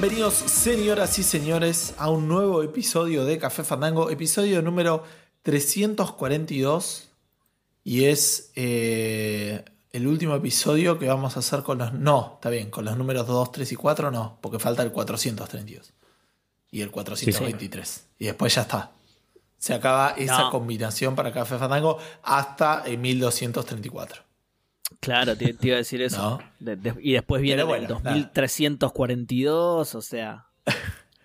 Bienvenidos, señoras y señores, a un nuevo episodio de Café Fandango, episodio número 342. Y es eh, el último episodio que vamos a hacer con los. No, está bien, con los números 2, 3 y 4 no, porque falta el 432 y el 423. Y después ya está. Se acaba esa No. combinación para Café Fandango hasta el 1234. Claro, te, te iba a decir eso. No. De- de- y después viene Pero el bueno, 2342, o sea.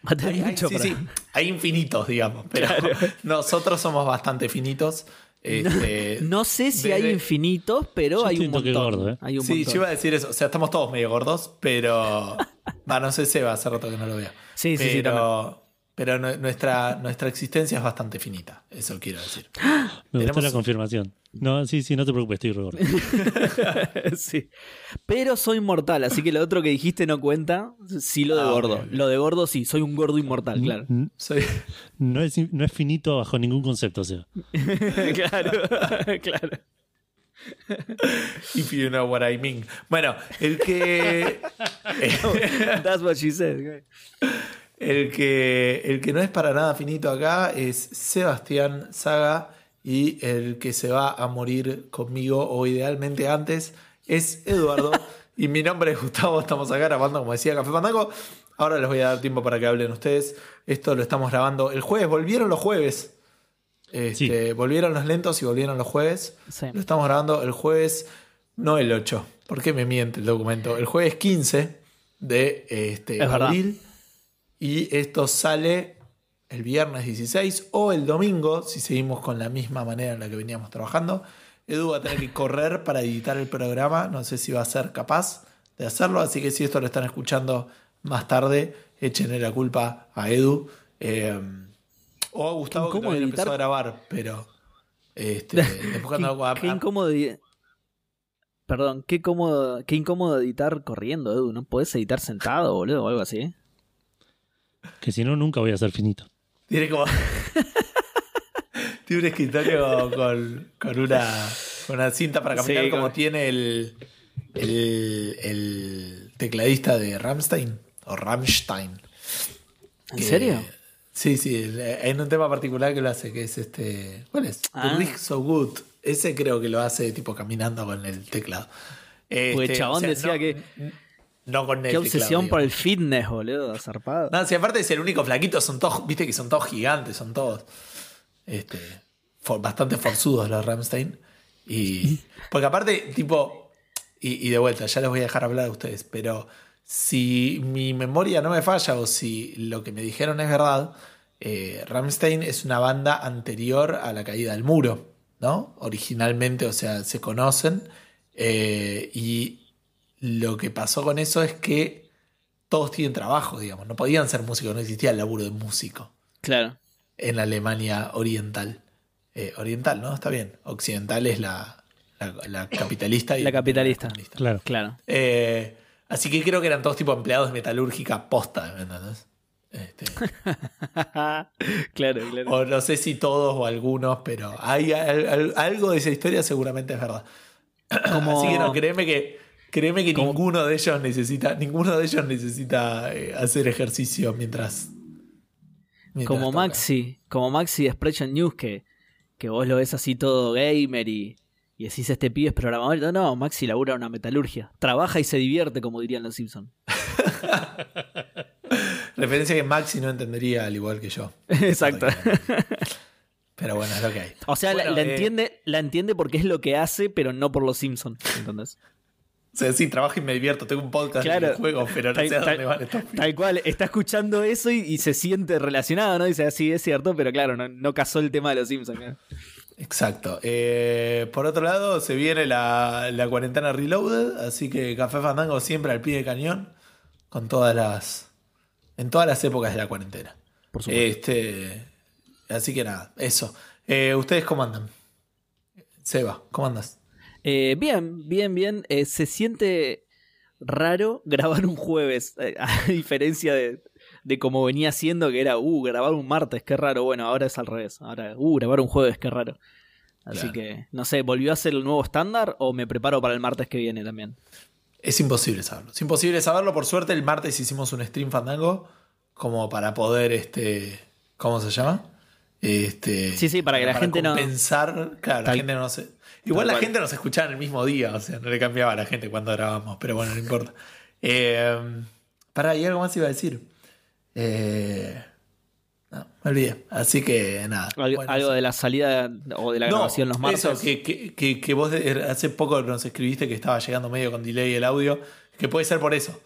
Va a tener Hay, hay- mucho sí, para- sí, hay infinitos, digamos, pero nosotros somos bastante finitos. Este, No sé si hay infinitos, pero Yo hay un montón. gordo, ¿eh? Hay un Sí, montón. yo iba a decir eso. O sea, estamos todos medio gordos, pero. Va, no sé, Seba, hace rato que no lo veo. Sí, sí, sí, pero, Pero nu- nuestra, nuestra existencia es bastante finita, eso quiero decir. Me gustó la confirmación. No, sí, sí, no te preocupes, estoy gordo. sí. Pero soy mortal, así que lo otro que dijiste no cuenta. Sí, lo de Ah, gordo. Lo de gordo sí, soy un gordo inmortal, claro. Soy, No es, no es finito bajo ningún concepto, o sea. claro, claro. if you know what I mean. Bueno, el que. That's what she said. El que, el que no es para nada finito acá es Sebastián Saga y el que se va a morir conmigo o idealmente antes es Eduardo y mi nombre es Gustavo, estamos acá grabando como decía Café Fandango. Ahora les voy a dar tiempo para que hablen ustedes. Esto lo estamos grabando el jueves, volvieron los jueves. Este, Volvieron los lentos y volvieron los jueves. Sí. Lo estamos grabando el jueves, no el 8. ¿Por qué me miente el documento? El jueves 15 de este, Es verdad. Y esto sale el viernes 16 o el domingo, si seguimos con la misma manera en la que veníamos trabajando. Edu va a tener que correr para editar el programa. No sé si va a ser capaz de hacerlo. Así que si esto lo están escuchando más tarde, échenle la culpa a Edu. eh, o a Gustavo, que editar. empezó a grabar, pero. Este, después a- qué, qué incómodo. Perdón, qué cómodo, qué incómodo editar corriendo, Edu. ¿No podés editar sentado, boludo? O algo así. Que si no, nunca voy a ser finito. Tiene como. tiene un escritorio con, con una, con una cinta para caminar, Sí, como con- tiene el, el, el tecladista de Rammstein o Rammstein. ¿En Que- serio? Sí, sí. el- Hay un tema particular que lo hace, que es este. ¿Cuál es? Ah. The So Good. Ese creo que lo hace tipo caminando con el teclado. Porque el Este, chabón o sea, decía no- que- No con Qué obsesión por el fitness, boludo. Zarpado. No, si aparte ser el único flaquito, son todos, viste que son todos gigantes, son todos este, for- bastante forzudos los Ramstein. Y. Porque aparte, tipo. Y, y de vuelta, ya les voy a dejar hablar a ustedes, pero si mi memoria no me falla o si lo que me dijeron es verdad, eh, Ramstein es una banda anterior a la caída del muro, ¿no? Originalmente, o sea, se conocen. eh, y lo que pasó con eso es que todos tienen trabajo, digamos. No podían ser músicos, no existía el laburo de músico Claro. en la Alemania oriental. Eh, oriental, ¿no? Está bien. Occidental es la, la, la capitalista. Y La capitalista. Claro. Claro. Eh, así que creo que eran todos tipo empleados de metalúrgica posta, ¿me entendés? Este, claro, claro. o no sé si todos o algunos, pero hay al- al- algo de esa historia seguramente es verdad. Como- Así que no, créeme que, créeme que ninguno de ellos necesita, ninguno de ellos necesita eh, hacer ejercicio mientras. mientras como toca. Maxi, como Maxi de Expression News, que, que vos lo ves así todo gamer y, y decís este pibe es programador. No, no, Maxi labura una metalurgia. Trabaja y se divierte, como dirían los Simpsons. Referencia que Maxi no entendería al igual que yo. Exacto. Pero bueno, es lo que hay. O sea, la, eh, entiende, la entiende porque es lo que hace, pero no por los Simpsons. ¿Entendés? O sea, sí, trabajo y me divierto. Tengo un podcast Claro. de juegos, pero no Tal- sé a dónde van estos Tal cual, está escuchando eso y, y se siente relacionado, ¿no? Dice, sí, es cierto, pero claro, no, no casó el tema de los Simpsons. ¿no? Exacto. Eh, por otro lado, se viene la, la cuarentena reloaded, así que Café Fandango siempre al pie de cañón, con todas las. en todas las épocas de la cuarentena. Por supuesto. Este, así que nada, eso. Eh, ¿Ustedes cómo andan? Seba, ¿cómo andas? Eh, bien, bien, bien. Eh, se siente raro grabar un jueves, eh, a diferencia de, de como venía siendo, que era, uh, grabar un martes, qué raro. Bueno, ahora es al revés. Ahora, uh, grabar un jueves, qué raro. Así Claro. que, no sé, ¿volvió a ser el nuevo estándar o me preparo para el martes que viene también? Es imposible saberlo. Es imposible saberlo. Por suerte, el martes hicimos un stream fandango como para poder, este, ¿cómo se llama? Este, Sí, sí, para que la gente no- Pensar, claro, la gente no se. Igual la cual. gente nos escuchaba en el mismo día, o sea, no le cambiaba a la gente cuando grabamos, pero bueno, no importa. Eh, pará, y algo más iba a decir. Eh, no, me olvidé. Así que nada. Algo, Bueno, algo de la salida o de la no, grabación los martes. Eso, que, que, que, que vos hace poco nos escribiste que estaba llegando medio con delay el audio, que puede ser por eso.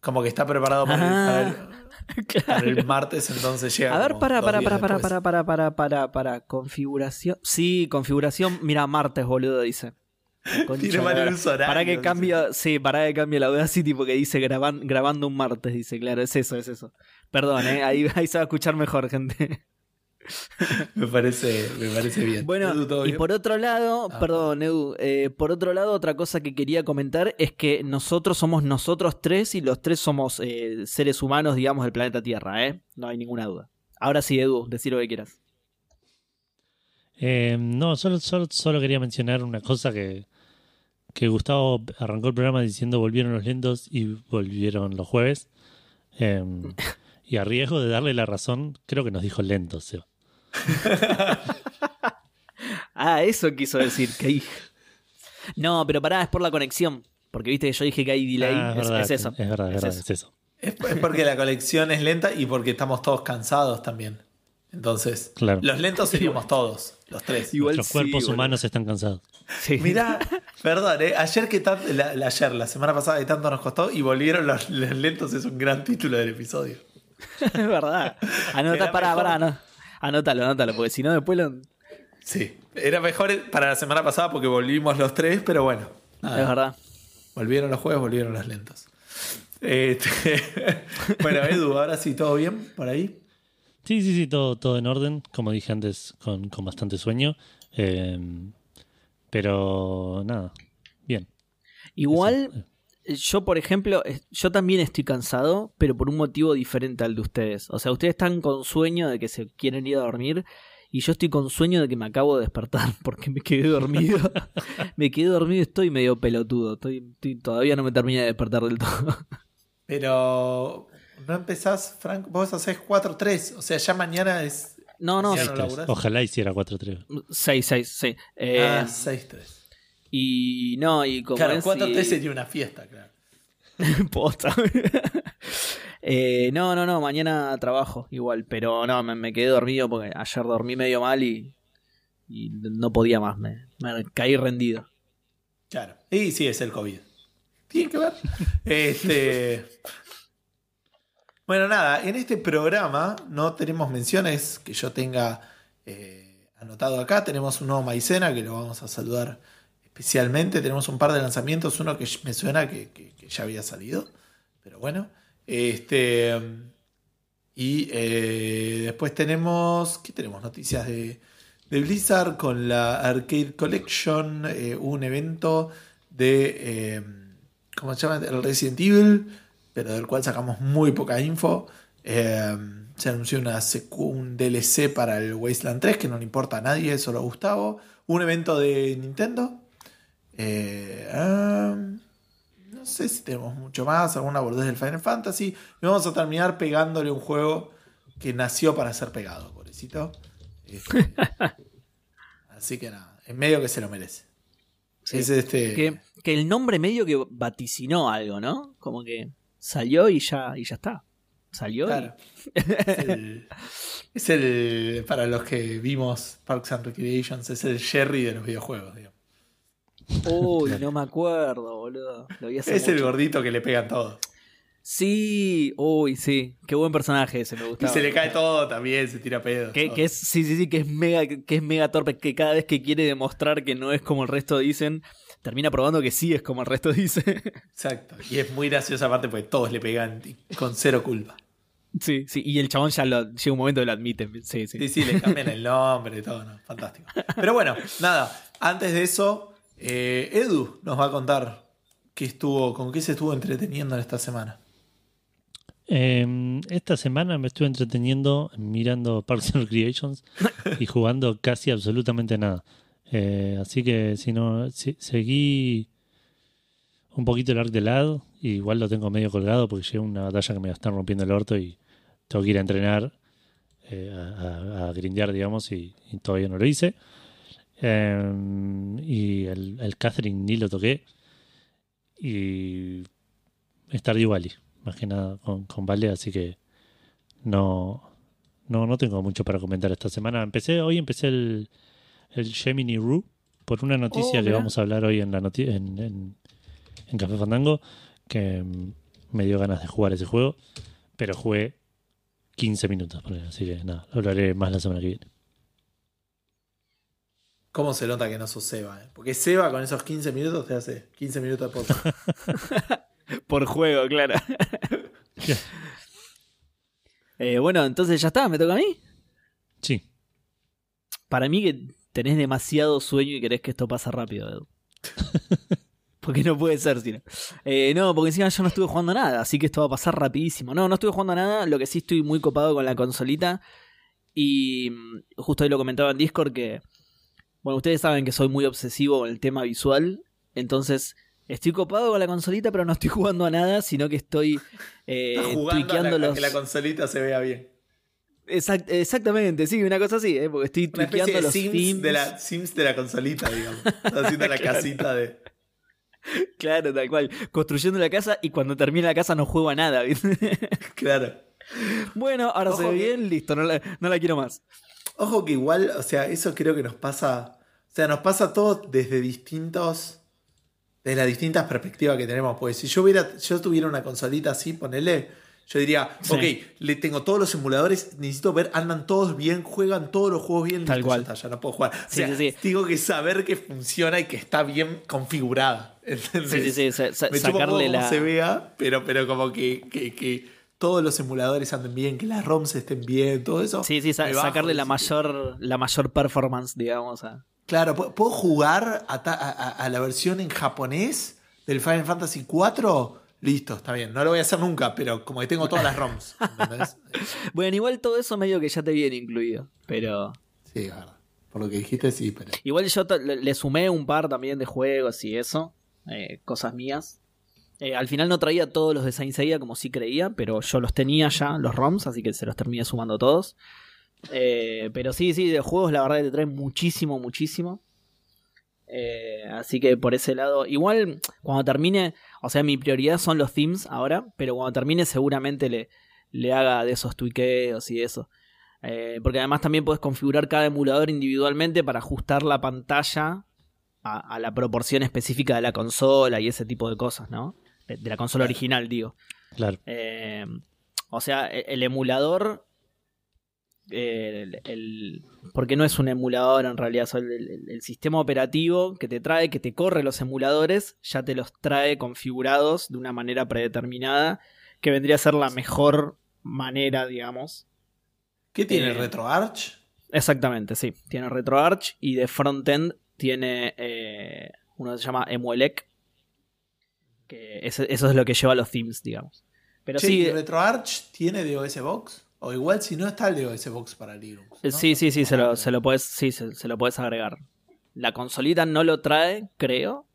Como que está preparado para, el, para el- Claro. el martes, entonces llega. A ver, para, para, para, para, para, para, para, para, para. Configuración. Sí, configuración. Mira, martes, boludo, dice. Concha Tiene de mal la- el uso horario, Para que cambie, sí, para que cambie la Audacity porque dice graban- grabando un martes, dice, claro, es eso, es eso. Perdón, ¿eh? ahí, ahí se va a escuchar mejor, gente. Me parece, me parece bien. Bueno, Edu, ¿todo y bien? por otro lado, Ah. perdón, Edu, eh, por otro lado, otra cosa que quería comentar es que nosotros somos nosotros tres y los tres somos eh, seres humanos, digamos, del planeta Tierra, ¿eh? No hay ninguna duda. Ahora sí, Edu, decir lo que quieras. Eh, no, solo, solo, solo quería mencionar una cosa que, que Gustavo arrancó el programa diciendo volvieron los lentos y volvieron los jueves. Eh, y a riesgo de darle la razón, creo que nos dijo lentos. Seba. Ah, eso quiso decir, que hay... No, pero pará, es por la conexión. Porque viste que yo dije que hay delay. Ah, es, verdad, es eso. Es verdad, es verdad, eso. es eso. Es, es porque la colección es lenta y porque estamos todos cansados también. Entonces, Claro. los lentos seríamos todos, los tres. Igual Nuestros sí, cuerpos humanos están cansados. Sí. Mirá, perdón, ¿eh? ayer que tan- la, la- ayer, la semana pasada que tanto nos costó y volvieron los, los lentos es un gran título del episodio. es verdad. Anota, pará, pará, no. Anótalo, anótalo, porque si no después lo... Sí, era mejor para la semana pasada porque volvimos los tres, pero bueno. nada. Es verdad. Volvieron los jueves, volvieron los lentos. Este, bueno, Edu, ahora sí, ¿todo bien por ahí? Sí, sí, sí, todo, todo en orden, como dije antes, con, con bastante sueño. Eh, pero nada, bien. Igual, yo por ejemplo, yo también estoy cansado, pero por un motivo diferente al de ustedes. O sea, ustedes están con sueño de que se quieren ir a dormir y yo estoy con sueño de que me acabo de despertar porque me quedé dormido. me quedé dormido y estoy medio pelotudo. Estoy, estoy- todavía no me terminé de despertar del todo. Pero no empezás, Frank, vos hacés 4-3, o sea, ya mañana es... No, no, Ya no 6-3. laburás. Ojalá hiciera 4-3. 6, 6, sí. Eh, ah, 6-3. Y no, y como Claro, es, 4-3 y- sería una fiesta, claro. Posta. Eh, no, no, no, mañana trabajo igual, pero no, me, me quedé dormido porque ayer dormí medio mal y, y no podía más, me, me caí rendido. Claro. Y sí, es el COVID. Tiene que ver. este. Bueno, nada, en este programa no tenemos menciones que yo tenga eh, anotado acá. Tenemos un nuevo maicena que lo vamos a saludar especialmente. Tenemos un par de lanzamientos, uno que me suena que, ya había salido, pero bueno. Este. Y eh, después tenemos. ¿Qué tenemos? Noticias de, Blizzard con la Arcade Collection, eh, un evento de. eh, ¿Cómo se llama? El Resident Evil, pero del cual sacamos muy poca info. Se anunció una un DLC para el Wasteland 3 que no le importa a nadie, solo a Gustavo. Un evento de Nintendo. Eh, ah, no sé si tenemos mucho más, alguna bordez del Final Fantasy. Y vamos a terminar pegándole un juego que nació para ser pegado, pobrecito. Este, así que nada, en medio que se lo merece. Sí. Es este. Que, que el nombre medio que vaticinó algo, ¿no? Como que salió y ya, y ya está. Salió y- Claro. Es el, es el- Para los que vimos Parks and Recreations, es el Jerry de los videojuegos. digamos. Uy, no me acuerdo, boludo. Lo vi hace Es el gordito que le pegan todo. Sí, uy, sí. Qué buen personaje ese, me Y gustaba. se le cae todo también, se tira pedo. Que, que es, sí, sí, sí, que es mega, que es mega torpe, que cada vez que quiere demostrar que no es como el resto dicen, termina probando que sí es como el resto dice. Exacto. Y es muy graciosa aparte porque todos le pegan y con cero culpa. sí, sí, y el chabón ya lo, llega un momento que lo admite. Sí, sí. Sí, sí, le cambian el nombre y todo, ¿no? Fantástico. Pero bueno, nada, antes de eso, eh, Edu nos va a contar qué estuvo, con qué se estuvo entreteniendo en esta semana. Eh, esta semana me estuve entreteniendo mirando Parks and Recreations y jugando casi absolutamente nada. Eh, así que si no, seguí. un poquito el arc de lado. Igual lo tengo medio colgado porque llevo una batalla que me están rompiendo el orto y tengo que ir a entrenar, eh, a, a, grindear, digamos, y, todavía no lo hice. Eh, y el, el Catherine ni lo toqué. Y Stardew Valley, más que nada con, con Vale, así que no, no, no tengo mucho para comentar esta semana. Empecé, hoy empecé el, el Gemini Rue por una noticia Oh, que vamos a hablar hoy en la noti en, en, en Café Fandango, que me dio ganas de jugar ese juego, pero jugué 15 minutos, así que nada, lo hablaré más la semana que viene. ¿Cómo se nota que no sos Seba? eh? Porque Seba con esos 15 minutos te hace 15 minutos de podcast. Por juego, claro. Eh, bueno, entonces ya está, me toca a mí. Sí, Para mí que tenés demasiado sueño y querés que esto pase rápido, Edu. Porque no puede ser, sino. Eh, no, porque encima yo no estuve jugando a nada, así que esto va a pasar rapidísimo. No, no estuve jugando a nada, lo que sí estoy muy copado con la consolita. Y mm, justo ahí lo comentaba en Discord que, bueno, ustedes saben que soy muy obsesivo con el tema visual, entonces estoy copado con la consolita, pero no estoy jugando a nada, sino que estoy eh, jugando a, la- tweakeando a los... que la consolita se vea bien. Exact- exactamente, sí, una cosa así, ¿eh? porque estoy de los Sims de, la, Sims de la consolita, digamos. Estás haciendo la Claro. casita de. Claro, tal cual. Construyendo la casa y cuando termina la casa no juego a nada. ¿viste? Claro. bueno, ahora Ojo se ve que- bien, listo, no la, no la quiero más. Ojo que igual, o sea, eso creo que nos pasa. O sea, nos pasa todo desde distintos. Desde las distintas perspectivas que tenemos. Porque si yo hubiera, yo tuviera una consolita así, ponele. Yo diría, Sí. ok, le tengo todos los emuladores, necesito ver, andan todos bien, juegan todos los juegos bien, Tal cual. Ya, no puedo jugar. O Sí, sea, sí, sí. tengo que saber que funciona y que está bien configurada. ¿entendés? Sí, sí, sí, sa- Me sacarle la. se vea, pero, pero como que, que, que todos los emuladores anden bien, que las ROMs estén bien, todo eso. Sí, sí, sa- me bajo sacarle la mayor, la mayor performance, digamos. a- Claro, ¿pu- ¿puedo jugar a, la versión en japonés del Final Fantasy IV? Listo, está bien. No lo voy a hacer nunca, pero como que tengo todas las ROMs. ¿entendés? Bueno, igual todo eso medio que ya te viene incluido. Pero. Sí, es verdad. Por lo que dijiste, sí, pero. Igual yo le sumé un par también de juegos y eso. eh, cosas mías. Eh, al final no traía todos los de Saint Seiya como sí creía, pero yo los tenía ya, los ROMs, así que se los terminé sumando todos. Eh, pero sí, sí, de juegos la verdad que te traen muchísimo, muchísimo. Eh, así que por ese lado, igual cuando termine, o sea, mi prioridad son los themes ahora, pero cuando termine seguramente le, le haga de esos tweakeos y eso. Porque además también puedes configurar cada emulador individualmente para ajustar la pantalla a, a la proporción específica de la consola y ese tipo de cosas, ¿no? De, de la consola original, digo. claro. Eh, o sea, e- el emulador. eh, el, el- porque no es un emulador en realidad, el, el- el sistema operativo que te trae, que te corre los emuladores, ya te los trae configurados de una manera predeterminada, que vendría a ser la mejor manera, digamos. ¿Qué tiene Eh, RetroArch? Exactamente, sí. Tiene RetroArch y de frontend tiene eh, uno que se llama Emuelec. Que eso es lo que lleva los themes, digamos. Pero Che, sí, ¿y ¿RetroArch tiene DOS Box? O igual si no está el DOS Box para Linux. ¿no? Sí, sí, sí, se lo, se lo puedes, sí, se, se lo puedes agregar. La consolita no lo trae, creo.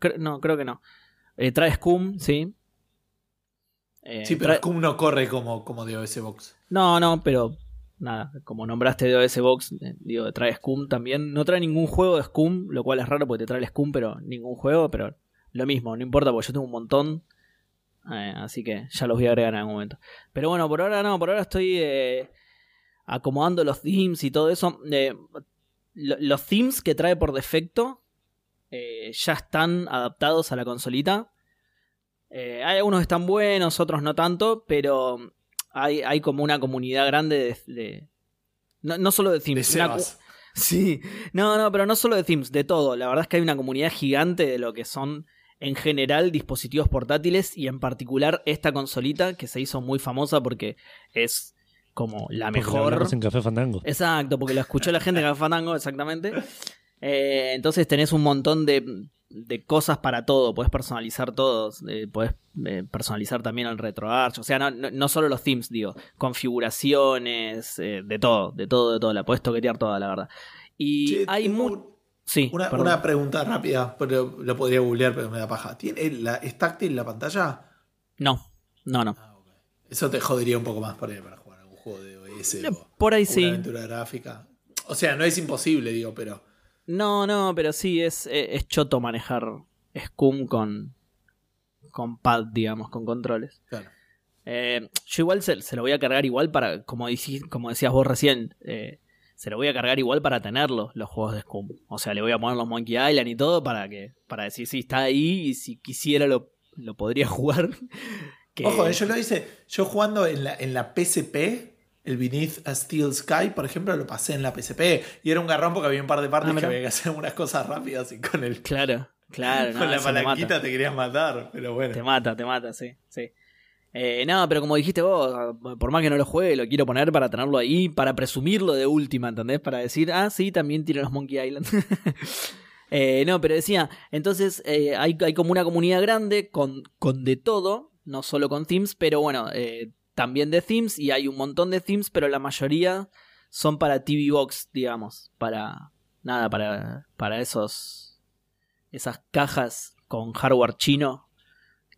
Cre- no, creo que no. Eh, trae Scum, sí. Eh, Sí, pero trae- Scum no corre como, como DOS Box. No, no, pero nada, como nombraste DOS Box, eh, digo, trae Scum también. No trae ningún juego de Scum, lo cual es raro porque te trae el Scum, pero ningún juego, pero lo mismo, no importa porque yo tengo un montón. Eh, así que ya los voy a agregar en algún momento. Pero bueno, por ahora no, por ahora estoy eh, acomodando los themes y todo eso. Eh, lo- los themes que trae por defecto ya están adaptados a la consolita. Hay algunos que están buenos, otros no tanto, pero hay, hay como una comunidad grande de... de- no, no solo de De themes. una Sebas. Sí, no, no, pero no solo de themes, de todo. La verdad es que hay una comunidad gigante de lo que son en general dispositivos portátiles y en particular esta consolita que se hizo muy famosa porque es como la Porque lo mejor. en Café Fandango. Exacto, porque lo escuchó la gente de Café Fandango, exactamente. Eh, entonces tenés un montón de, de cosas para todo, puedes personalizar todo, eh, puedes eh, personalizar también el RetroArch, o sea, no, no, no solo los themes, digo, configuraciones, eh, de todo, de todo, de todo, la puedes toquetear toda, la verdad. Y Che, hay tengo mu- un- Sí, Una, una pregunta rápida, pero lo podría googlear, pero me da paja. ¿Tiene la, ¿Es táctil la pantalla? No, no, no. Ah. Eso te jodería un poco más por ahí para jugar algún juego de OS Eh, o por ahí sí. aventura gráfica. O sea, no es imposible, digo, pero. No, no, pero sí es, es, es choto manejar Scum con, con pad, digamos, con controles. Claro. Eh, yo igual se, se lo voy a cargar igual para, como, dici- como decías vos recién, eh, se lo voy a cargar igual para tenerlo, los juegos de Scum. O sea, le voy a poner los Monkey Island y todo para que para decir si está ahí y si quisiera lo, lo podría jugar. Que- Ojo, eh, yo lo hice. Yo jugando en la, en la PSP, el Beneath a Steel Sky, por ejemplo, lo pasé en la PSP. Y era un garrón porque había un par de partes Ah, que había que hacer unas cosas rápidas y con el. Claro, claro. no, con la te palanquita te, querías matar. Pero bueno. Te mata, te mata, sí, sí. Eh, no, pero como dijiste vos, por más que no lo juegue, lo quiero poner para tenerlo ahí, para presumirlo de última, ¿entendés? Para decir, ah, sí, también tiene los Monkey Island. Eh, no, pero decía, entonces eh, hay, hay como una comunidad grande con, con de todo, no solo con themes, pero bueno, eh, también de themes y hay un montón de themes, pero la mayoría son para TV Box, digamos, para nada, para, para esos esas cajas con hardware chino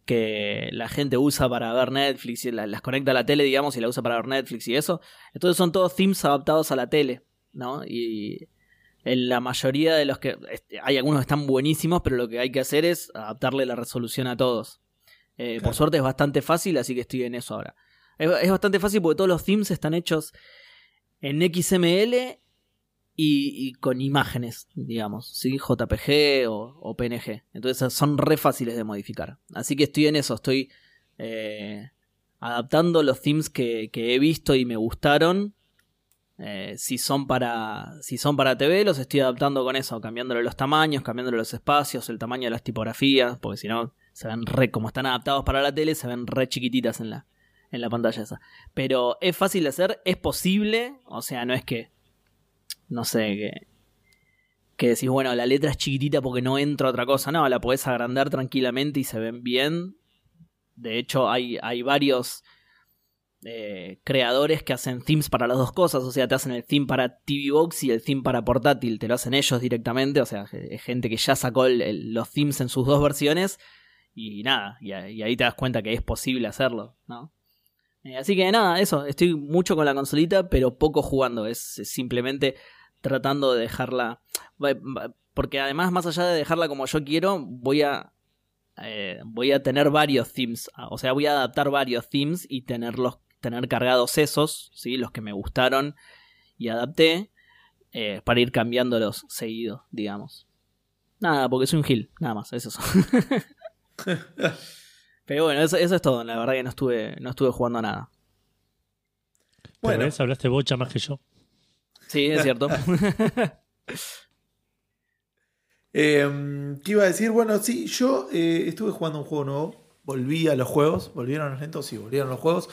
que la gente usa para ver Netflix y la- las conecta a la tele, digamos, y la usa para ver Netflix y eso. Entonces son todos themes adaptados a la tele, ¿no? Y en la mayoría de los que... este, Hay algunos que están buenísimos, pero lo que hay que hacer es adaptarle la resolución a todos. Eh, Por suerte es bastante fácil, así que estoy en eso ahora. Es, es bastante fácil porque todos los themes están hechos en XML y, con imágenes, digamos, ¿sí? JPG o, PNG. Entonces son re fáciles de modificar. Así que estoy en eso, estoy eh, adaptando los themes que, que he visto y me gustaron. Eh, si son para si son para TV los estoy adaptando con eso cambiándole los tamaños cambiándole los espacios el tamaño de las tipografías porque si no se ven re como están adaptados para la tele se ven re chiquititas en la en la pantalla esa pero es fácil de hacer es posible o sea no es que no sé que que decís bueno la letra es chiquitita porque no entra otra cosa no la podés agrandar tranquilamente y se ven bien. De hecho hay hay varios eh, creadores que hacen themes para las dos cosas, o sea, te hacen el theme para TV Box y el theme para portátil, te lo hacen ellos directamente, o sea, es gente que ya sacó los themes en sus dos versiones. Y nada, y ahí te das cuenta que es posible hacerlo, ¿no? Eh, así que nada, eso, estoy mucho con la consolita, pero poco jugando, es, simplemente tratando de dejarla, porque además más allá de dejarla como yo quiero, voy a eh, voy a tener varios themes, o sea, voy a adaptar varios themes y tenerlos tener cargados esos, ¿sí? los que me gustaron y adapté, eh, para ir cambiándolos seguido, digamos. Nada, porque soy un gil, nada más, eso es. Pero bueno, eso, eso es todo, la verdad que no estuve, no estuve jugando a nada. Bueno. Bueno. hablaste bocha más que yo. Sí, es cierto. Eh, ¿Qué iba a decir? Bueno, sí, yo eh, estuve jugando un juego nuevo. Volví a los juegos. ¿Volvieron los lentos? Sí, volvieron los juegos.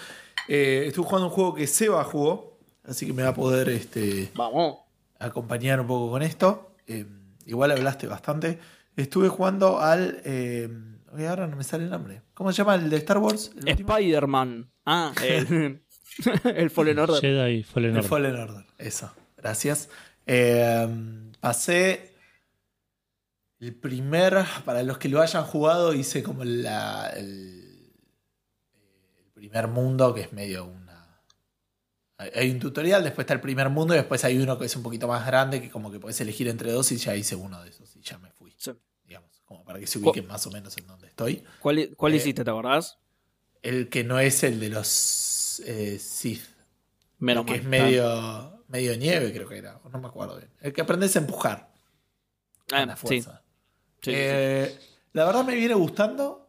Eh, estuve jugando un juego que Seba jugó. Así que me va a poder este, Vamos. acompañar un poco con esto. Eh, igual hablaste bastante. Estuve jugando al. eh, oye, ahora no me sale el nombre. ¿Cómo se llama el de Star Wars? ¿El? Spider-Man. Ah, el, el Fallen Order. Jedi Fallen El Order. Fallen Order, eso. Gracias. Eh, pasé el primer, para los que lo hayan jugado, hice como la, el, el primer mundo, que es medio una... Hay hay un tutorial, después está el primer mundo y después hay uno que es un poquito más grande, que como que puedes elegir entre dos y ya hice uno de esos y ya me fui. Sí. Como para que se ubiquen más o menos en donde estoy. ¿Cuál, cuál Eh, hiciste, te acordás? El que no es el de los eh, Sith. Menos El que mal. es medio, medio nieve, creo que era. No me acuerdo bien. El que aprendes a empujar. Ah, la fuerza. sí, sí, Eh, La verdad me viene gustando.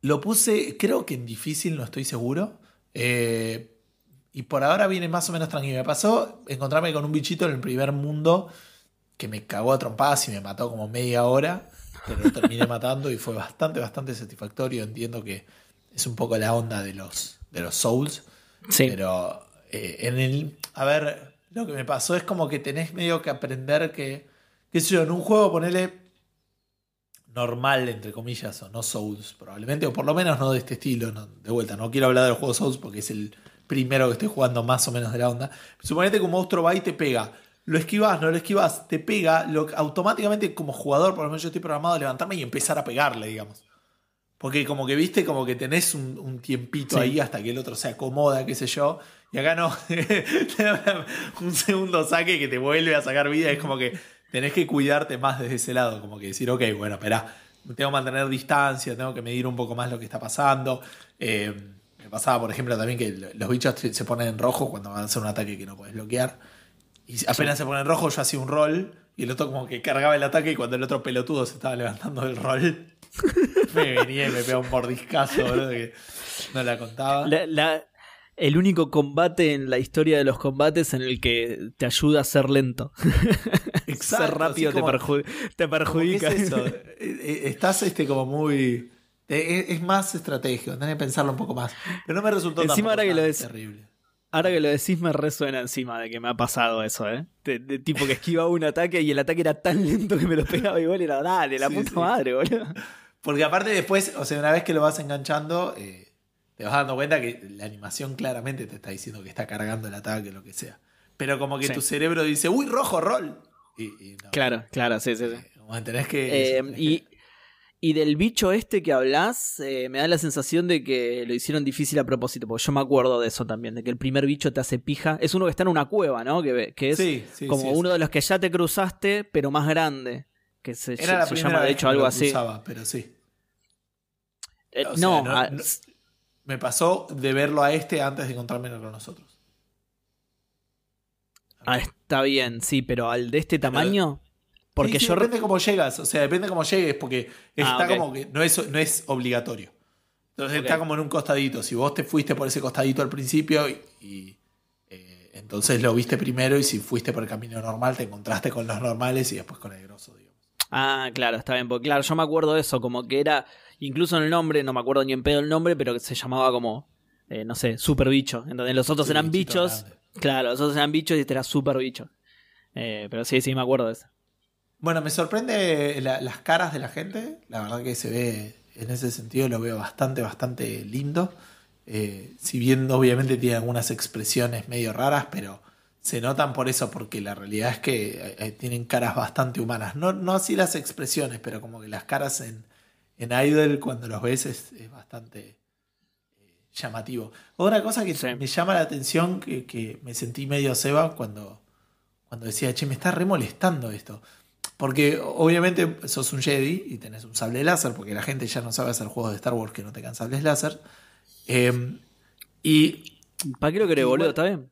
Lo puse, creo que en difícil, no estoy seguro. Eh, y por ahora viene más o menos tranquilo. Me pasó encontrarme con un bichito en el primer mundo que me cagó a trompadas y me mató como media hora. Pero lo terminé matando y fue bastante, bastante satisfactorio. Entiendo que es un poco la onda de los, de los Souls. Sí. Pero eh, en el. A ver, lo que me pasó es como que tenés medio que aprender que. qué sé yo, en un juego ponele normal, entre comillas, o no Souls, probablemente, o por lo menos no de este estilo. no- de vuelta, no quiero hablar del juego Souls porque es el primero que estoy jugando más o menos de la onda. Suponete que un monstruo va y te pega. Lo esquivas, no lo esquivas, te pega, lo, automáticamente como jugador, por lo menos yo estoy programado a levantarme y empezar a pegarle, digamos. Porque como que viste, como que tenés un, un tiempito Sí. ahí hasta que el otro se acomoda, qué sé yo. Y acá no, un segundo saque que te vuelve a sacar vida, es como que tenés que cuidarte más desde ese lado, como que decir, ok, bueno, espera, tengo que mantener distancia, tengo que medir un poco más lo que está pasando. Eh, me pasaba, por ejemplo, también que los bichos se ponen en rojo cuando van a hacer un ataque que no puedes bloquear. Y apenas se pone en rojo, yo hacía un rol y el otro como que cargaba el ataque y cuando el otro pelotudo se estaba levantando del rol, me venía y me pegaba un mordiscazo, boludo, que no la contaba. La- la- el único combate en la historia de los combates en el que te ayuda a ser lento. Exacto, ser rápido como- te, perju- te perjudica. es eso? Eh, eh, Estás este como muy. eh, Es, es más estratégico, tenés que pensarlo un poco más. Pero no me resultó Encima ahora que lo terrible. Ahora que lo decís me resuena encima de que me ha pasado eso, ¿eh? De, de tipo que esquivaba un ataque y el ataque era tan lento que me lo pegaba igual y era, dale, la Sí, puta sí. madre, boludo. Porque aparte después, o sea, una vez que lo vas enganchando, eh, te vas dando cuenta que la animación claramente te está diciendo que está cargando el ataque, lo que sea. Pero como que Sí. tu cerebro dice, uy, rojo, rol. Y, y no. Claro, claro, sí, sí, sí. Eh, como que tenés que. Eh, y, y del bicho este que hablas, eh, me da la sensación de que lo hicieron difícil a propósito, porque yo me acuerdo de eso también, de que el primer bicho te hace pija. Es uno que está en una cueva, ¿no? Que, que es Sí, sí, como sí, uno de los que ya te cruzaste, pero más grande. Que se, Era la se llama de hecho algo así. cruzaba, pero sí. Eh, sea, no, ah, no- Me pasó de verlo a este antes de encontrármelo con nosotros. ah, está bien, sí, pero al de este tamaño. Porque Sí, sí, yo. depende cómo llegas, o sea, depende cómo llegues, porque está Ah, ok. como que no es, no es obligatorio. Entonces está como en un costadito. Si vos te fuiste por ese costadito al principio y, y, eh, entonces lo viste primero y si fuiste por el camino normal te encontraste con los normales y después con el grosso, digamos. Ah, claro, está bien. Porque claro, yo me acuerdo de eso, como que era. Incluso en el nombre, no me acuerdo ni en pedo el nombre, pero que se llamaba como. eh, no sé, super bicho. Entonces los otros Sí, eran bichos. grande. Claro, los otros eran bichos y este era super bicho. Eh, pero sí, sí, me acuerdo de eso. Bueno, me sorprende la- las caras de la gente. La verdad que se ve, en ese sentido, lo veo bastante, bastante lindo. Eh, si bien obviamente tiene algunas expresiones medio raras, pero se notan por eso, porque la realidad es que eh, tienen caras bastante humanas. No, no así las expresiones, pero como que las caras en, en Idol, cuando los ves, es, es bastante eh, llamativo. Otra cosa que Sí. me llama la atención, que, que me sentí medio Seba cuando, cuando decía, che, me está re molestando esto. Porque obviamente sos un Jedi y tenés un sable láser, porque la gente ya no sabe hacer juegos de Star Wars que no tengan sables láser. Eh, y ¿Para qué lo querés, boludo? ¿Está bien?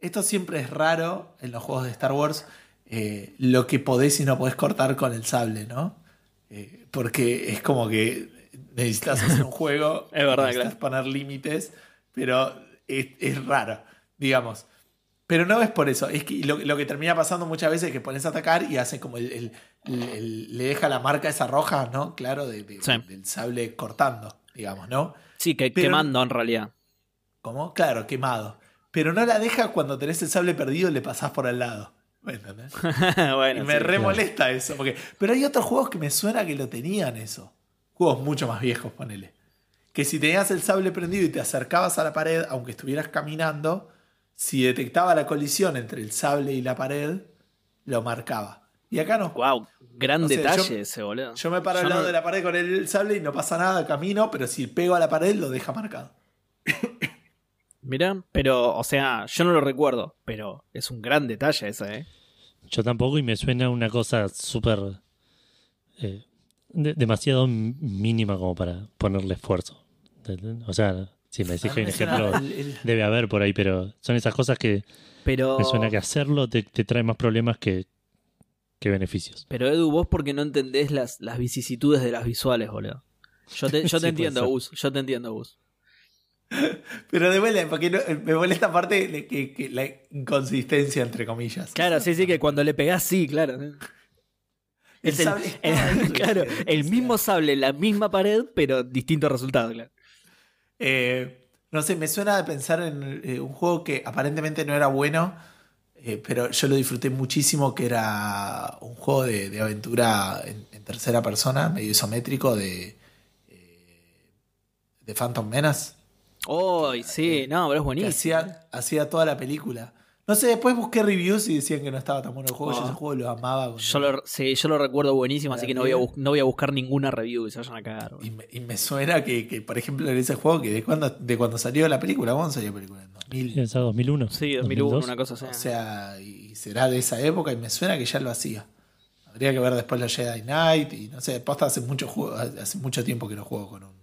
esto siempre es raro en los juegos de Star Wars, eh, lo que podés y no podés cortar con el sable, ¿no? Eh, porque es como que necesitas hacer un juego, Es verdad, necesitas poner límites, pero es, es raro, digamos. Pero no es por eso, es que lo, lo que termina pasando muchas veces es que pones a atacar y hace como el, el- el- el- le deja la marca esa roja, ¿no? Claro, de- de- Sí. del sable cortando, digamos, ¿no? Sí, que Pero- quemando en realidad. ¿Cómo? Claro, quemado. Pero no la deja cuando tenés el sable perdido y le pasás por al lado. Bueno, y me sí. re molesta eso. Porque... Pero hay otros juegos que me suena que lo tenían eso. Juegos mucho más viejos, ponele. Que si tenías el sable prendido y te acercabas a la pared, aunque estuvieras caminando, si detectaba la colisión entre el sable y la pared, lo marcaba. Y acá no. Wow, gran O sea, detalle yo- ese, boludo. Yo me paro Yo al lado no- de la pared con el sable y no pasa nada, camino, pero si pego a la pared lo deja marcado. Mirá, pero, o sea, yo no lo recuerdo, pero es un gran detalle ese, ¿eh? Yo tampoco y me suena una cosa súper... eh, de- demasiado mínima como para ponerle esfuerzo. O sea, si me decís que un ejemplo, debe haber por ahí, pero son esas cosas que Pero, me suena que hacerlo te, te trae más problemas que, que beneficios. pero Edu, vos porque no entendés las, las vicisitudes de las visuales, boludo. Yo te, yo te Sí, entiendo. Gus. Yo te entiendo, Gus. Pero de vuelta, porque no- me molesta aparte de que, que la inconsistencia, entre comillas. Claro, sí, sí, que cuando le pegás, sí, claro. El sable claro, el mismo sable, la misma pared, pero distinto resultado, claro. Eh, no sé, me suena de pensar en eh, un juego que aparentemente no era bueno, eh, pero yo lo disfruté muchísimo, que era un juego de, de aventura en, en tercera persona, medio isométrico, de, de Phantom Menace. Oh, sí, no, pero es buenísimo. hacía, hacía toda la película. No sé, después busqué reviews y decían que no estaba tan bueno el juego. Yo Ah. ese juego lo amaba. Yo lo, sí, yo lo recuerdo buenísimo, así La que no voy, a no voy a buscar ninguna review que se vayan a cagar. Y me, y me suena que, que, por ejemplo, en ese juego, que de cuando, de cuando salió la película, ¿cuándo salió la película? En 2000. ¿Esa 2001? Sí, 2001, 2002. una cosa así. O sea, y será de esa época y me suena que ya lo hacía. Habría que ver después los Jedi Knight y no sé, posta hace mucho juego, hace mucho tiempo que no juego con un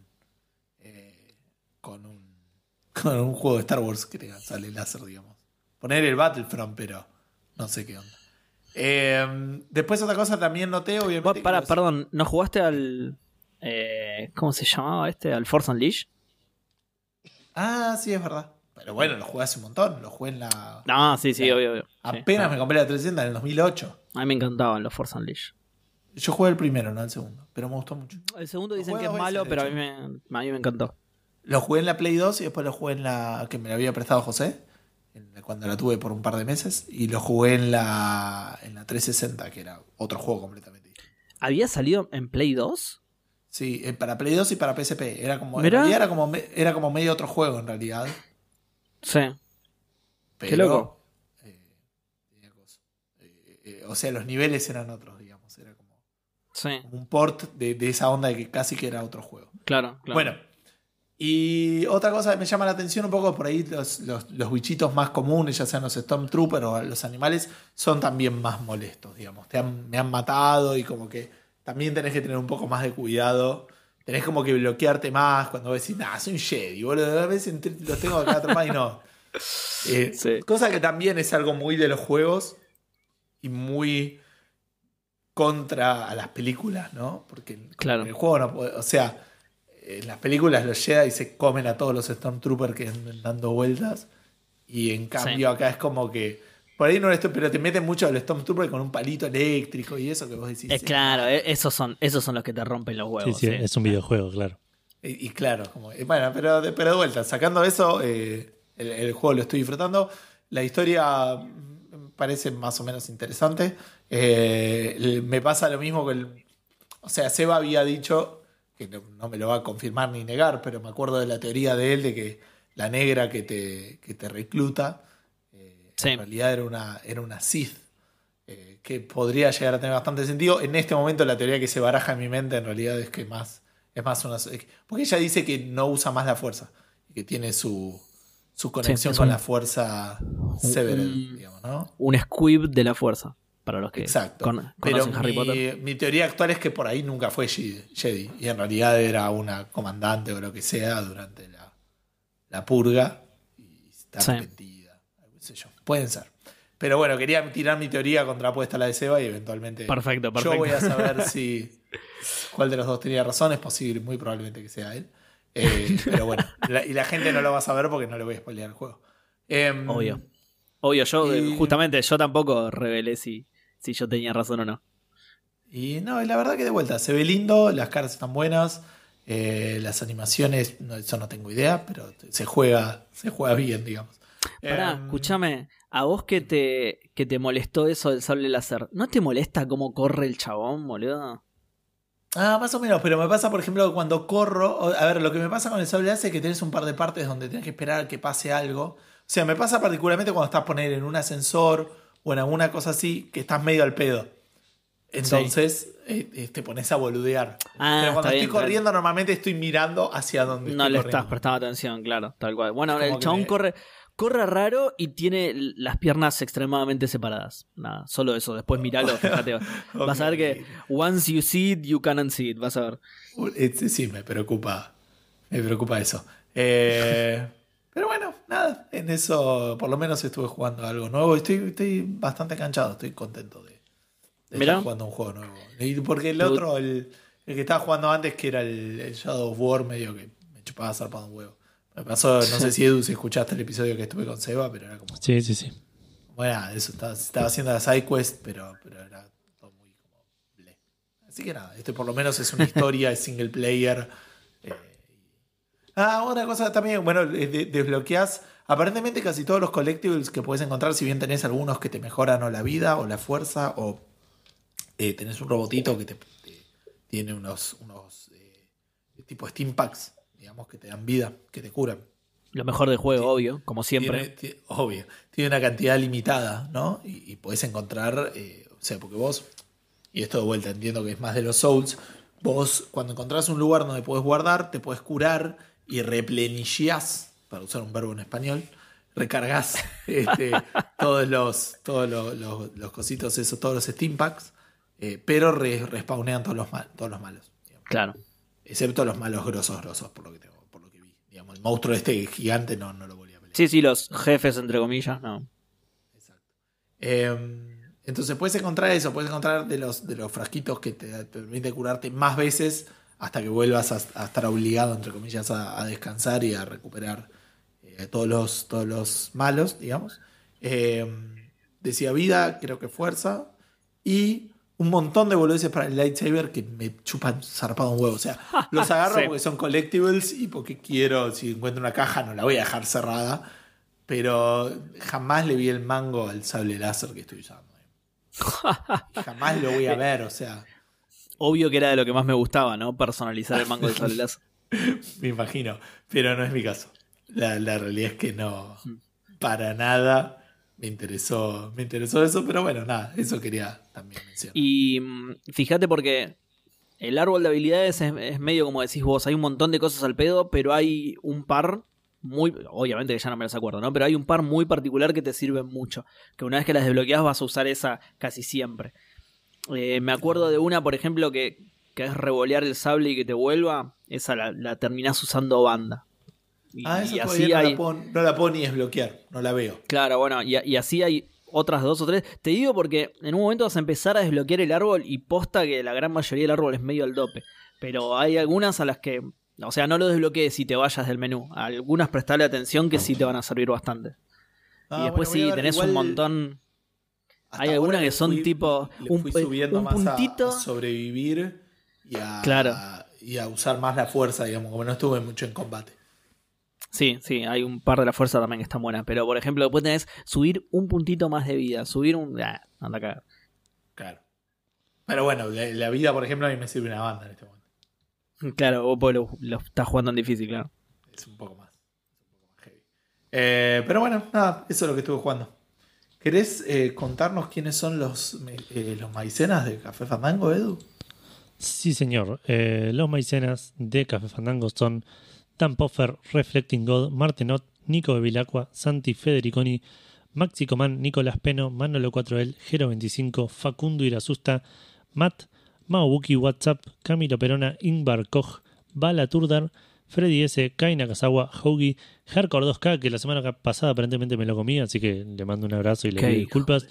eh, con un con un juego de Star Wars que tenga sale láser, digamos. Poner el Battlefront, pero no sé qué onda. Eh, después otra cosa también noté, obviamente. Los- perdón, ¿no jugaste al. eh, ¿Cómo se llamaba este? ¿Al Force Unleashed? Ah, sí, es verdad. Pero bueno, lo jugué hace un montón, lo jugué en la... No, sí, sí, obvio, obvio. Apenas me compré la 300 en el 2008. A mí me encantaban los Force Unleashed. Yo jugué el primero, no el segundo, pero me gustó mucho. El segundo Lo dicen que es malo, pero a mí, me, a mí me encantó. Lo jugué en la Play 2 y después lo jugué en la que me la había prestado José, cuando la tuve por un par de meses, y lo jugué en la, en la 360, que era otro juego completamente. ¿Había salido en Play 2? Sí, eh, para Play 2 y para PSP. Era como, era como, era como medio otro juego en realidad. Sí. Pero, Qué loco. eh. Eh, eh, o sea, los niveles eran otros, digamos. Era como, Sí, como un port de, de esa onda de que casi que era otro juego. claro, claro. Bueno, y otra cosa que me llama la atención un poco por ahí, los, los- los bichitos más comunes, ya sean los Stormtroopers o los animales, son también más molestos, digamos. Te han- me han matado y como que también tenés que tener un poco más de cuidado. Tenés como que bloquearte más cuando decís, nah, soy un Jedi, boludo. A veces los tengo acá atrapados y no. Eh, Sí. Cosa que también es algo muy de los juegos y muy contra a las películas, ¿no? Porque Claro. en el juego no puede, o sea, en las películas los Jedi se comen a todos los Stormtroopers que andan dando vueltas y en cambio acá es como que por ahí no esto, pero te meten mucho al Stormtrooper con un palito eléctrico y eso que vos decís. Sí. claro, eh, esos son, esos son los que te rompen los huevos. sí, sí. es un videojuego, claro. Y, y claro, como, bueno, pero de, pero de vuelta, sacando eso, eh, el, el juego lo estoy disfrutando. La historia mm, parece más o menos interesante. Eh, me pasa lo mismo que el. O sea, Seba había dicho, que no, no me lo va a confirmar ni negar, pero me acuerdo de la teoría de él de que la negra que te, que te recluta eh, Sí. en realidad era una, era una Sith. eh, que podría llegar a tener bastante sentido. En este momento la teoría que se baraja en mi mente en realidad es que más es más una porque ella dice que no usa más la fuerza y que tiene su, su conexión con un- la fuerza Severed, un- digamos, ¿no? Un squib de la fuerza, para los que Exacto. con- Pero Harry Potter. mi, mi teoría actual es que por ahí nunca fue Jedi, y en realidad era una comandante o lo que sea durante la, la purga y está Sí. arrepentida, sé yo. Pueden ser. Pero bueno, quería tirar mi teoría contrapuesta a la de Seba y eventualmente Perfecto, yo perfecto. voy a saber si cuál de los dos tenía razón. Es posible, muy probablemente que sea él. Eh, pero bueno, la- y la gente no lo va a saber porque no le voy a spoilear el juego. Em, Obvio. Obvio, yo, y- justamente, yo tampoco revelé si, si yo tenía razón o no. Y no, la verdad que de vuelta, se ve lindo, las caras están buenas, eh, las animaciones, no, eso no tengo idea, pero se juega, se juega bien, digamos. Pará, Em, escúchame, a vos que te, que te molestó eso del sable láser, ¿no te molesta cómo corre el chabón, boludo? Ah, más o menos, pero me pasa, por ejemplo, cuando corro. A ver, lo que me pasa con el sable láser es que tenés un par de partes donde tenés que esperar a que pase algo. O sea, me pasa particularmente cuando estás poner en un ascensor o en alguna cosa así, que estás medio al pedo. Entonces eh, eh, te pones a boludear. Ah, pero cuando estoy bien, corriendo, normalmente estoy mirando hacia donde No estoy le corriendo. estás prestando atención, claro, tal cual. Bueno, el chabón me- corre, corre raro y tiene las piernas extremadamente separadas. Nada, solo eso. Después miralo, fíjate. Vas a ver que once you see it, you can unsee it. Vas a ver. Eh, Sí, sí, me preocupa. Me preocupa eso. Eh, pero bueno, nada. En eso por lo menos estuve jugando algo nuevo. Estoy, estoy bastante canchado, estoy contento de, estar jugando un juego nuevo. Y porque el otro, el, el que estaba jugando antes, que era el, el Shadow of War, medio que me chupaba zarpado un huevo. Me pasó, no sé si Edu, si escuchaste el episodio que estuve con Seba, pero era como. Sí, sí, sí. Bueno, eso estaba, estaba haciendo la side quest, pero, pero era todo muy como. ble. Así que nada, este por lo menos es una historia, es single player. Eh, Ah, una cosa también, bueno, de- de- desbloqueás. Aparentemente casi todos los collectibles que puedes encontrar, si bien tenés algunos que te mejoran o la vida o la fuerza, o eh, tenés un robotito que te, te- tiene unos, unos eh, tipo Steam Packs, digamos, que te dan vida, que te curan. Lo mejor del juego, obvio, como siempre. Tiene, obvio. Tiene una cantidad limitada, ¿no? Y, y podés encontrar, eh, o sea, porque vos, y esto de vuelta entiendo que es más de los Souls, vos cuando encontrás un lugar donde podés guardar, te podés curar y replenillás, para usar un verbo en español, recargas este, todos los todos los, los- los cositos, esos, todos los Steam Packs, eh, pero re- respawnean todos los, mal- todos los malos. digamos. Claro. Excepto los malos grosos, grosos, por lo que, tengo, por lo que vi. Digamos, el monstruo este gigante no, no lo volví a pelear. Sí, sí, los jefes, entre comillas, no. Eh, entonces puedes encontrar eso, puedes encontrar de los, de los frasquitos que te, te permite curarte más veces hasta que vuelvas a, a estar obligado, entre comillas, a, a descansar y a recuperar eh, todos, los, todos los malos, digamos. Eh, decía vida, creo que fuerza. Y un montón de boludeces para el lightsaber que me chupan zarpado un huevo. O sea, los agarro Sí. porque son collectibles y porque quiero, si encuentro una caja, no la voy a dejar cerrada. Pero jamás le vi el mango al sable láser que estoy usando. Jamás lo voy a ver, o sea, Obvio que era de lo que más me gustaba, ¿no? Personalizar el mango de láser. me imagino. Pero no es mi caso. La, la realidad es que no, para nada me interesó, me interesó eso, pero bueno, nada, eso quería también mencionar. Y mm, fíjate porque el árbol de habilidades es, es medio como decís vos, hay un montón de cosas al pedo, pero hay un par muy, obviamente que ya no me las acuerdo, ¿no? Pero hay un par muy particular que te sirven mucho, que una vez que las desbloqueas vas a usar esa casi siempre. Eh, me acuerdo de una, por ejemplo, que, que es revolear el sable y que te vuelva, esa la, la terminás usando banda. Y, ah, eso y todavía así no, hay... la puedo, no la desbloquear, no la veo. Claro, bueno, y, y así hay otras dos o tres. Te digo porque en un momento vas a empezar a desbloquear el árbol y posta que la gran mayoría del árbol es medio al dope. Pero hay algunas a las que, o sea, no lo desbloquees y te vayas del menú. A algunas prestarle atención que sí te van a servir bastante. Ah, y después bueno, sí, tenés igual un montón. Hasta hay algunas que son fui- tipo un- fui subiendo un más a- puntito. a sobrevivir y a, Claro. y a usar más la fuerza, digamos, como no estuve mucho en combate. Sí, sí, hay un par de la fuerza también que están buenas. Pero por ejemplo, después tenés subir un puntito más de vida. Subir un. Ah, anda a cagar. Claro. Pero bueno, la, la vida, por ejemplo, a mí me sirve una banda en este momento. Claro, vos pues, lo, lo estás jugando en difícil, claro. Es un poco más. es un poco más heavy. Eh, pero bueno, nada, eso es lo que estuve jugando. ¿Querés eh, contarnos quiénes son los, eh, los maicenas de Café Fandango, Edu? Sí, señor. Eh, los maicenas de Café Fandango son Dan Poffer, Reflecting God, Martenot, Nico Bevilacqua, Santi Federiconi, Maxi Coman, Nicolás Peno, Manolo 4L, Gero25, Facundo Irasusta, Matt, Maobuki WhatsApp, Camilo Perona, Ingvar Koch, Bala Turdar, Freddy S, Kai Nakazawa, Hoagie, Hardcore 2K, que la semana pasada aparentemente me lo comí, así que le mando un abrazo y le pido disculpas.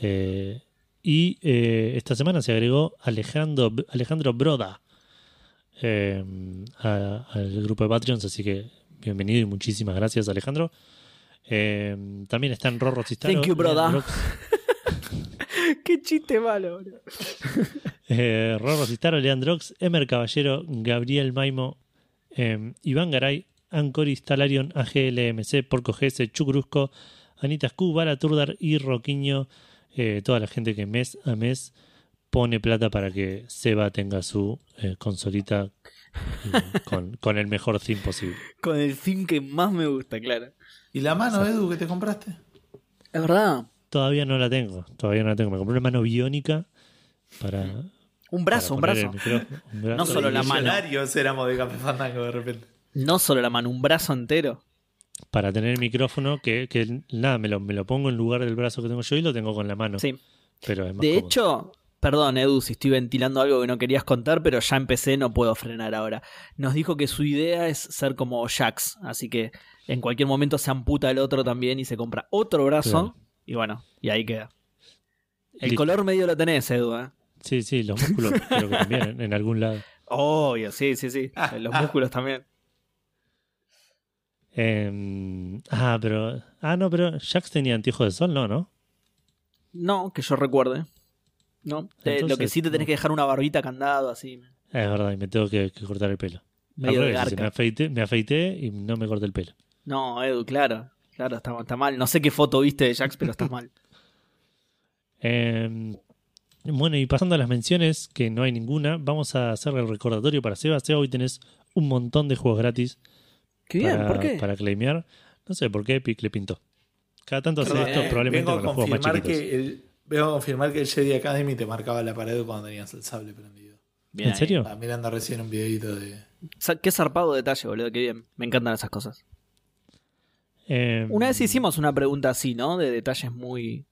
Eh, y eh, esta semana se agregó Alejandro, Alejandro Broda eh, al grupo de Patreons, así que bienvenido y muchísimas gracias, Alejandro. También están Rorro Cistaro, Thank you, Broda. Qué chiste malo, bro. eh, Rorro Cistaro, Leandrox, Emer Caballero, Gabriel Maimo, eh, Iván Garay, Ancoris Talarion, AGLMC, Porco GS, Chucrusco, Anita Scu, Bala Turdar y Roquiño, eh, toda la gente que mes a mes pone plata para que Seba tenga su eh, consolita con, con el mejor theme posible. Con el theme que más me gusta, claro. ¿Y la mano, Edu, que te compraste? Es verdad. Todavía no la tengo, todavía no la tengo. Me compré una mano biónica para. Un brazo, un brazo. un. No solo la mano. Millonarios éramos de Café Fandango de repente. No solo la mano, un brazo entero. Para tener el micrófono que, que nada, me lo, me lo pongo en lugar del brazo que tengo yo y lo tengo con la mano. Sí. Pero es más De cómodo. hecho, perdón, Edu, si estoy ventilando algo que no querías contar, pero ya empecé, no puedo frenar ahora. Nos dijo que su idea es ser como Jax, así que en cualquier momento se amputa el otro también y se compra otro brazo. Claro. Y bueno, y ahí queda. El Listo. color medio lo tenés, Edu, ¿eh? Sí, sí, los músculos creo que también en, en algún lado. Obvio, sí, sí, sí. Los músculos también. Eh, ah, pero. Ah, no, pero Jax tenía anteojos de sol, no, ¿no? No, que yo recuerde. No, Te- lo que sí te tenés que dejar una barbita candado así. Es verdad, y me tengo que, que cortar el pelo. Medio de garca. me, afeité, me afeité y no me corté el pelo. No, Edu, claro. Claro, está, está mal. No sé qué foto viste de Jax, pero está mal. Eh, bueno, y pasando a las menciones, que no hay ninguna, vamos a hacer el recordatorio para Seba. Seba, hoy tenés un montón de juegos gratis Qué bien, para, ¿por qué? para claimear. No sé por qué Epic le pintó. Cada tanto hace esto, eh, probablemente vengo con a los juegos más confirmar chiquitos. que el, vengo a confirmar que el Jedi Academy te marcaba la pared cuando tenías el sable prendido. Bien ¿En ahí. serio? Estaba mirando recién un videito de. Qué zarpado detalle, boludo, qué bien. Me encantan esas cosas. Eh, Una vez hicimos una pregunta así, ¿no? De detalles muy,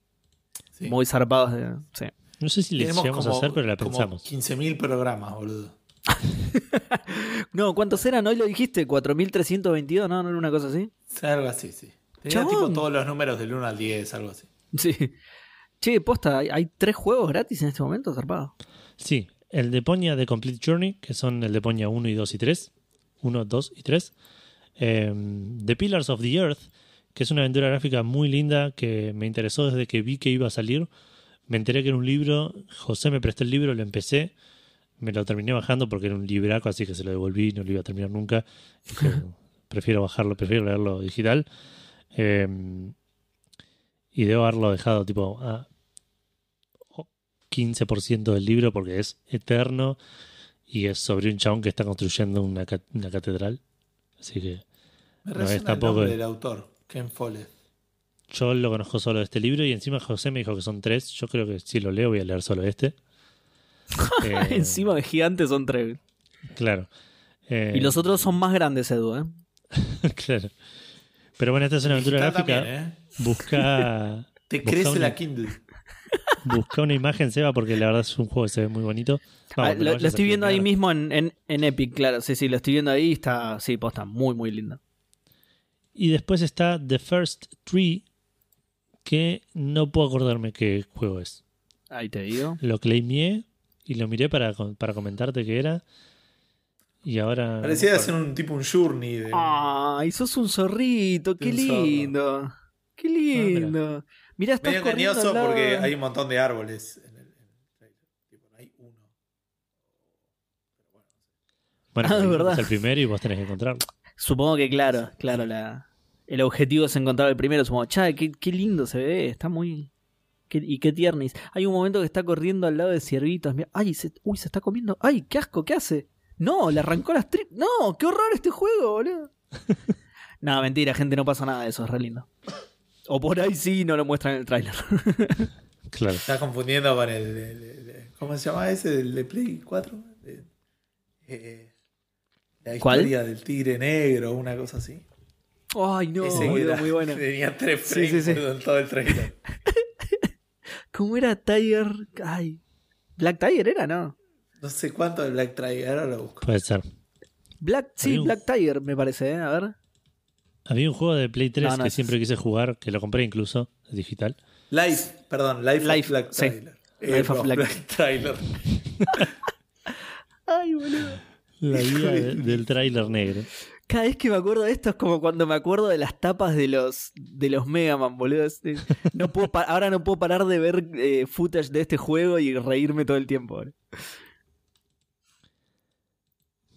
Sí. muy zarpados. De... Sí. No sé si le Tenemos llegamos a como- hacer, pero la pensamos. 15.000 programas, boludo. No, ¿cuántos eran? Hoy lo dijiste, 4.322, ¿no? ¿No era una cosa así? Algo así, sí. Tenía Chabón. tipo todos los números del 1 al 10, algo así. Sí. Che, posta, ¿hay, hay tres juegos gratis en este momento, zarpado? Sí, el de Poña de Complete Journey, que son el de Poña 1 y 2 y 3. 1, 2 y 3. Eh, the Pillars of the Earth, que es una aventura gráfica muy linda que me interesó desde que vi que iba a salir. Me enteré que era un libro, José me prestó el libro, lo empecé, me lo terminé bajando porque era un libraco, así que se lo devolví, no lo iba a terminar nunca. Prefiero bajarlo, prefiero leerlo digital. Eh, y debo haberlo dejado tipo a 15% del libro porque es eterno y es sobre un chabón que está construyendo una, ca- una catedral. Así que Me No, es el tampoco- nombre del autor, Ken Follett. Yo lo conozco solo de este libro y encima José me dijo que son tres. Yo creo que si lo leo voy a leer solo este. Eh, Encima de gigantes son tres. Claro. Eh, Y los otros son más grandes, Edu, ¿eh? claro. Pero bueno, esta es una aventura Digital gráfica. también, ¿eh? Busca, Te Busca crece una- la Kindle. busca una imagen, Seba, porque la verdad es un juego que se ve muy bonito. Ah, Vamos, lo, estoy viendo ahí mismo en, en, en Epic, claro. Sí, sí, lo estoy viendo ahí. Está, sí, posta, muy, muy linda. Y después está The First Tree, que no puedo acordarme qué juego es. Ahí te digo. Lo claimé y lo miré para, para comentarte qué era. Y ahora. Parecía no hacer un tipo un journey de. Ay, sos un zorrito, qué Un zorro. lindo. Qué lindo. Mirá, estás Medio corriendo engañoso al lado- porque hay un montón de árboles en el, en el trailer. Tipo, no hay uno. Bueno, Ah, es es verdad. el primero y vos tenés que encontrarlo. Supongo que claro, claro, la, el objetivo es encontrar el primero. Supongo, cha, qué, qué lindo se ve, está muy... qué- y qué tiernis. Hay un momento que está corriendo al lado de ciervitos. mirá, Ay, se, uy, se está comiendo. Ay, qué asco, ¿qué hace? No, le arrancó las tri... No, qué horror este juego, boludo. no, mentira, gente, no pasa nada de eso, es re lindo. O por ahí sí no lo muestran en el tráiler. Claro. Estás confundiendo con el, el- el- el- ¿Cómo se llama ese? ¿El de Play 4? De- eh, la ¿Cuál? historia del tigre negro, una cosa así. Ay, no, Ese que boludo, era- muy bueno. Tenía tres frames sí, en todo el trailer. ¿Cómo era Tiger? Ay. Black Tiger era, ¿no? No sé cuánto de Black Tiger, ahora lo busco. Puede ser. Black, sí, un- Black Tiger me parece, ¿eh? A ver. Había un juego de Play 3 No, no, que es- siempre quise jugar, que lo compré incluso, digital. Life, perdón, Life, Life, of Black sí. Trailer. Life of Black- Trailer. Ay, boludo. La vida de- del tráiler negro. Cada vez que me acuerdo de esto es como cuando me acuerdo de las tapas de los de los Mega Man, boludo. Es- es- No puedo ahora no puedo parar de ver eh, footage de este juego y reírme todo el tiempo. boludo.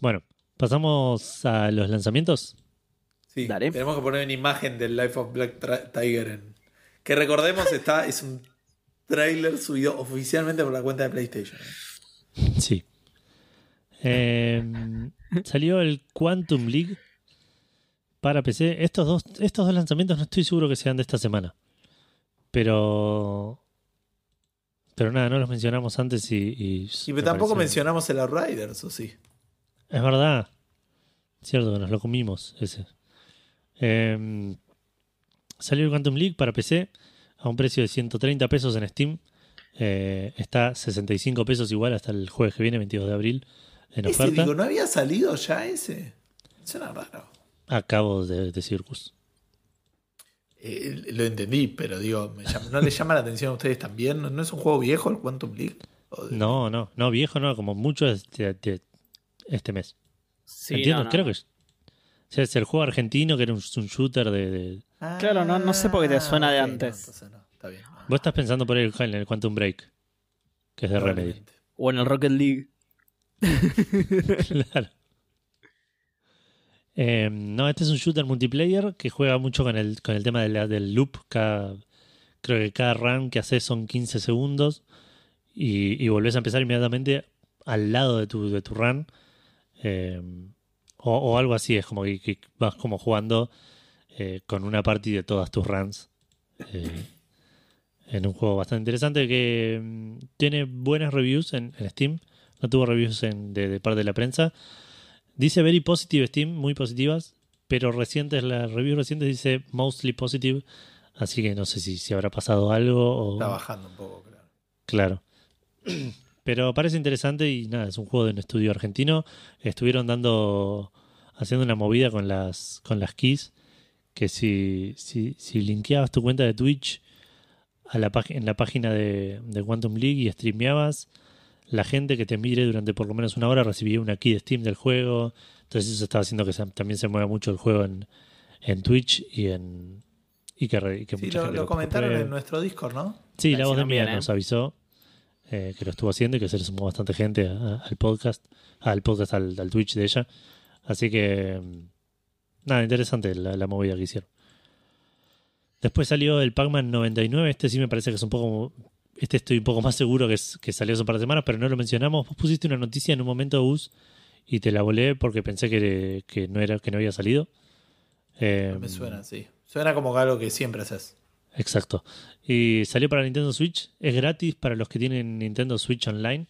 Bueno, pasamos a los lanzamientos. Sí, Dale. tenemos que poner una imagen del Life of Black Tra- Tiger en. Que recordemos, está, es un trailer subido oficialmente por la cuenta de PlayStation. Sí. Eh, salió el Quantum League para PC. Estos dos, estos dos lanzamientos no estoy seguro que sean de esta semana. Pero. Pero nada, no los mencionamos antes y. y Y me tampoco mencionamos el Outriders, ¿o sí? Es verdad. Cierto que nos lo comimos ese. Eh, salió el Quantum League para PC a un precio de 130 pesos en Steam. Eh, está 65 pesos igual hasta el jueves que viene, 22 de abril, en Ese, oferta. digo, ¿no había salido ya ese? Suena raro. Acabo de, de Circus. Eh, lo entendí, pero digo, me llama- ¿no le llama la atención a ustedes también? ¿No, no es un juego viejo el Quantum League? ¿O de- No, no, no, viejo no, como mucho este, de este mes. Sí, Entiendo, no, no. creo que es. O sea, es el juego argentino que era un, un shooter de, de- Claro, no- no sé por qué te suena de antes. no, entonces no, está bien. Vos estás pensando por el, en el Quantum Break, que es de Remedy. O en el Rocket League. Claro. Eh, no, este es un shooter multiplayer que juega mucho con el, con el tema del loop. Cada, creo que cada run que haces son 15 segundos y, y volvés a empezar inmediatamente al lado de tu, de tu run. Eh, O, o algo así, es como que, vas como jugando eh, con una party de todas tus runs. eh, en un juego bastante interesante que mm, tiene buenas reviews en Steam. No tuvo reviews en- de, de parte de la prensa. Dice very positive Steam, muy positivas, pero recientes, las reviews recientes dice mostly positive, así que no sé si, si habrá pasado algo o... Está bajando un poco, claro. Claro. Pero parece interesante y nada, es un juego de un estudio argentino. Estuvieron dando, haciendo una movida con las, con las keys, que si, si, si linkeabas tu cuenta de Twitch a la en la página de, de Quantum League y streameabas, la gente que te mire durante por lo menos una hora recibía una key de Steam del juego. Entonces eso estaba haciendo que se- también se mueva mucho el juego en, en Twitch y en... Y que, y que Sí, mucha lo, gente lo comentaron en nuestro Discord, ¿no? Sí, La la voz de Mía bien, ¿eh? nos avisó eh, que lo estuvo haciendo y que se le sumó bastante gente a- al podcast, al podcast, al, al Twitch de ella. Así que, mm, nada, interesante la, la movida que hicieron. Después salió el Pac-Man 99. Este sí me parece que es un poco. Este estoy un poco más seguro que, es- que salió hace un par de semanas, pero no lo mencionamos. Vos pusiste una noticia en un momento, Gus, y te la volé porque pensé que, que no, era, que no había salido. Eh, Me suena, sí. Suena como algo que siempre haces. Exacto. Y salió para Nintendo Switch. Es gratis para los que tienen Nintendo Switch Online.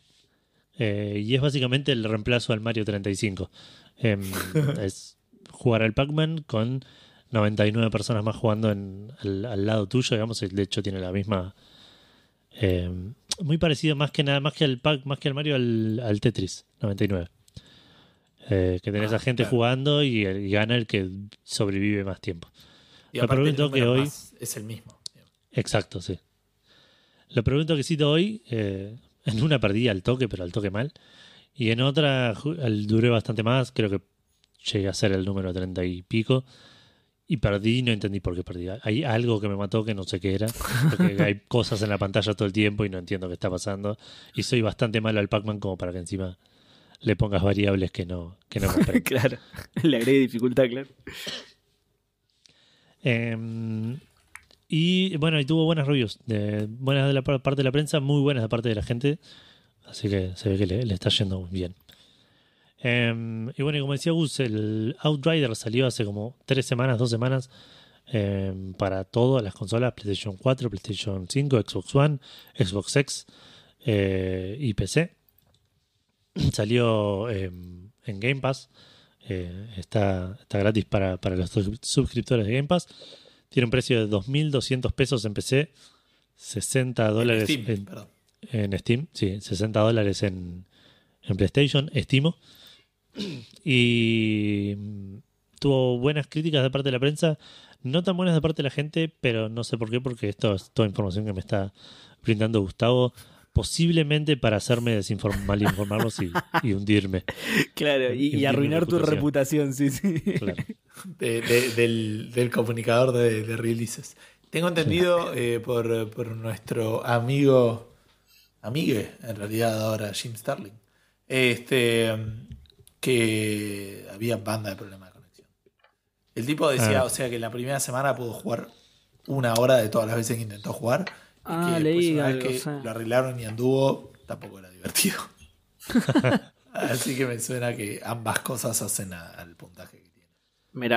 Eh, y es básicamente el reemplazo al Mario 35. Em, es jugar al Pac-Man con 99 personas más jugando en, al, al lado tuyo. Digamos, de hecho tiene la misma. Em, muy parecido más que nada, más que al Pac, más que al Mario, al, al Tetris 99. Eh, que tenés Ah, a gente claro. jugando y, y gana el que sobrevive más tiempo. Y el pregunto que hoy- es el mismo. Exacto, sí. Lo pregunto que cito hoy, eh, en una perdí al toque, pero al toque mal. Y en otra duré bastante más, creo que llegué a ser el número treinta y pico. Y perdí no entendí por qué perdí. Hay algo que me mató que no sé qué era. Porque hay cosas en la pantalla todo el tiempo y no entiendo qué está pasando. Y soy bastante malo al Pac-Man como para que encima le pongas variables que no, que no comprendo. claro. Le agregué dificultad, claro. Eh, y bueno, y tuvo buenas reviews, de, buenas de la par- parte de la prensa, muy buenas de parte de la gente. Así que se ve que le, le está yendo bien. Eh, y bueno, y como decía Gus, el Outrider salió hace como tres semanas, dos semanas eh, para todas las consolas: PlayStation 4, PlayStation 5, Xbox One, Xbox X eh, y PC. Salió eh, en Game Pass. Eh, está, está gratis para, para los suscri- suscriptores de Game Pass. Tiene un precio de 2.200 pesos en PC, 60 dólares En Steam, en, en Steam, sí, 60 dólares en, en PlayStation, estimo. Y mm, tuvo buenas críticas de parte de la prensa, no tan buenas de parte de la gente, pero no sé por qué, porque esto es toda información que me está brindando Gustavo, posiblemente para hacerme desinform mal informarlos y, y hundirme. Claro, y, arruinar tu reputación, sí, sí. Claro. De- de- del, del comunicador de, de releases. Tengo entendido eh, por, por nuestro amigo, amigue, en realidad ahora Jim Starling, este, que había banda de problemas de conexión. El tipo decía, Ah. o sea, que la primera semana pudo jugar una hora de todas las veces que intentó jugar. y Ah, que leí después, una vez que lo arreglaron y anduvo, tampoco era divertido. Así que me suena que ambas cosas hacen a- al puntaje que tiene.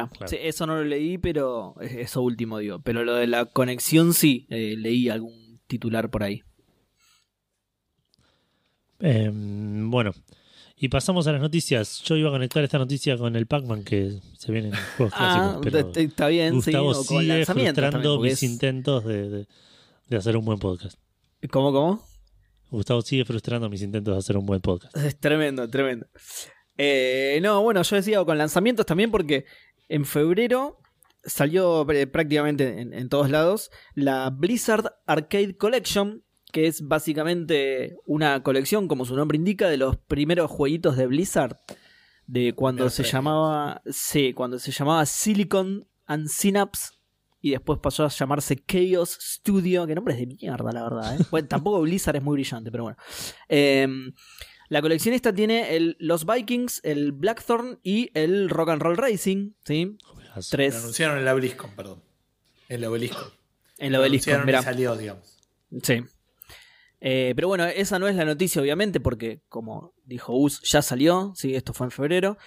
Claro. sí, eso no lo leí, pero es- eso último digo. Pero lo de la conexión sí, eh, leí algún titular por ahí. Eh, bueno, y pasamos a las noticias. Yo iba a conectar esta noticia con el Pac-Man que se vienen juegos Ah, clásicos, pero está bien, Gustavo sí, sigue frustrando mis es- intentos de, de- de hacer un buen podcast. ¿Cómo, cómo? Gustavo sigue frustrando mis intentos de hacer un buen podcast. Es tremendo, tremendo. Eh, no, bueno, yo decía con lanzamientos también porque en febrero salió eh, prácticamente en, en todos lados la Blizzard Arcade Collection, que es básicamente una colección, como su nombre indica, de los primeros jueguitos de Blizzard, de cuando se llamaba, sí, cuando se llamaba Silicon and Synapse y después pasó a llamarse Chaos Studio, que nombre es de mierda, la verdad. ¿eh? Bueno, tampoco Blizzard es muy brillante, pero bueno. Em, la colección esta tiene el, los Vikings, el Blackthorn y el Rock and Roll Racing, ¿sí? Tres Lo anunciaron en la BlizzCon, perdón. En la obelisco. en la obelisco, mirá. salió, digamos. Sí. Eh, pero bueno, esa no es la noticia, obviamente, porque como dijo Us, ya salió, sí, esto fue en febrero.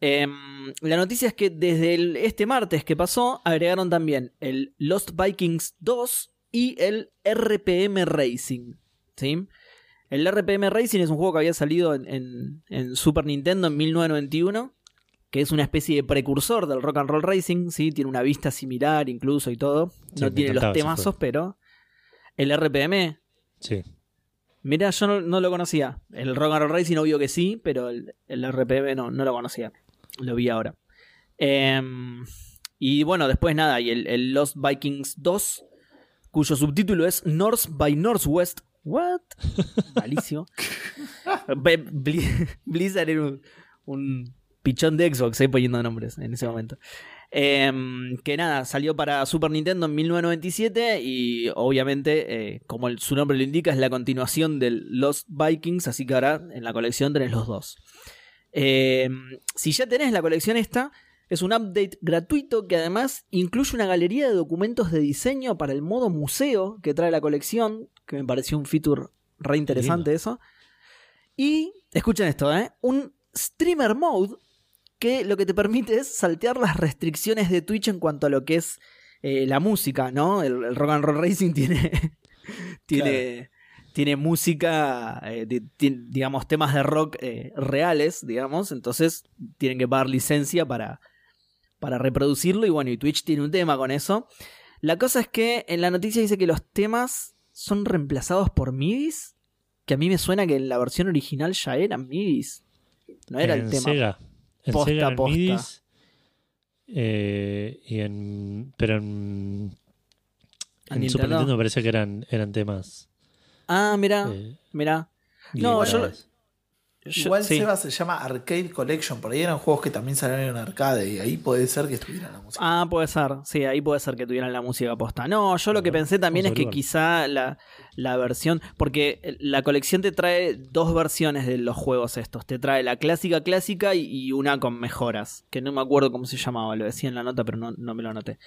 Em, la noticia es que desde el- este martes que pasó, agregaron también el Lost Vikings 2 y el RPM Racing. ¿sí? El RPM Racing es un juego que había salido en, en- en Super Nintendo en 1991, que es una especie de precursor del Rock and Roll Racing, ¿sí? tiene una vista similar incluso y todo. Sí, no tiene los temazos, pero el RPM Sí. Mira, yo no, no lo conocía. El Rock and Roll Racing obvio que sí, pero el, el RPM no, no lo conocía. Lo vi ahora. Em, y bueno, después nada, y el, el Lost Vikings 2, cuyo subtítulo es North by Northwest. What? Bli- Blizzard era un, un pichón de Xbox, eh, poniendo nombres en ese momento. Em, que nada, salió para Super Nintendo en 1997 y obviamente, eh, como el- su nombre lo indica, es la continuación del Lost Vikings, así que ahora en la colección tenés los dos. Em, si ya tenés la colección esta, es un update gratuito que además incluye una galería de documentos de diseño para el modo museo que trae la colección, que me pareció un feature re interesante eso. Y, escuchen esto, ¿eh? un streamer mode que lo que te permite es saltear las restricciones de Twitch en cuanto a lo que es eh, la música, ¿no? El, el Rock and Roll Racing tiene, tiene, tiene música, eh, de- digamos, temas de rock eh, reales, digamos, entonces tienen que pagar licencia para, para reproducirlo y bueno, y Twitch tiene un tema con eso. La cosa es que en la noticia dice que los temas son reemplazados por MIDIs, que a mí me suena que en la versión original ya eran MIDIs. No era el tema. Sega. En Posta, Sega, en posta. midis, eh, y en, pero en, ¿En en Super Nintendo? Parece que eran, eran temas. Ah, mira, eh, mira. No, yo-. Yo- Igual sí. Seba se llama Arcade Collection, por ahí eran juegos que también salieron en arcade y ahí puede ser que estuvieran la música. Ah, puede ser. Sí, ahí puede ser que tuvieran la música posta. No, yo lo que pensé también es que quizá la, la versión. Porque la colección te trae dos versiones de los juegos estos. Te trae la clásica clásica y, y una con mejoras. Que no me acuerdo cómo se llamaba. Lo decía en la nota, pero no, no me lo anoté.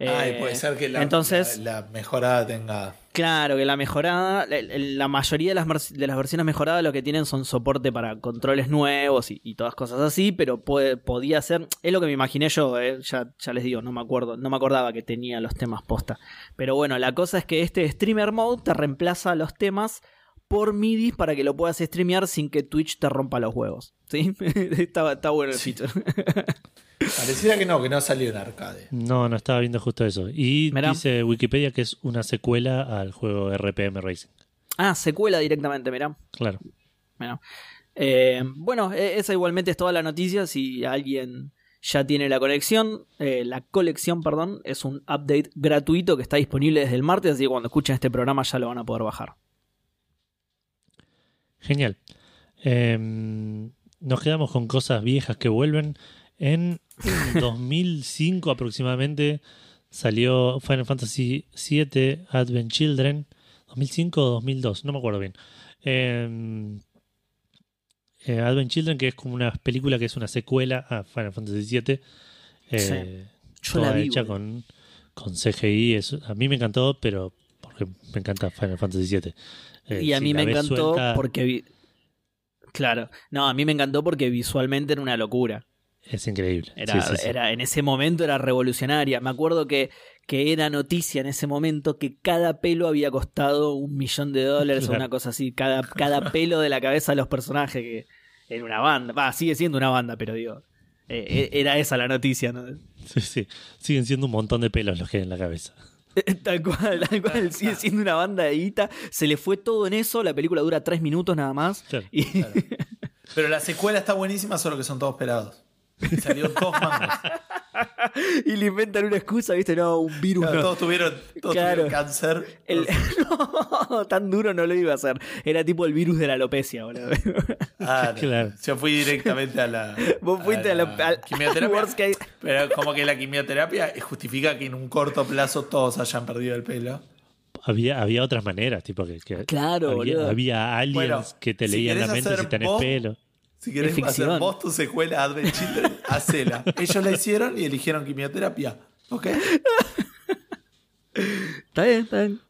Ah, y Eh, puede ser que la, entonces- la, la mejorada tenga. Claro, que la mejorada, la, la mayoría de las, de las versiones mejoradas lo que tienen son soporte para controles nuevos y, y todas cosas así, pero puede, podía ser, es lo que me imaginé yo, eh, ya, ya les digo, no me acuerdo, no me acordaba que tenía los temas posta. Pero bueno, la cosa es que este streamer mode te reemplaza los temas por MIDI para que lo puedas streamear sin que Twitch te rompa los huevos. ¿Sí? está, está bueno el Sí. feature. Pareciera que no, que no salió en arcade. No, no estaba viendo justo eso. Y Mirá. dice Wikipedia que es una secuela al juego RPM Racing. ah, secuela directamente, mirá. Claro. Bueno, Eh, bueno, eh, esa igualmente es toda la noticia. Si alguien ya tiene la colección, eh, la colección, perdón, es un update gratuito que está disponible desde el martes, así que cuando escuchen este programa ya lo van a poder bajar. Genial. Em, nos quedamos con cosas viejas que vuelven. En 2005 aproximadamente salió Final Fantasy VII Advent Children. 2005 o 2002, no me acuerdo bien. Em, eh, Advent Children, que es como una película que es una secuela a Final Fantasy VII. eh, la toda vi. hecha con, con CGI. Es- a mí me encantó, pero porque me encanta Final Fantasy VII. Eh, y a si mí me encantó suelta, porque vi... Claro, no, a mí me encantó porque visualmente era una locura. Es increíble. Era, Sí, sí, sí. era, en ese momento era revolucionaria. Me acuerdo que, que era noticia en ese momento que cada pelo había costado un millón de dólares o una cosa así. Cada, cada pelo de la cabeza de los personajes que en una banda. Va, sigue siendo una banda, pero digo. eh, e- era esa la noticia, ¿no? Sí, sí. Siguen siendo un montón de pelos los que hay en la cabeza. tal cual, tal cual. Sigue siendo una banda de guita. Se le fue todo en eso. La película dura tres minutos nada más. Claro. Y, Pero la secuela está buenísima, solo que son todos pelados. Y salieron todos mangos. y le inventan una excusa, ¿viste? No, un virus. Claro, no. todos tuvieron, todos Claro. tuvieron cáncer. El- no, tan duro no lo iba a hacer. Era tipo el virus de la alopecia, boludo. Ah, no. Claro. Yo fui directamente a la. Vos fuiste a la- quimioterapia. Pero como que la quimioterapia justifica que en un corto plazo todos hayan perdido el pelo. Había, había otras maneras, tipo que, que Claro, había, boludo. había aliens Bueno, que te si leían la mente si tenés vos- pelo. Si querés hacer vos tu secuela Advent Children, hacela. Ellos la hicieron y eligieron quimioterapia. ¿Ok? Está bien, está bien.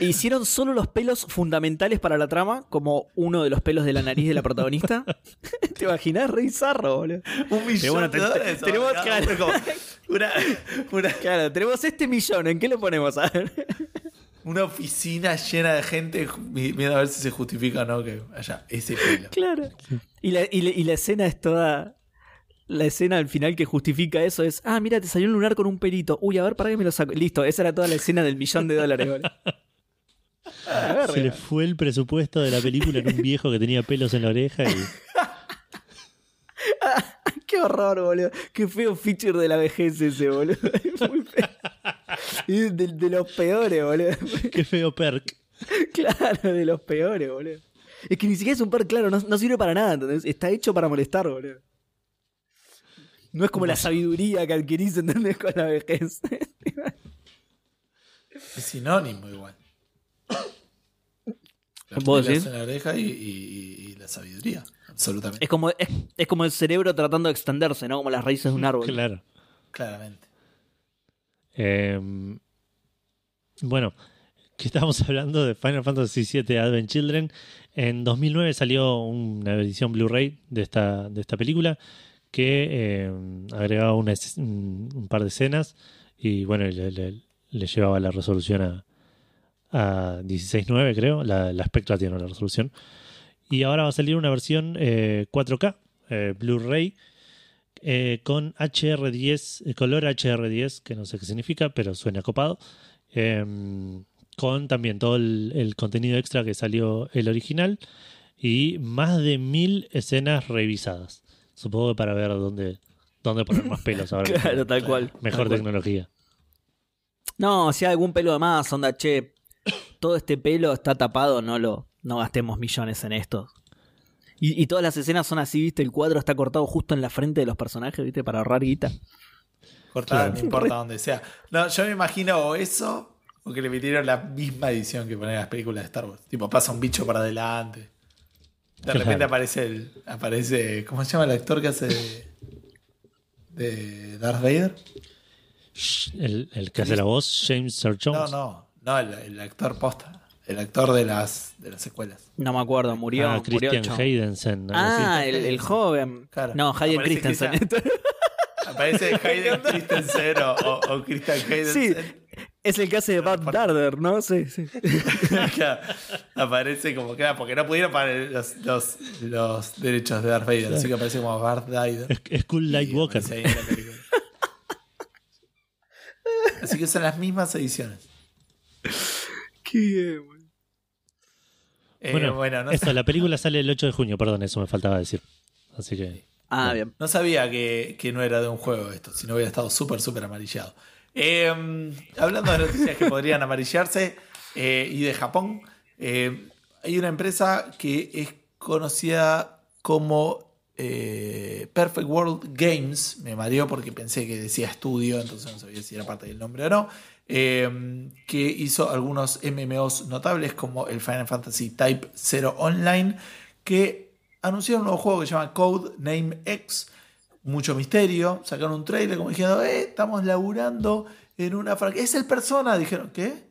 Hicieron solo los pelos fundamentales para la trama, como uno de los pelos de la nariz de la protagonista. ¿Te imaginas? Re bizarro, boludo. Un millón bueno, de te- te- dólares, tenemos- claro. Una, una, Claro, tenemos este millón, ¿en qué lo ponemos? A ver. Una oficina llena de gente vi- viendo a ver si se justifica o no que haya ese pelo. Claro. Y la, y la- y la escena es toda. La escena al final que justifica eso es: Ah, mira, te salió un lunar con un pelito. Uy, a ver, para que me lo saco. Listo, esa era toda la escena del millón de dólares, ver, Se le fue el presupuesto de la película en un viejo que tenía pelos en la oreja y Qué horror, boludo. Qué feo feature de la vejez ese, boludo. Es muy feo. Y de, de los peores, boludo. qué feo perk. Claro, de los peores, boludo. Es que ni siquiera es un par claro, no, no sirve para nada, ¿entendés? Está hecho para molestar, boludo. No es como la sabiduría que adquirís, ¿entendés? Con la vejez. Es sinónimo igual. ¿Vos pelos decís? en la oreja y, y- y la sabiduría. Absolutamente. Es como, es, es como el cerebro tratando de extenderse, ¿no? Como las raíces de un árbol. Claro. Claramente. Eh, bueno, que estábamos hablando de Final Fantasy VII Advent Children. En 2009 salió una edición Blu-ray de esta, de esta película que eh, agregaba un, par de escenas y bueno, le, le- le llevaba la resolución a, a 16.9 creo, la, la Spectra tiene la resolución. Y ahora va a salir una versión eh, 4K, eh, Blu-ray, eh, con HR10, eh, color HR10, que no sé qué significa, pero suena copado. eh, con también todo el, el contenido extra que salió el original y más de mil escenas revisadas. Supongo que para ver dónde, dónde poner más pelos ahora. Claro, tal cual. Mejor Tal cual. tecnología. No, si hay algún pelo de más, onda, che, todo este pelo está tapado, no lo, no gastemos millones en esto. Y, y todas las escenas son así, viste, el cuadro está cortado justo en la frente de los personajes, viste, para ahorrar guita. Cortada, Claro. no importa dónde sea. No, yo me imagino o eso o que le metieron la misma edición que ponen en las películas de Star Wars. Tipo, pasa un bicho para adelante. De Claro. repente aparece el. aparece. ¿Cómo se llama el actor que hace de. de Darth Vader? El, el que hace la voz, James Earl No, Jones. no, no, el, el actor posta. El actor de las, de las secuelas. No me acuerdo, murió. Ah, murió Christian. Haydensen. Ah, el, el joven. Claro. No, Hayden Aparece Christensen. Aparece Hayden Christensen o, o, o Christian sí, Haydensen. es el que hace de Bad Darder, ¿no? Sí, sí. Claro, aparece como que porque no pudieron pagar los, los, los derechos de Darth Vader, así que aparece como Darth Vader. Es, Cool Light Walker. Así que son las mismas ediciones. Qué bien, güey. Eh, Bueno, bueno, no, eso, la película sale el 8 de junio, perdón, eso me faltaba decir. Así que. Ah, Bueno. bien. no sabía que, que no era de un juego esto, si no hubiera estado súper, súper amarillado. Eh, hablando de noticias que podrían amarillarse eh, y de Japón, eh, hay una empresa que es conocida como eh, Perfect World Games. Me mareó porque pensé que decía estudio, entonces no sabía si era parte del nombre o no. Eh, que hizo algunos MMOs notables como el Final Fantasy Type 0 Online, que anunciaron un nuevo juego que se llama Code Name X. Mucho misterio, sacaron un trailer como diciendo, eh, estamos laburando en una franquicia. Es el persona, dijeron, ¿qué?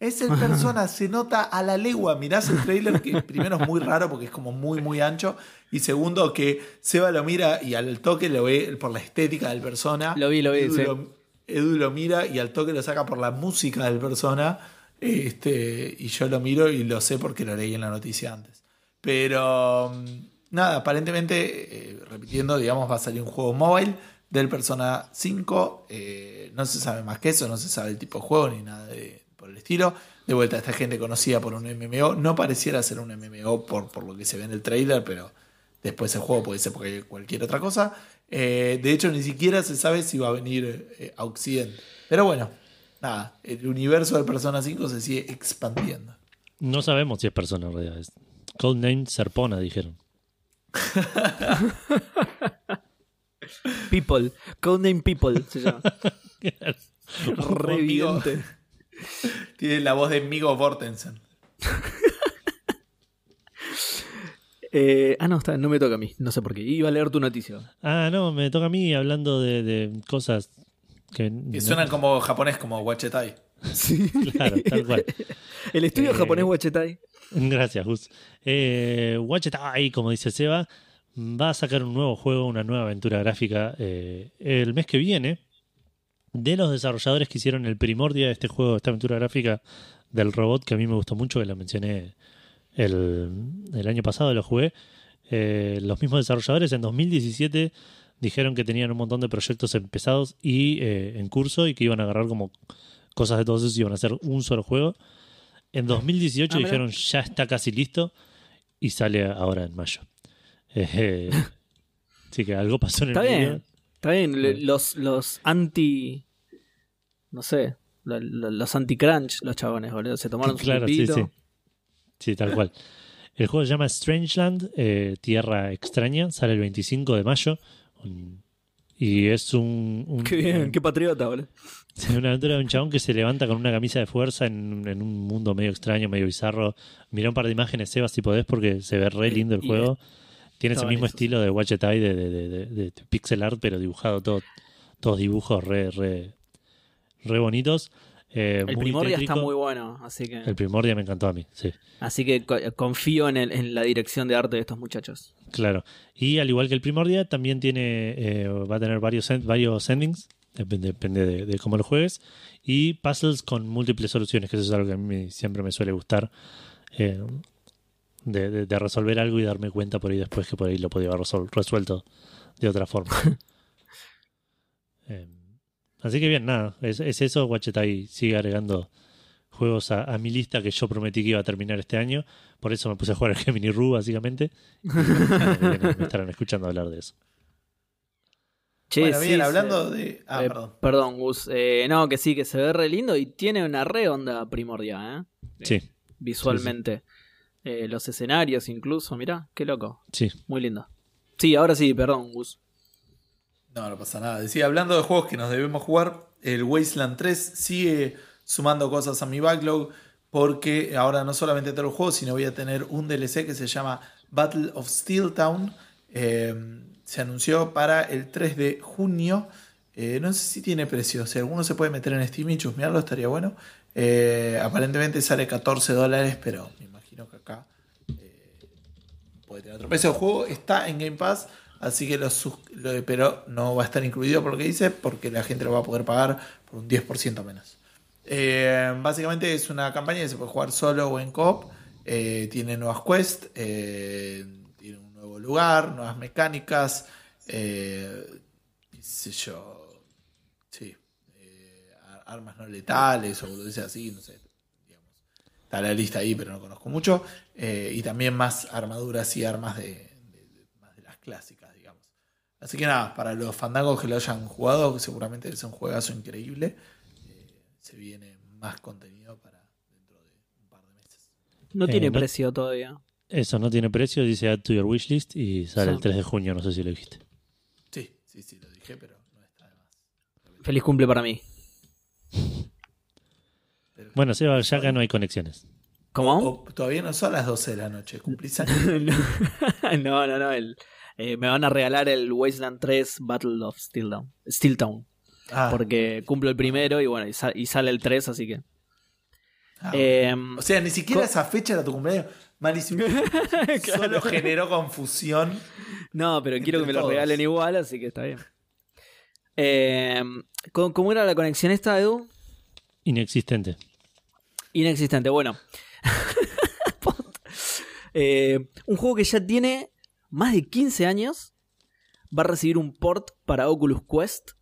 Es el persona, se nota a la legua. Mirás el trailer que primero es muy raro porque es como muy, muy ancho. Y segundo, que Seba lo mira y al toque lo ve por la estética del persona. Lo vi, lo vi, sí. Edu lo mira y al toque lo saca por la música del persona. Este, y yo lo miro y lo sé porque lo leí en la noticia antes. Pero mm, nada, aparentemente, eh, repitiendo, digamos, va a salir un juego móvil del Persona 5. Eh, no se sabe más que eso, no se sabe el tipo de juego ni nada por el estilo. De vuelta, esta gente conocida por un MMO. No pareciera ser un MMO por, por lo que se ve en el trailer, pero después el juego puede ser porque cualquier otra cosa. Eh, de hecho, ni siquiera se sabe si va a venir eh, a Occidente. Pero bueno, nada, el universo del Persona 5 se sigue expandiendo. No sabemos si es persona en realidad. Es Codename Serpona, dijeron. People. Codename People se llama. Re Amigo. evidente. Tiene la voz de Migo Vortensen. Eh, ah, no, está, no me toca a mí. No sé por qué. Iba a leer tu noticia. Ah, no, me toca a mí hablando de, de cosas que. Que suenan como japonés, como Wachetai. Sí. Claro, tal cual. El estudio Eh, japonés Wachetai. Gracias, Gus. Eh, Eye, como dice Seba, va a sacar un nuevo juego, una nueva aventura gráfica eh, el mes que viene de los desarrolladores que hicieron el primordia de este juego, esta aventura gráfica del robot que a mí me gustó mucho, que la mencioné el, el año pasado, lo jugué. Eh, los mismos desarrolladores en 2017 dijeron que tenían un montón de proyectos empezados y eh, en curso y que iban a agarrar como cosas de todos esos y iban a hacer un solo juego. En 2018 Ah, dijeron ya está casi listo y sale ahora en mayo. Eh, así que algo pasó en el Está medio. bien. Está bien. Sí. Los, los anti. No sé. lo- lo- Los anti-crunch, los chabones, boludo. Se tomaron su sí, sí. Sí, tal cual. El juego se llama Strangeland, eh, Tierra Extraña, sale el 25 de mayo. Un- y es un, un- Qué bien, qué patriota, boludo. Una aventura de un chabón que se levanta con una camisa de fuerza en, en un mundo medio extraño, medio bizarro. Mirá un par de imágenes, Sebas, si podés, porque se ve re lindo el juego. Tiene ese mismo esos. estilo de Watch It Eye, de, de- de- de pixel art, pero dibujado todo, todos dibujos re, re, re bonitos. Eh, El Primordia está muy bueno, así que, El Primordia me encantó a mí, sí. así que co- confío en, el- en la dirección de arte de estos muchachos. Claro. Y al igual que el Primordia, también tiene eh, va a tener varios, varios endings, depende, depende de, de cómo lo juegues, y puzzles con múltiples soluciones, que eso es algo que a mí siempre me suele gustar, eh, de, de- de resolver algo y darme cuenta por ahí después que por ahí lo podía haber resuelto de otra forma. Así que bien, nada, es, es eso, Wachetai sigue agregando juegos a, a mi lista que yo prometí que iba a terminar este año, por eso me puse a jugar al Gemini Rue, básicamente. Me me estarán escuchando hablar de eso. Che, bueno, sí, bien, se- hablando de. Ah, eh, perdón. perdón, Gus. Eh, no, que sí, que se ve re lindo y tiene una re onda primordia, ¿eh? Sí, Visualmente. Eh, los escenarios incluso, mirá, qué loco. sí. Muy lindo. Sí, ahora sí, perdón, Gus. No, no pasa nada. Decía, hablando de juegos que nos debemos jugar, el Wasteland 3 sigue sumando cosas a mi backlog porque ahora no solamente tengo el juego, sino voy a tener un DLC que se llama Battle of Steel Town. Eh, se anunció para el 3 de junio. Eh, no sé si tiene precio. Si alguno se puede meter en Steam y chusmearlo, estaría bueno. Eh, aparentemente sale 14 dólares, pero me imagino que acá eh, puede tener otro precio. El juego está en Game Pass, así que lo, sus- lo- pero no va a estar incluido por lo que dice, porque la gente lo va a poder pagar por un 10% menos. Eh, básicamente es una campaña que se puede jugar solo o en coop. Eh, tiene nuevas quests, eh, tiene un nuevo lugar, nuevas mecánicas, eh, qué sé yo, sí, ar- armas no letales o boludeces así, no sé. Está la lista ahí, pero no conozco mucho. Y también más armaduras y armas de, más de las clásicas. Así que nada, para los fandangos que lo hayan jugado, que seguramente es un juegazo increíble, eh, se viene más contenido para dentro de un par de meses. No Eh, tiene no- precio todavía. Eso no tiene precio, dice add to your wishlist y sale Sí. el 3 de junio, no sé si lo dijiste. Sí, sí, sí, lo dije, pero no está de más. Feliz cumple para mí. Pero- Bueno, Seba, ya acá no hay conexiones. ¿Cómo? O- todavía no son las 12 de la noche, cumplís años. no, no, no. el- eh, me van a regalar el Wasteland 3 Battle of Steel Town. Steel Town Ah, porque cumplo el primero y bueno, y, sa- y sale el 3, así que. ah, Eh, o sea, ni siquiera esa fecha era tu cumpleaños. Malísimo. Solo generó confusión. no, pero quiero que me lo regalen igual, así que está bien. Eh, ¿cómo, cómo era la conexión esta, Edu? Inexistente. Inexistente, bueno. Eh, un juego que ya tiene más de 15 años va a recibir un port para Oculus Quest.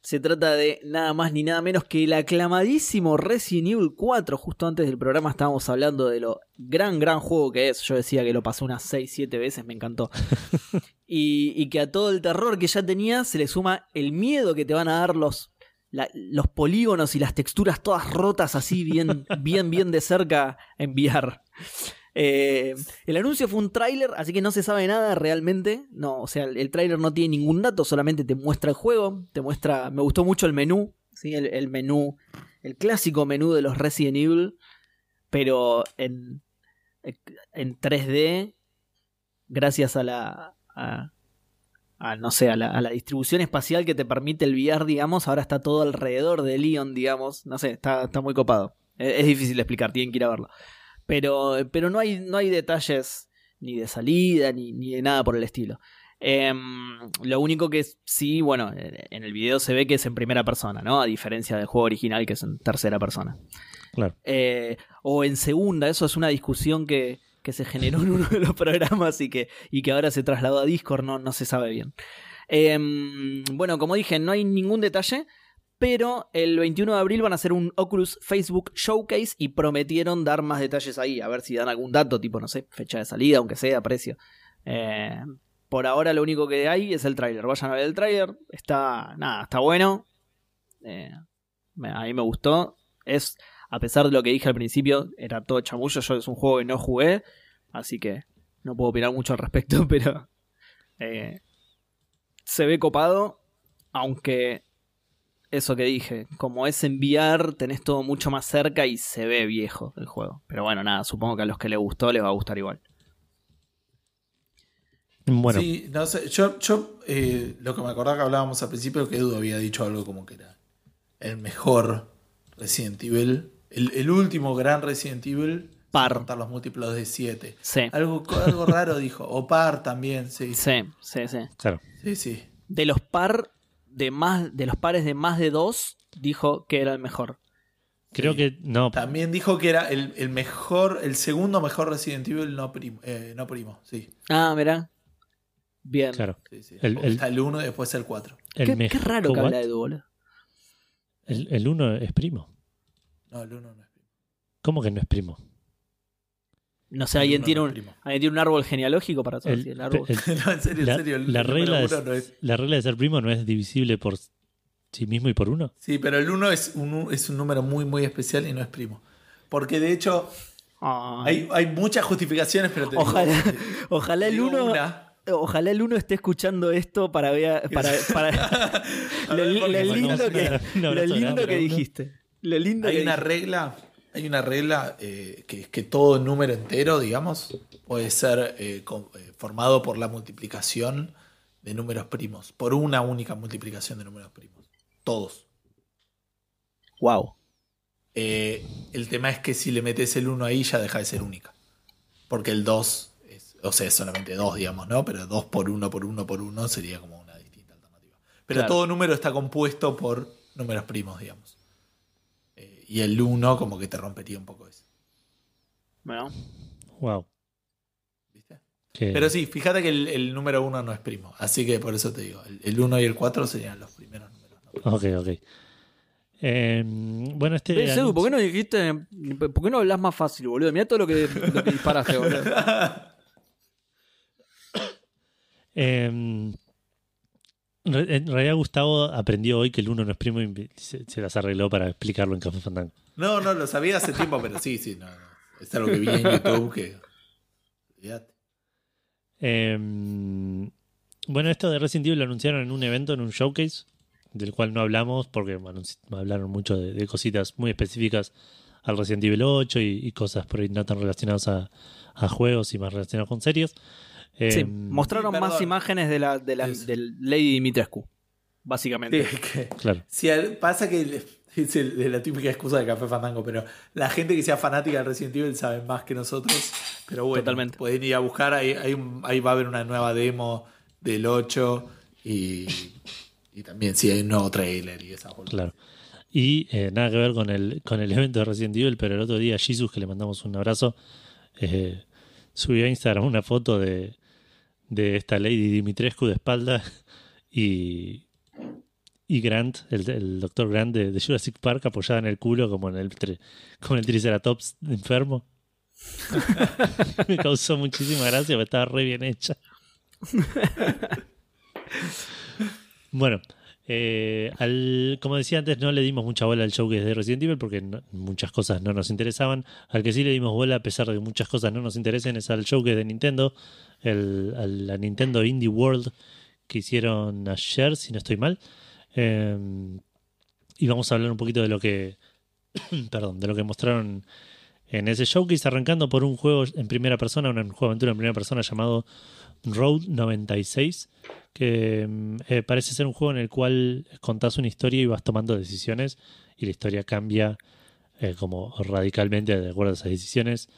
Se trata de nada más ni nada menos que el aclamadísimo Resident Evil 4. Justo antes del programa estábamos hablando de lo gran, gran juego que es. Yo decía que lo pasé unas 6, 7 veces, me encantó. y, y que a todo el terror que ya tenía se le suma el miedo que te van a dar los, la- los polígonos y las texturas todas rotas así, bien, bien, bien de cerca en VR. Eh, el anuncio fue un tráiler, así que no se sabe nada realmente. No, o sea, el, el tráiler no tiene ningún dato, solamente te muestra el juego, te muestra. Me gustó mucho el menú, ¿sí? el, menú, el clásico menú de los Resident Evil, pero en, en 3D, gracias a la. a- a, no sé, a la, a la distribución espacial que te permite el VR, digamos, ahora está todo alrededor de Leon, digamos. No sé, está, está muy copado. Es, es difícil de explicar, tienen que ir a verlo. Pero, pero no, hay, no hay detalles ni de salida ni, ni de nada por el estilo. Em, lo único que sí, bueno, en el video se ve que es en primera persona, ¿no? A diferencia del juego original que es en tercera persona. Claro. Eh, o en segunda, eso es una discusión que, que se generó en uno de los programas y que, y que ahora se trasladó a Discord, no, no se sabe bien. Em, bueno, como dije, no hay ningún detalle, pero el 21 de abril van a hacer un Oculus Facebook Showcase y prometieron dar más detalles ahí, a ver si dan algún dato, tipo, no sé, fecha de salida, aunque sea, precio. Eh, por ahora lo único que hay es el tráiler. Vayan a ver el tráiler, está, nada, está bueno. Eh, a mí me gustó. Es, a pesar de lo que dije al principio, era todo chamullo, yo es un juego que no jugué, así que no puedo opinar mucho al respecto, pero eh, se ve copado, aunque eso que dije, como es enviar, tenés todo mucho más cerca y se ve viejo el juego. Pero bueno, nada, supongo que a los que les gustó les va a gustar igual. Bueno, Sí, no sé, yo, yo eh, lo que me acordaba que hablábamos al principio, que Edu había dicho algo como que era el mejor Resident Evil, el, el último gran Resident Evil, Par. contar los múltiplos de 7. Sí, Algo, algo raro dijo, o par también, sí. sí, sí, sí. claro. Sí, sí. De los par de más, de los pares de más de dos, dijo que era el mejor. Creo Sí. que no. También dijo que era el, el mejor, el segundo mejor Resident Evil no primo, eh, no primo sí. Ah, mirá. Bien. Claro. sí, sí. El- el- está el 1 y después el 4. El Qué, qué raro que ¿What? habla de boludo. El, el uno es primo. No, el 1 no es primo. ¿Cómo que no es primo? No sé, alguien uno tiene un, alguien tiene un árbol genealógico para saber El- el árbol. el- no, en serio, la, en serio. El, la regla es- uno no es. la regla de ser primo no es divisible por sí mismo y por uno. Sí, pero el 1 es un, es un número muy, muy especial y no es primo. Porque de hecho, Ay. hay, hay muchas justificaciones, pero te digo- Ojalá, te ojalá el digo uno. una. Ojalá el uno esté escuchando esto para ver. Para, para, lo, ver, lindo que, lo lindo que uno. dijiste. Lo lindo Hay que una dijiste. regla, hay una regla eh, que es que todo número entero, digamos, puede ser eh, con- eh, formado por la multiplicación de números primos, por una única multiplicación de números primos. Todos. Wow. El tema es que si le metes el 1 ahí ya deja de ser única. Porque el 2, es, o sea, es solamente 2, digamos, ¿no? Pero 2 por 1 por 1 por 1 sería como una distinta alternativa. Pero Claro. todo número está compuesto por números primos, digamos. Y el 1 como que te rompería un poco eso. Bueno, Wow. ¿Viste? Que- Pero sí, fíjate que el, el número 1 no es primo. Así que por eso te digo, el- el 1 y el 4 serían los primeros números. ¿no? Ok, ok. Eh, bueno, este. ¿por qué no dijiste? ¿Por qué no hablas más fácil, boludo? Mira todo lo que, lo que disparaste, boludo. Eh, en re- en realidad, Gustavo aprendió hoy que el uno no es primo y se, se las arregló para explicarlo en Café Fandango. No, no, lo sabía hace tiempo, pero sí, sí, no, no. Es algo que vi en YouTube que. Olvídate. Eh, bueno, esto de Resident Evil lo anunciaron en un evento, en un showcase, del cual no hablamos porque anunci- hablaron mucho de, de cositas muy específicas al Resident Evil 8 y, y cosas por ahí no tan relacionadas a, a juegos y más relacionadas con series. Eh, Sí, mostraron sí, más imágenes de la, de la del Lady Dimitrescu, básicamente. Sí, que- Claro. Al- pasa que es de la típica excusa de Café Fandango, pero la gente que sea fanática de Resident Evil sabe más que nosotros. Pero bueno, Totalmente. pueden ir a buscar, ahí, ahí va a haber una nueva demo del 8 y, y también sí hay un nuevo trailer y esas boludeces. Claro. Y eh, nada que ver con el, con el evento de Resident Evil, pero el otro día Jesus, que le mandamos un abrazo, eh, subió a Instagram una foto de, de esta Lady Dimitrescu de espalda y, y Grant, el, el doctor Grant de, de Jurassic Park, apoyada en el culo como en el, como en el Triceratops enfermo. Me causó muchísima gracia, pero estaba re bien hecha. Bueno, eh, al, como decía antes, no le dimos mucha bola al showcase de Resident Evil porque muchas cosas no nos interesaban. Al que sí le dimos bola, a pesar de que muchas cosas no nos interesen, es al showcase de Nintendo, el, a la Nintendo Indie World que hicieron ayer, si no estoy mal. Eh, y vamos a hablar un poquito de lo que, perdón, de lo que mostraron en ese showcase, arrancando por un juego en primera persona, un juego de aventura en primera persona llamado Road 96, que mm, eh, parece ser un juego en el cual contás una historia y vas tomando decisiones y la historia cambia eh, como radicalmente de acuerdo a esas decisiones.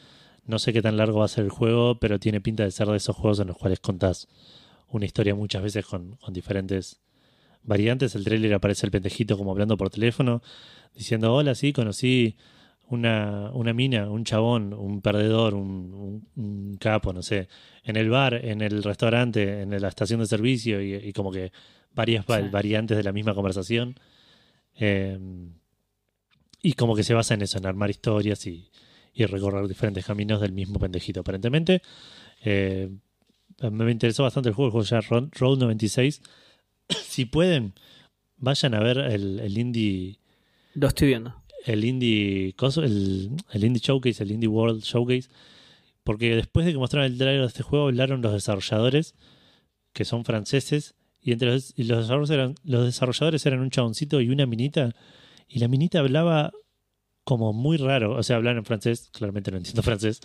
No sé qué tan largo va a ser el juego, pero tiene pinta de ser de esos juegos en los cuales contás una historia muchas veces con, con diferentes variantes. El trailer aparece el pendejito como hablando por teléfono, diciendo, hola, sí, conocí una, una mina, un chabón, un perdedor, un, un- un capo, no sé, en el bar, en el restaurante, en la estación de servicio y, y como que varias Sí. variantes de la misma conversación. Eh, y como que se basa en eso, en armar historias y, y recorrer diferentes caminos del mismo pendejito. Aparentemente, eh, me interesó bastante el juego, el juego ya Road Road 96. si pueden, vayan a ver el, el indie Lo estoy viendo. El indie el, el indie showcase, el indie world showcase, porque después de que mostraron el trailer de este juego hablaron los desarrolladores que son franceses y entre los, y los desarrolladores eran los desarrolladores eran un chaboncito y una minita y la minita hablaba como muy raro, o sea, hablar en francés, claramente no entiendo francés,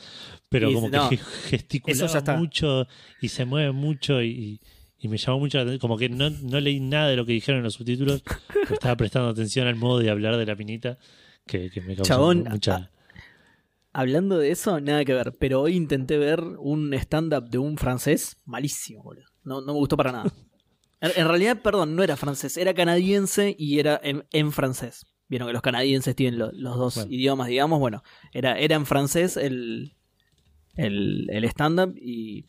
pero Y como no, que gesticulaba mucho y se mueve mucho y, y me llamó mucho la atención, como que no, no leí nada de lo que dijeron en los subtítulos, pero estaba prestando atención al modo de hablar de la minita que, que me causó Chabón, mucha... Hablando de eso, nada que ver. Pero hoy intenté ver un stand-up de un francés malísimo, boludo. No, no me gustó para nada. En, en realidad, perdón, no era francés, era canadiense y era en, en francés. Vieron que los canadienses tienen lo- los dos Bueno. idiomas, digamos. Bueno, era, era en francés el, el, el stand-up y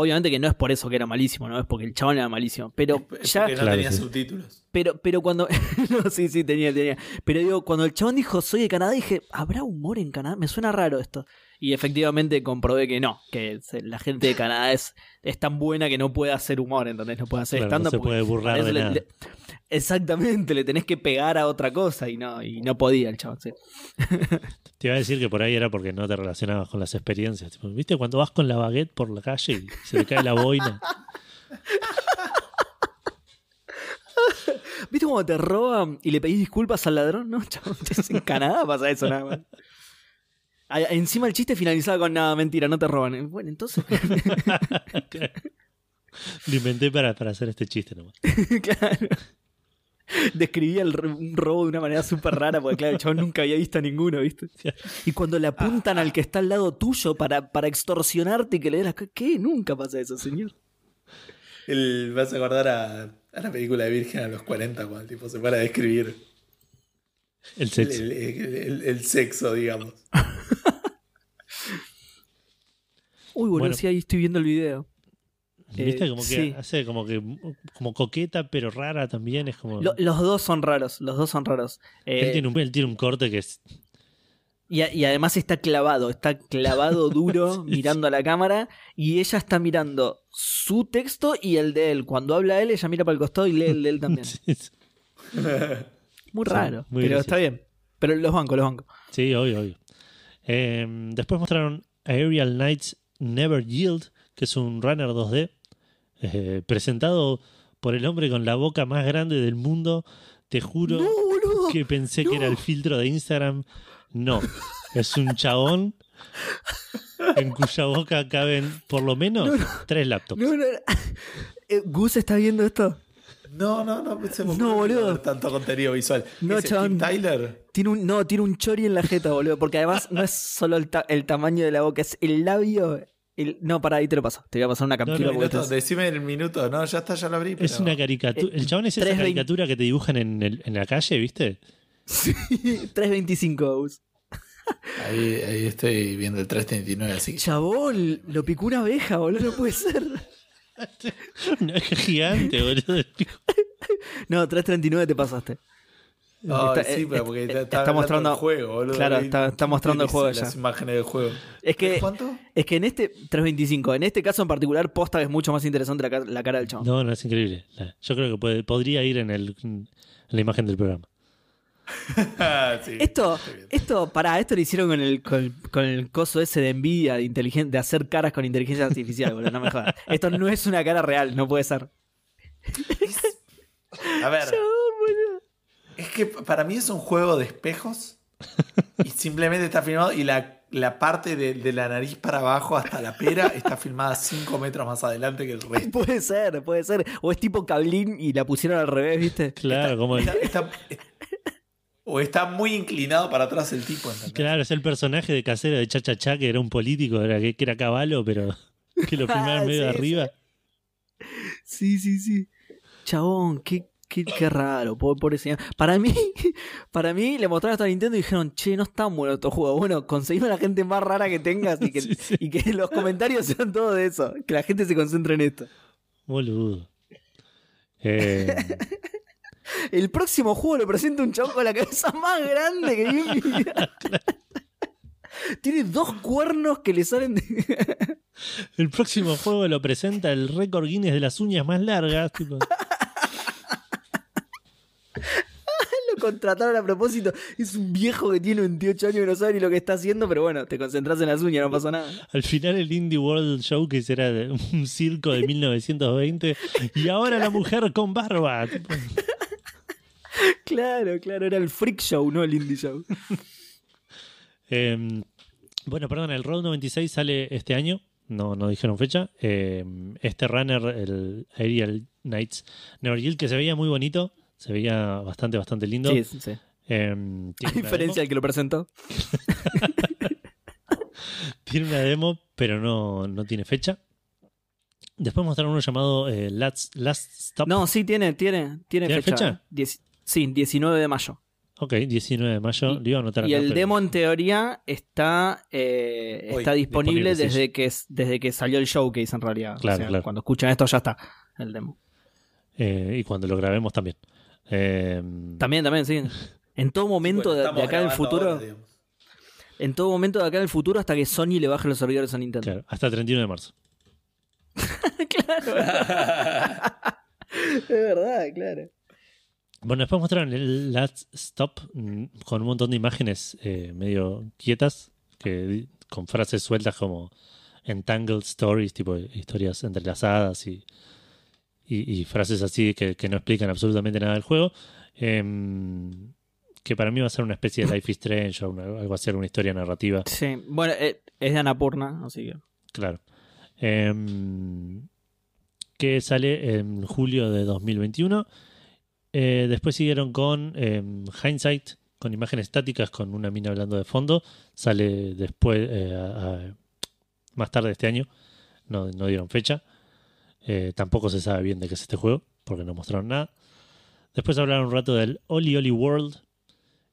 obviamente que no es por eso que era malísimo, no es porque el chabón era malísimo. Pero Es ya porque no Claro, tenía sí. subtítulos. pero, pero cuando. no, sí, sí, tenía, tenía. Pero digo, cuando el chabón dijo soy de Canadá, dije, ¿habrá humor en Canadá? Me suena raro esto. Y efectivamente comprobé que no, que se- la gente de Canadá es, es tan buena que no puede hacer humor, ¿entendés? No puede hacer Claro, no stand-up. se porque puede burlar de eso le- nada. le- exactamente, le tenés que pegar a otra cosa y no, y no podía el chabón, sí. Te iba a decir que por ahí era porque no te relacionabas con las experiencias. Tipo, ¿Viste cuando vas con la baguette por la calle y se le cae la boina? ¿Viste cómo te roban y le pedís disculpas al ladrón? No, chabón, en Canadá pasa eso nada más. Encima el chiste finalizaba con nada, mentira, no te roban. Bueno, entonces. Lo inventé para, para hacer este chiste nomás. claro. Describía el un robo de una manera súper rara, porque claro, el chabón nunca había visto ninguno, ¿viste? Y cuando le apuntan al que está al lado tuyo para, para extorsionarte y que le des la... ca- ¿Qué? Nunca pasa eso, señor. El, vas a acordar a, a la película de Virgen a los 40, cuando el tipo se para a describir El sexo. el- el- el- el sexo, digamos. Uy, boludo, Bueno. sí, ahí estoy viendo el video. ¿Viste? eh, Como que sí. hace como que como coqueta, pero rara también. Es como. Lo- los dos son raros, los dos son raros. Eh, él, tiene un, él tiene un corte que es. Y, a- y además está clavado, está clavado duro mirando a la cámara y ella está mirando su texto y el de él. Cuando habla él, ella mira para el costado y lee el de él también. Muy raro, muy pero gracioso. está bien. Pero los bancos, los bancos. Sí, obvio, obvio. Eh, después mostraron Aerial Knights Never Yield, que es un runner 2D, eh, presentado por el hombre con la boca más grande del mundo. Te juro No, que pensé que era el filtro de Instagram. No, es un chabón en cuya boca caben por lo menos tres laptops. No, no, no. Eh, Gus está viendo esto. No, no, no, se me No, boludo. tanto contenido visual. No, ¿Ese chabón. Tyler? Tiene un, no, tiene un chori en la jeta, boludo. Porque además no es solo el, ta- el tamaño de la boca, es el labio. El- no, para ahí te lo paso. Te voy a pasar una captura. no, Minuto, es- decime el minuto. No, ya está, ya lo abrí. Es una caricatura. El chabón es esa 320. caricatura que te dibujan en, el- en la calle, ¿viste? Sí, 325, Gus. Ahí, ahí estoy viendo el 339, así que. Chabón, lo picó una abeja, boludo. No puede ser. Una abeja gigante, boludo. No, 339 te pasaste. Está- sí, eh, pero porque eh, está, mostrando- del juego, boludo. claro, está- está mostrando el ¿quién juego ya. Las imágenes del juego. Es que, ¿Cuánto? es que en este 325, en este caso en particular, posta es mucho más interesante la, la cara del chabón. No, no, es increíble. Yo creo que puede- podría ir en, el, en la imagen del programa. Sí, Esto, esto, pará, esto lo hicieron con el, con, con el coso ese de envidia, de, inteligen- de hacer caras con inteligencia artificial, boludo, no me jodas. Esto no es una cara real, no puede ser. A ver, Chabón, boludo. Es que para mí es un juego de espejos y simplemente está filmado y la, la parte de, de la nariz para abajo hasta la pera está filmada 5 metros más adelante que el resto. Puede ser, puede ser. O es tipo cablín y la pusieron al revés, ¿viste? Claro, como Está- está- O está muy inclinado para atrás el tipo. ¿entendés? Claro, es el personaje de casero de Cha Cha Cha, que era un político, era, que, era caballo, pero que lo filmaron medio de Sí, arriba. Sí, sí, sí. Chabón, qué, qué, qué raro, pobre, señor. Para mí, para mí le mostraron esto a Nintendo y dijeron, che, no está bueno estos juegos. Bueno, conseguime a la gente más rara que tengas y que, Sí, sí. y que los comentarios sean todo de eso. Que la gente se concentre en esto. Boludo. Eh, El próximo juego lo presenta un chabón con la cabeza más grande que vi en mi vida. Tiene dos cuernos que le salen de... el próximo juego lo presenta el récord Guinness de las uñas más largas. tipo. Lo contrataron a propósito. Es un viejo que tiene 28 años y no sabe ni lo que está haciendo, pero bueno, te concentras en las uñas, no pasa nada. Al final el Indie World Showcase era de un circo de 1920 y ahora la mujer con barba. Claro, claro, era el freak show, no el indie show. Eh, bueno, perdón, el Road 96 sale este año. No, no dijeron fecha. Eh, este runner, el Aerial Knights Never Yield, que se veía muy bonito. Se veía bastante, bastante lindo. Sí, sí, sí. Eh, A diferencia del que lo presentó. tiene una demo, pero no, no tiene fecha. Después mostraron uno llamado eh, Last, Last Stop. No, sí, tiene, tiene, tiene, ¿Tiene fecha. sí, 19 de mayo. Ok, 19 de mayo. Y- Lo iba a anotar Y acá, el pero- demo en teoría está, eh, Hoy, está disponible, disponible, sí. desde, que, es- desde que salió el showcase en realidad. O Claro, sea, claro. Cuando escuchan esto ya está el demo. eh, y cuando lo grabemos también. Eh, También, también, sí. En todo momento Bueno, de, acá en el futuro, ahora, en todo momento de acá en el futuro hasta que Sony le baje los servidores a Nintendo. claro, hasta el 31 de marzo. claro. es verdad, claro. Bueno, después mostraron el Last Stop mm, con un montón de imágenes eh, medio quietas, que con frases sueltas como Entangled Stories, tipo historias entrelazadas y, y, y frases así que, que no explican absolutamente nada del juego. Em, que para mí va a ser una especie de Life is Strange o una- algo así, alguna historia narrativa. Sí, bueno, eh, es de Anapurna, así que. Claro. Em, que sale en julio de 2021. Eh, después siguieron con em, Hindsight, con imágenes estáticas, con una mina hablando de fondo. Sale después, eh, a- a- más tarde de este año. No, no dieron fecha. Eh, tampoco se sabe bien de qué es este juego, porque no mostraron nada. Después hablaron un rato del Oli Oli World,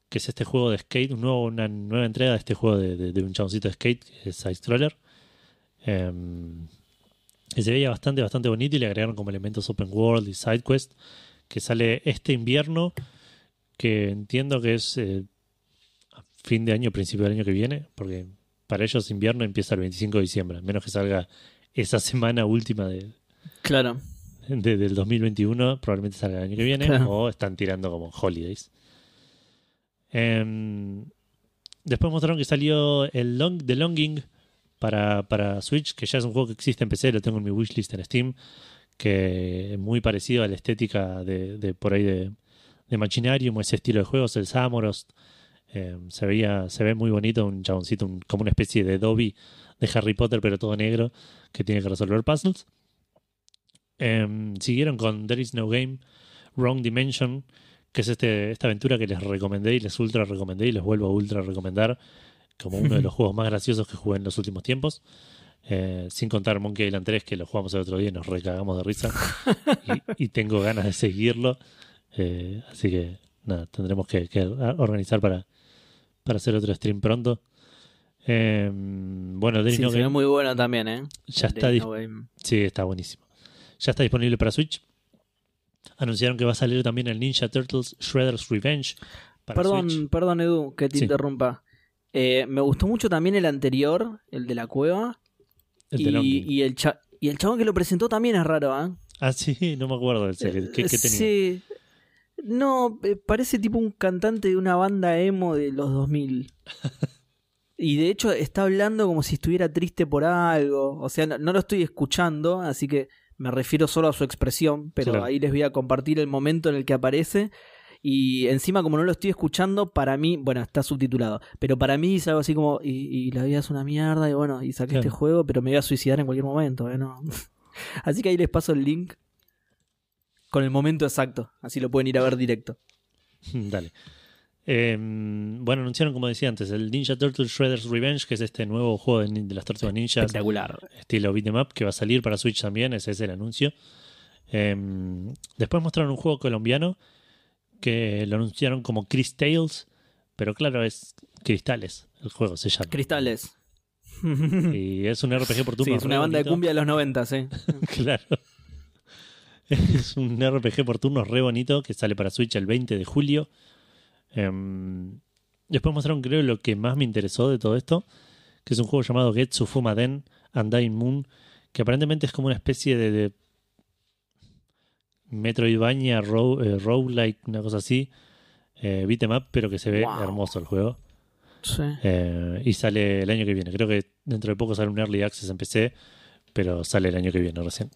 que es este juego de skate, una nueva entrega de este juego de, un chaboncito de skate, que es Side-Scroller. Em, que se veía bastante, bastante bonito y le agregaron como elementos open world y side quest que sale este invierno que entiendo que es eh, fin de año, principio del año que viene porque para ellos invierno empieza el 25 de diciembre, menos que salga esa semana última de, Claro. de- del 2021 probablemente salga el año que viene Claro. o están tirando como holidays. Em, después mostraron que salió el Long, The Longing para, para Switch, que ya es un juego que existe en PC, lo tengo en mi wishlist en Steam, que es muy parecido a la estética de, de por ahí de, de Machinarium, ese estilo de juegos, el Samorost. Em, se veía, se ve muy bonito, un chaboncito, un- como una especie de Dobby de Harry Potter, pero todo negro, que tiene que resolver puzzles. Em, siguieron con There is no game, Wrong Dimension, que es este, esta aventura que les recomendé y les ultra recomendé y les vuelvo a ultra recomendar como uno de los juegos más graciosos que jugué en los últimos tiempos. Eh, sin contar Monkey Island 3, que lo jugamos el otro día y nos recagamos de risa. y, y tengo ganas de seguirlo. Eh, así que nada, tendremos que, que organizar para, para hacer otro stream pronto. Eh, bueno, There is Sí, no Game muy bueno también, ¿eh? ya está No. Sí, está buenísimo. Ya está disponible para Switch. Anunciaron que va a salir también el Ninja Turtles Shredder's Revenge para Perdón, Switch. perdón, Edu, que te Sí. interrumpa. Eh, me gustó mucho también el anterior, el de la cueva. El de y, Longing. y el cha- y el chabón que lo presentó también es raro, ¿eh? Ah, sí, no me acuerdo del ¿Qué, qué, qué tenía? Sí. No, eh, parece tipo un cantante de una banda emo de los 2000. y de hecho está hablando como si estuviera triste por algo. O sea, no, no lo estoy escuchando, así que me refiero solo a su expresión. Pero Claro. ahí les voy a compartir el momento en el que aparece. Y encima, como no lo estoy escuchando, para mí, bueno, está subtitulado. Pero para mí es algo así como, y, y la vida es una mierda, y bueno, y saqué Claro. este juego, pero me voy a suicidar en cualquier momento, ¿eh? No. Así que ahí les paso el link con el momento exacto. Así lo pueden ir a ver directo. Dale. Eh, bueno, anunciaron, como decía antes, el Ninja Turtle Shredder's Revenge, que es este nuevo juego de, de las tortugas ninjas, Espectacular. estilo beat'em up, que va a salir para Switch también, ese es el anuncio. Eh, después mostraron un juego colombiano que lo anunciaron como Chris Tales, pero claro, es cristales, el juego se llama. Cristales. Y es un RPG por Sí, turnos. es una banda de cumbia de los 90, sí. Claro. Es un RPG por turnos re bonito que sale para Switch el 20 de julio. Em, después mostraron, creo, lo que más me interesó de todo esto, que es un juego llamado Getsu Fumaden Undying Moon, que aparentemente es como una especie de, de Metroidvania, ro, eh, roguelike, una cosa así, eh, beat'em up, pero que se ve Wow. hermoso el juego. Sí. Eh, y sale el año que viene. Creo que dentro de poco sale un Early Access en PC, pero sale el año que viene recién.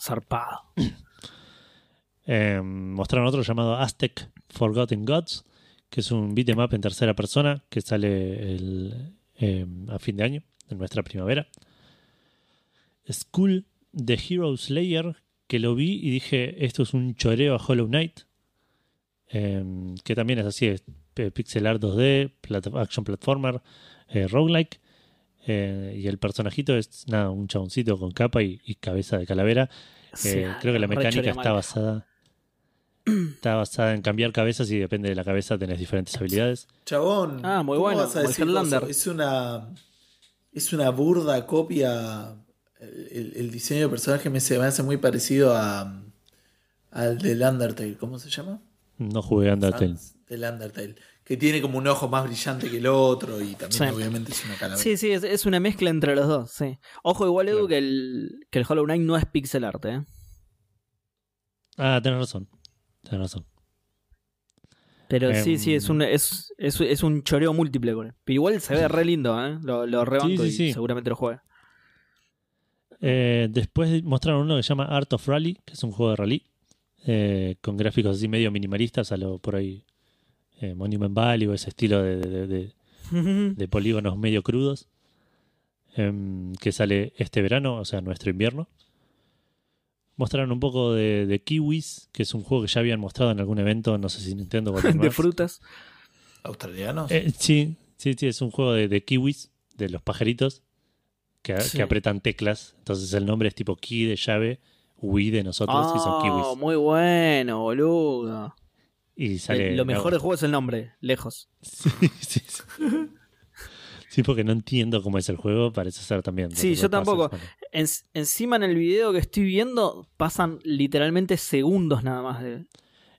Zarpado. Eh, mostraron otro llamado Aztec Forgotten Gods, que es un beat'em up en tercera persona que sale el, eh, a fin de año, en nuestra primavera. School The Hero Slayer, que lo vi y dije, esto es un choreo a Hollow Knight, eh, que también es así, es p- pixel art 2D, plat- action platformer, eh, roguelike. eh, y el personajito es nada, un chaboncito con capa y, y cabeza de calavera. Sí, Eh, creo que la mecánica está mal. basada está basada en cambiar cabezas y depende de la cabeza tenés diferentes habilidades. Chabón. Ah, muy ¿cómo bueno, vas a decir? Es una. Es una burda copia. El, diseño de personaje me, se me hace muy parecido a. Al del Undertale. ¿Cómo se llama? No jugué Undertale. Sans Del Undertale. Que tiene como un ojo más brillante que el otro. Y también, Sí. obviamente, es una calavera. Sí, sí, es, es una mezcla entre los dos, sí. Ojo, igual, Edu, Claro. que, el, que el Hollow Knight no es pixel art, ¿eh? Ah, tenés razón. Tenés razón. Pero sí, Em. sí, es un, es, es, es un choreo múltiple. con él. Pero igual se ve re lindo, ¿eh? Lo, lo rebanco Sí, sí, y sí. seguramente lo juegue. Eh, después mostraron uno que se llama Art of Rally, que es un juego de rally, eh, con gráficos así medio minimalistas, a lo por ahí eh, Monument Valley o ese estilo de, de- de- de polígonos medio crudos, em, que sale este verano, o sea, nuestro invierno. Mostraron un poco de, de Kiwis, que es un juego que ya habían mostrado en algún evento, no sé si Nintendo o de más. frutas. ¿Australianos? Eh, sí, sí, sí, es un juego de, de kiwis, de los pajaritos, que, Sí. que apretan teclas. Entonces el nombre es tipo key de llave, Wii de nosotros, y son Oh, kiwis. muy bueno, boludo. Y sale. Eh, Lo mejor del juego es el nombre, lejos. Sí, sí, sí. Sí, porque no entiendo cómo es el juego, parece ser también. Sí, yo tampoco. En- encima en el video que estoy viendo pasan literalmente segundos nada más de,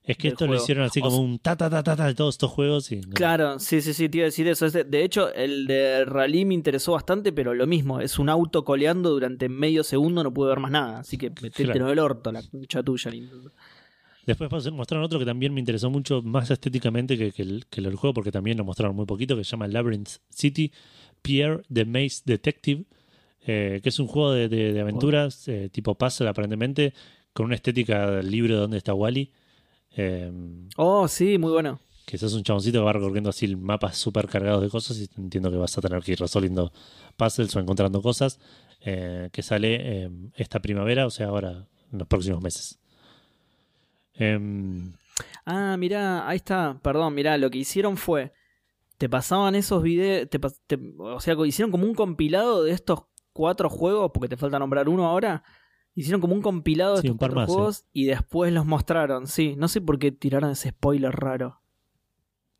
Es que esto lo hicieron así O como un ta ta ta ta ta de todos estos juegos. Y no- Claro, sí, sí, sí, te iba a decir eso. Es de, hecho, el de Rally me interesó bastante, pero lo mismo, es un auto coleando durante medio segundo, no pude ver más nada. Así que metételo Claro. en el orto, la concha tuya. Nintendo. Después mostraron otro que también me interesó mucho, más estéticamente que, que el, que el juego, porque también lo mostraron muy poquito, que se llama Labyrinth City, Pierre the Maze Detective, eh, que es un juego de, de- de aventuras eh, tipo puzzle aparentemente, con una estética del libro de dónde está Wally. Eh, Oh, sí, muy bueno. que sos un chaboncito que va recorriendo así mapas súper cargados de cosas y entiendo que vas a tener que ir resolviendo puzzles o encontrando cosas, eh, que sale eh, esta primavera, o sea, ahora, en los próximos meses. Em, Ah, mirá, ahí está. Perdón, mirá, lo que hicieron fue. Te pasaban esos videos. Te, te- o sea, hicieron como un compilado de estos cuatro juegos, porque te falta nombrar uno ahora. Hicieron como un compilado de Sí, estos cuatro juegos y después los mostraron. Sí, no sé por qué tiraron ese spoiler raro.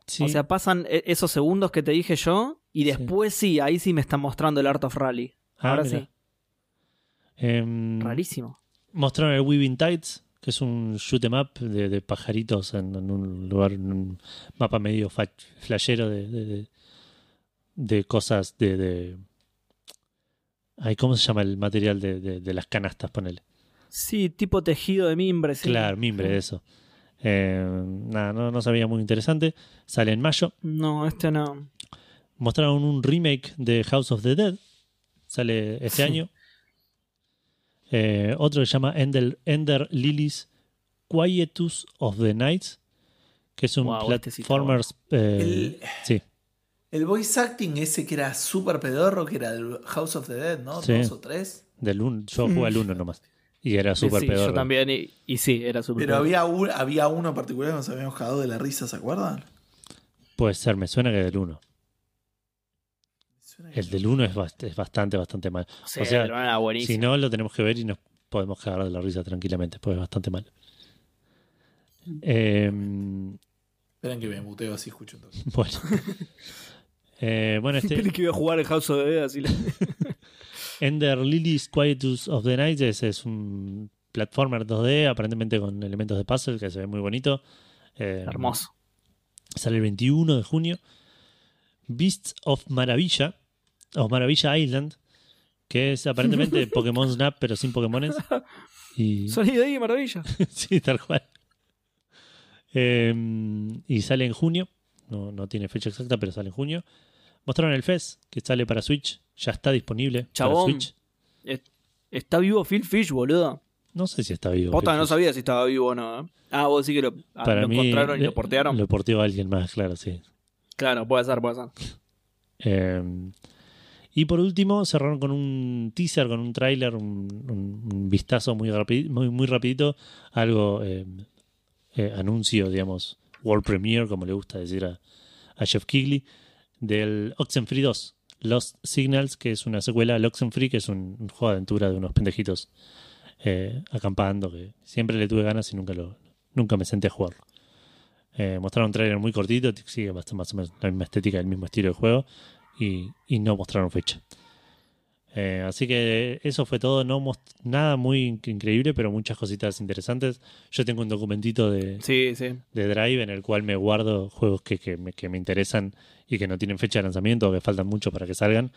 sí, O sea, pasan e- esos segundos que te dije yo y después sí, ahí sí me están mostrando el Art of Rally. Ah, Ahora sí. Em, Rarísimo. mostraron el Weaving Tides, que es un shoot 'em up de, de pajaritos en, en un lugar, en un mapa medio flashero de, de, cosas de, de- Ay, ¿Cómo se llama el material de, las canastas? Ponele. Sí, tipo tejido de mimbre. Sí. Claro, mimbre eso. Eh, nada, no, no sabía muy interesante. Sale en mayo. No, este no. Mostraron un remake de House of the Dead. Sale este Sí. año. Eh, otro que se llama Ender, Ender Lilies Quietus of the Nights. Que es un Wow, este platformer. eh, El- sí, El voice acting ese que era súper pedorro, que era el House of the Dead, ¿no? Sí. Dos o tres. del un, yo jugué al uno nomás. Y era súper sí, pedorro. Yo también, y, y sí, era súper Pero pedorro. había, un- había uno en particular que nos habíamos cagado de la risa, ¿se acuerdan? Puede ser, me suena que del 1. El del 1 es, bast- es bastante, bastante mal. Sí, o sea, pero era buenísimo. Si no, lo tenemos que ver y nos podemos cagar de la risa tranquilamente, pues es bastante mal. Eh, Esperen que me muteo así escucho todo. bueno. Eh, bueno, este que iba a jugar el House of the Dead así. la- Ender Lily's Quietus of the Night es, es un platformer 2D, aparentemente con elementos de puzzle que se ve muy bonito. Eh, Hermoso. Sale el 21 de junio. Beasts of Maravilla, o Maravilla Island, que es aparentemente Pokémon Snap, pero sin Pokémones. Y, Salí de ahí, maravilla. sí, tal cual. Eh, y sale en junio. No, no tiene fecha exacta, pero sale en junio. Mostraron el FES, que sale para Switch. Ya está disponible Chabón. para Switch. Es- Está vivo Phil Fish, boludo. No sé si está vivo. Posta, no Fish. sabía si estaba vivo o no. ¿eh? Ah, vos sí que lo, ah, Para lo mí, encontraron y le- lo portearon. Lo porteó alguien más, claro, sí. Claro, puede ser, puede ser. Eh, y por último, cerraron con un teaser, con un tráiler, un, un- vistazo muy, rapi- muy, muy rapidito, algo, eh, eh, anuncio, digamos, World Premiere, como le gusta decir a, a Jeff Kigley, del Oxenfree 2, Lost Signals, que es una secuela al Oxenfree, que es un, un juego de aventura de unos pendejitos eh, acampando, que siempre le tuve ganas y nunca, lo, nunca me senté a jugarlo. Eh, mostraron un trailer muy cortito, sigue bastante más o menos la misma estética, el mismo estilo de juego, y, y no mostraron fecha. Eh, así que eso fue todo, no nada muy in- increíble, pero muchas cositas interesantes. Yo tengo un documentito de, Sí, sí. de Drive en el cual me guardo juegos que, que me, que me interesan y que no tienen fecha de lanzamiento o que faltan mucho para que salgan,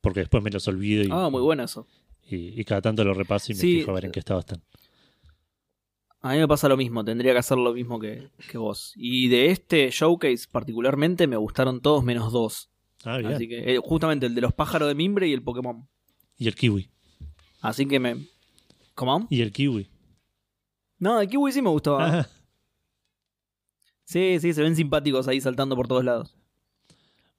porque después me los olvido y, Ah, muy bueno eso. y- y cada tanto lo repaso y me Sí. fijo a ver en qué estado están. A mí me pasa lo mismo, tendría que hacer lo mismo que, que vos. Y de este showcase particularmente me gustaron todos menos dos. Ah, bien. Así que eh, justamente el de los pájaros de mimbre y el Pokémon. Y el kiwi. Así que me... ¿Cómo? Y el kiwi. No, el Kiwi sí me gustó. ¿eh? Ah, Sí, sí, se ven simpáticos ahí saltando por todos lados.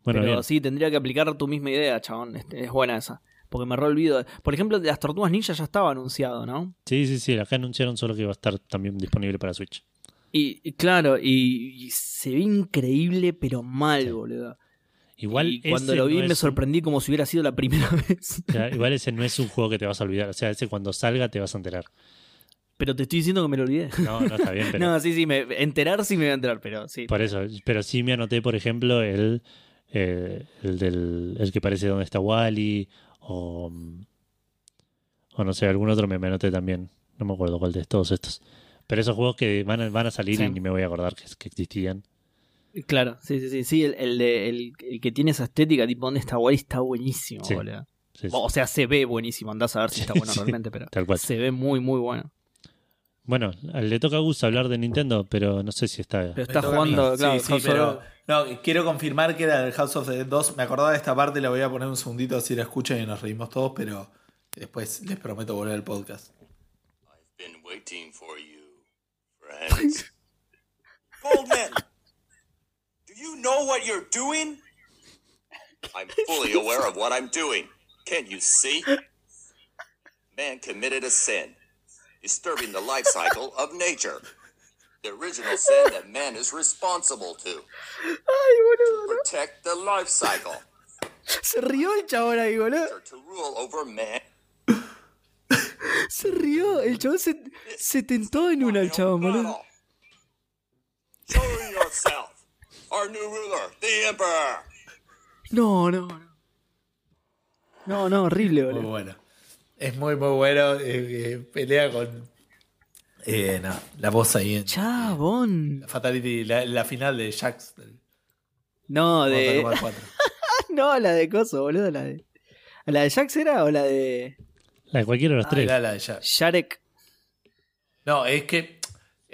bueno, Pero bien. sí, tendría que aplicar tu misma idea, chabón. Este, es buena esa. Porque me re olvido. Por ejemplo, de las tortugas ninja ya estaba anunciado, ¿no? Sí, sí, sí. Acá anunciaron solo que iba a estar también disponible para Switch. Y, y claro, y, y se ve increíble, pero mal, Sí. boludo. Igual y cuando lo vi no me un- sorprendí como si hubiera sido la primera vez. o sea, igual ese no es un juego que te vas a olvidar. O sea, ese cuando salga te vas a enterar. pero te estoy diciendo que me lo olvidé. No, no está bien, pero No, sí, sí, me, enterar sí me voy a enterar, pero sí. por eso. Pero sí me anoté, por ejemplo, el, eh, el del el que parece donde está Wally o, o no sé, algún otro me, me anoté también. No me acuerdo cuál de todos estos. Pero esos juegos que van a, van a salir Sí. y ni me voy a acordar que, que existían. Claro, sí, sí, sí. Sí, el, el, de- el- el que tiene esa estética, tipo, ¿dónde está Wally? Está buenísimo, Sí. boludo. Sí, sí. O sea, se ve buenísimo. Andás a ver si está bueno Sí, realmente, pero tal cual. se ve muy, muy bueno. Bueno, le toca a Gus hablar de Nintendo, pero no sé si está. Pero está jugando, claro, Sí, sí, pero. No, quiero confirmar que era el House of the Dead 2. Me acordaba de esta parte, la voy a poner un segundito así la escuchan y nos reímos todos, pero después les prometo volver al podcast. Been waiting for you, friends. Goldman, you know what you're doing? I'm fully aware of what I'm doing. Can't you see? Man committed a sin, disturbing the life cycle of nature. The original sin that man is responsible to. Protect the life cycle. Se rió el chabón ahí, boludo. To rule over man. Se rió. El chabón se, se tentó en una, el chabón, boludo. Show yourself. Our new ruler, the emperor. No, no, no. No, no, horrible, Muy boludo. bueno. Es muy, muy bueno. eh, eh, pelea con. Eh, no, la voz ahí en. Chabón. La Fatality, la, la final de Jax. del No, de. Kombat 4. No, la de Coso, boludo. La de. ¿La de Jax era o la de. La de cualquiera de los Ah, tres. era la de Jax. Sharek? No, es que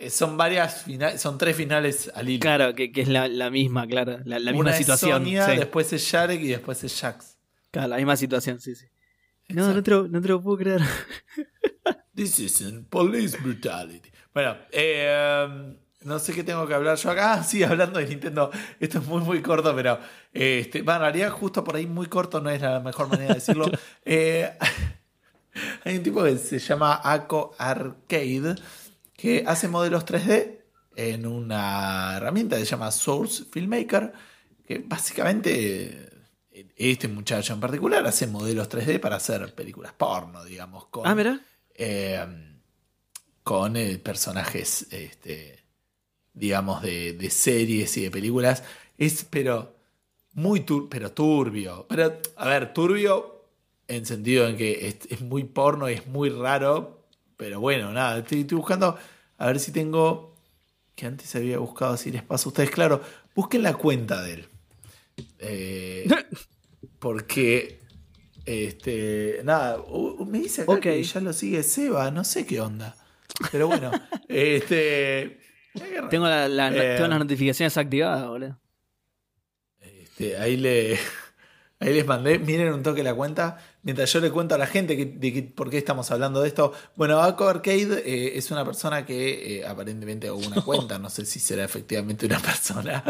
son varias finales, son tres finales al hilo. Claro, que, que es la, la misma, claro. La, la misma Una es situación. Sonya, sí. después es Sharek y después es Jax. Claro, la misma situación, sí, sí. No, no te, lo, no te lo puedo creer. This isn't police brutality. Bueno, eh, no sé qué tengo que hablar yo acá. Ah, sí, hablando de Nintendo. Esto es muy, muy corto, pero. eh, Este, bueno, en realidad, justo por ahí, muy corto no es la mejor manera de decirlo. Eh, hay un tipo que se llama Aco Arcade que hace modelos 3D en una herramienta que se llama Source Filmmaker. que básicamente eh, este muchacho en particular hace modelos 3D para hacer películas porno, digamos, con, Ah, eh, con eh, personajes, este, digamos, de, de series y de películas. Es, pero, muy tur- pero turbio. Pero, a ver, turbio en sentido en que es, es muy porno y es muy raro. Pero bueno, nada, estoy, estoy buscando a ver si tengo. Que antes había buscado, si les paso a ustedes. Claro, busquen la cuenta de él. Eh, porque. Este. Nada, me dice acá Ok. que ya lo sigue Seba, no sé qué onda. Pero bueno, este. Tengo, la- la- Eh, tengo las notificaciones activadas, boludo. Este, ahí, le, ahí les mandé, miren un toque la cuenta, mientras yo le cuento a la gente que, de que- por qué estamos hablando de esto. Bueno, Aco Arcade eh, es una persona que eh, aparentemente hubo una cuenta, no sé si será efectivamente una persona,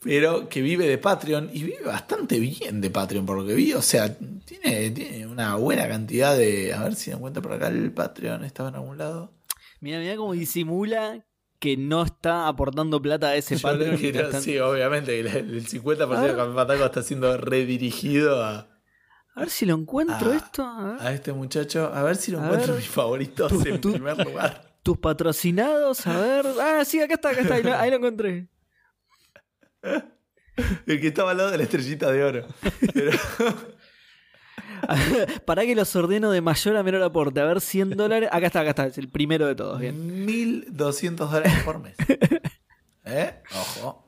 pero que vive de Patreon y vive bastante bien de Patreon por lo que vi. O sea, tiene, tiene una buena cantidad de... A ver si encuentro por acá el Patreon, estaba en algún lado. Mira, mira cómo disimula que no está aportando plata a ese Yo Patreon. quiero- están- Sí, obviamente, el, el 50% A de ver. Café Pataco está siendo redirigido a... A ver si lo encuentro Ah. esto. a ver. a este muchacho, a ver si lo A encuentro ver. mis favoritos en primer lugar. Tus patrocinados, a ver. Ah, sí, acá está, acá está. Ahí lo, ahí lo encontré. El que estaba al lado de la estrellita de oro. Pero- Para que los ordeno de mayor a menor aporte. A ver, 100 dólares. Acá está, acá está. Es el primero de todos. Bien. 1200 dólares por mes. ¿Eh? Ojo.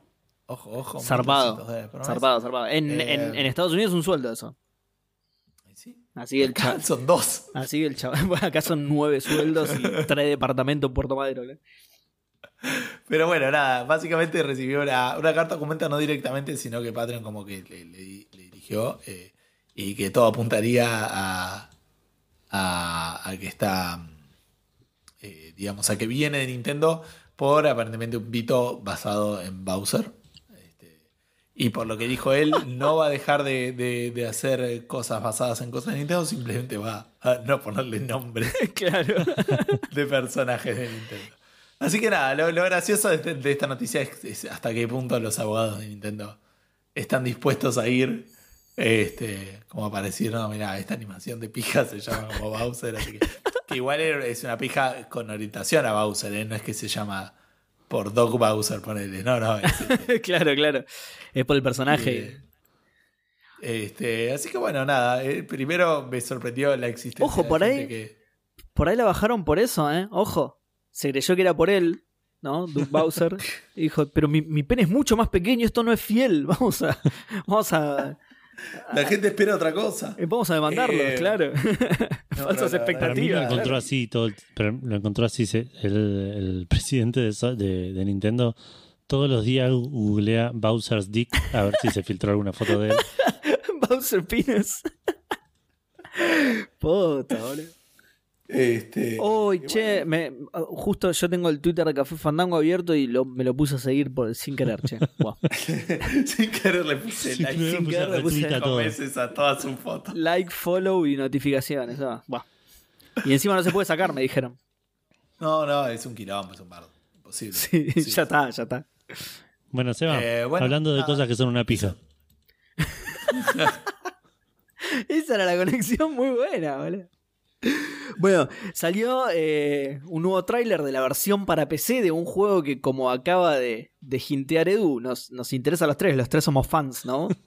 Ojo, ojo. 1200 Zarpado. Zarpado, zarpado. En, Eh. en- en Estados Unidos es un sueldo eso. Sí. Así el chaval. son dos. Así el chaval. Bueno, acá son nueve sueldos y tres departamentos en Puerto Madero. ¿no? Pero bueno, nada, básicamente recibió una, una carta comenta no directamente, sino que Patreon como que le, le- le dirigió eh, y que todo apuntaría a, a, a que está, eh, digamos, a que viene de Nintendo por aparentemente un Vito basado en Bowser. Y por lo que dijo él, no va a dejar de, de- de hacer cosas basadas en cosas de Nintendo, simplemente va a no ponerle nombre claro. de personajes de Nintendo. Así que nada, lo, lo gracioso de, de esta noticia es, es hasta qué punto los abogados de Nintendo están dispuestos a ir este, como para decir, no, mira, esta animación de pija se llama como Bowser, así que, que igual es una pija con orientación a Bowser, ¿eh? no es que se llama por Doc Bowser, ponele, no, no, es, este, claro, claro. Es por el personaje. eh, este, así que bueno, nada, eh, primero me sorprendió la existencia Ojo, por ahí- que- Por ahí la bajaron por eso, ¿eh? Ojo. Se creyó que era por él, ¿no? Duke Bowser. Dijo, pero mi, mi pene es mucho más pequeño, esto no es fiel. Vamos a. Vamos a. la gente espera otra cosa. eh, Vamos a demandarlos, Eh, claro. no, Falsas no, no, Para mí lo expectativas. encontró así todo el- pero lo encontró así se- el, el presidente de, de- de Nintendo todos los días googlea Bowser's Dick a ver si se filtró alguna foto de él. Bowser Penis. Puta, boludo. Este, Uy, che, me- justo yo tengo el Twitter de Café Fandango abierto y lo- me lo puse a seguir por, sin querer, che. Sin querer le puse Sin like querer sin puse querer le puse cinco veces a todas sus fotos. Like, follow y notificaciones. ah, buah. Y encima no se puede sacar, me dijeron. No, no, es un quilombo, es un bardo. Imposible. Sí, Sí. ya está, ya está. Bueno, Seba, Eh, bueno, hablando de cosas que son una pija. Esa era la conexión muy buena, boludo. Bueno, salió eh, un nuevo tráiler de la versión para PC de un juego que como acaba de, de hintear Edu, nos, nos interesa a los tres, los tres somos fans, ¿no?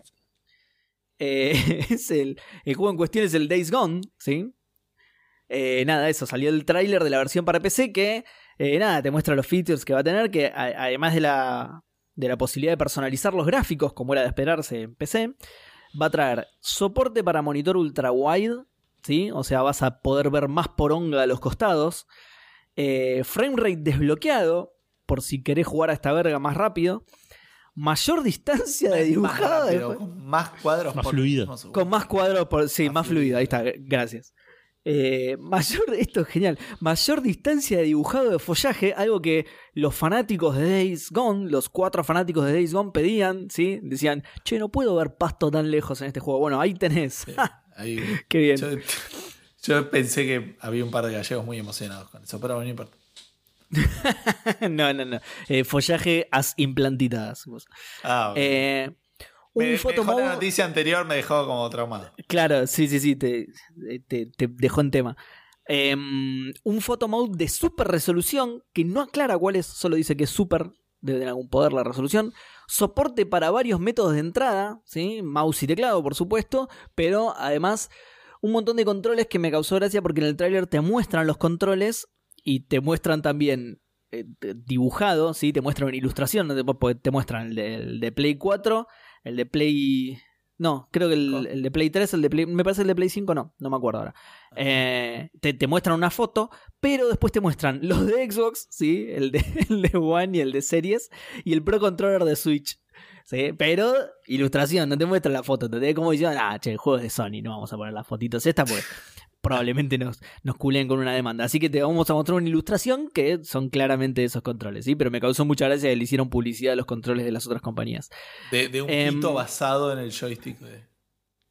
Eh, es el, el juego en cuestión es el Days Gone, ¿sí? Eh, nada, eso, salió el tráiler de la versión para PC que, nada, te muestra los features que va a tener, que a- además de la, de la posibilidad de personalizar los gráficos, como era de esperarse en PC, va a traer soporte para monitor ultra wide, ¿sí? O sea, vas a poder ver más poronga a los costados. Eh, frame rate desbloqueado, por si querés jugar a esta verga más rápido. Mayor distancia de Más dibujado. rápido, con más cuadros Más por fluido. mismo con más cuadros por. Sí, más, Más fluido. fluido. Ahí está, gracias. Eh, mayor, esto es genial. Mayor distancia de dibujado de follaje, algo que los fanáticos de Days Gone, los cuatro fanáticos de Days Gone pedían, ¿sí? Decían, che, no puedo ver pasto tan lejos en este juego. Bueno, ahí tenés. Sí, ahí- Qué bien. yo, yo pensé que había un par de gallegos muy emocionados con eso, pero no importa. no, no, no. Eh, follaje as implantitas. Ah, ok. Eh, un me photo dejó la noticia anterior me dejó como traumado. Claro, sí, sí, sí, te, te- te dejó en tema. Em, un photo mode de super resolución que no aclara cuál es, solo dice que es super, debe tener algún poder la resolución. Soporte para varios métodos de entrada, ¿sí? mouse y teclado, por supuesto, pero además un montón de controles que me causó gracia porque en el tráiler te muestran los controles y te muestran también eh, dibujado, ¿sí? te muestran una ilustración, te, te muestran de, el de Play 4, el de Play... No, creo que el, el de Play 3, el de Play... Me parece el de Play 5, no, no me acuerdo ahora. Eh, te, te muestran una foto, pero después te muestran los de Xbox, ¿sí? El de, el de One y el de Series, y el Pro Controller de Switch. ¿sí? Pero ilustración, no te muestran la foto. Te como diciendo, ah, che, el juego es de Sony, no vamos a poner las fotitos estas porque probablemente nos, nos culen con una demanda. Así que te vamos a mostrar una ilustración que son claramente esos controles, ¿sí? Pero me causó mucha gracia que le hicieron publicidad a los controles de las otras compañías. De, de un Em, pito basado en el joystick de.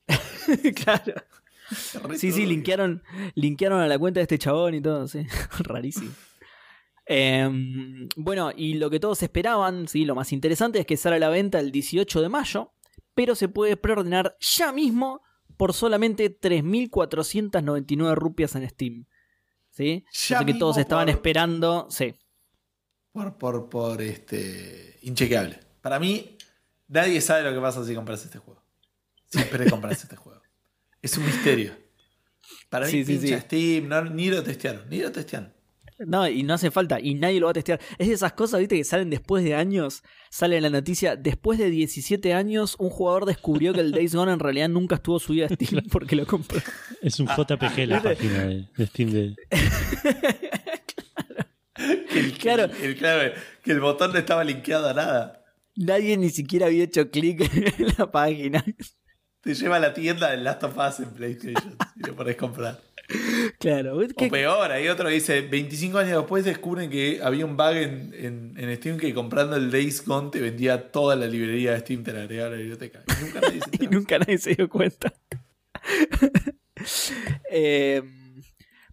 claro. Sí, sí, linkearon, linkearon a la cuenta de este chabón y todo, sí. Rarísimo. Em, bueno, y lo que todos esperaban, sí, lo más interesante es que sale a la venta el 18 de mayo, pero se puede preordenar ya mismo por solamente 3.499 rupias en Steam. ¿Sí? Ya que todos estaban por- esperando. Sí. Por, por, por este. Inchequeable. Para mí, nadie sabe lo que pasa si compras este juego. Siempre compras este juego. Es un misterio. Para mí, Sí, sí, pincha sí. Steam, no- ni lo testearon, ni lo testearon. No, y no hace falta, y nadie lo va a testear. Es de esas cosas, viste, que salen después de años. Sale en la noticia, después de 17 años, un jugador descubrió que el Days Gone en realidad nunca estuvo subido a Steam porque lo compró. Es un JPG la página de, de Steam de. Que el, Claro. que el- claro, que el botón no estaba linkeado a nada. Nadie ni siquiera había hecho clic en la página. Te lleva a la tienda del Last of Us en PlayStation y lo podés comprar. Claro, ¿ves O peor, hay otro que dice, 25 años después descubren que había un bug en, en- en Steam que comprando el Days Gone te vendía toda la librería de Steam, te la agregaba a la biblioteca. Y nunca nadie se y enteró. nunca nadie se dio cuenta. Eh,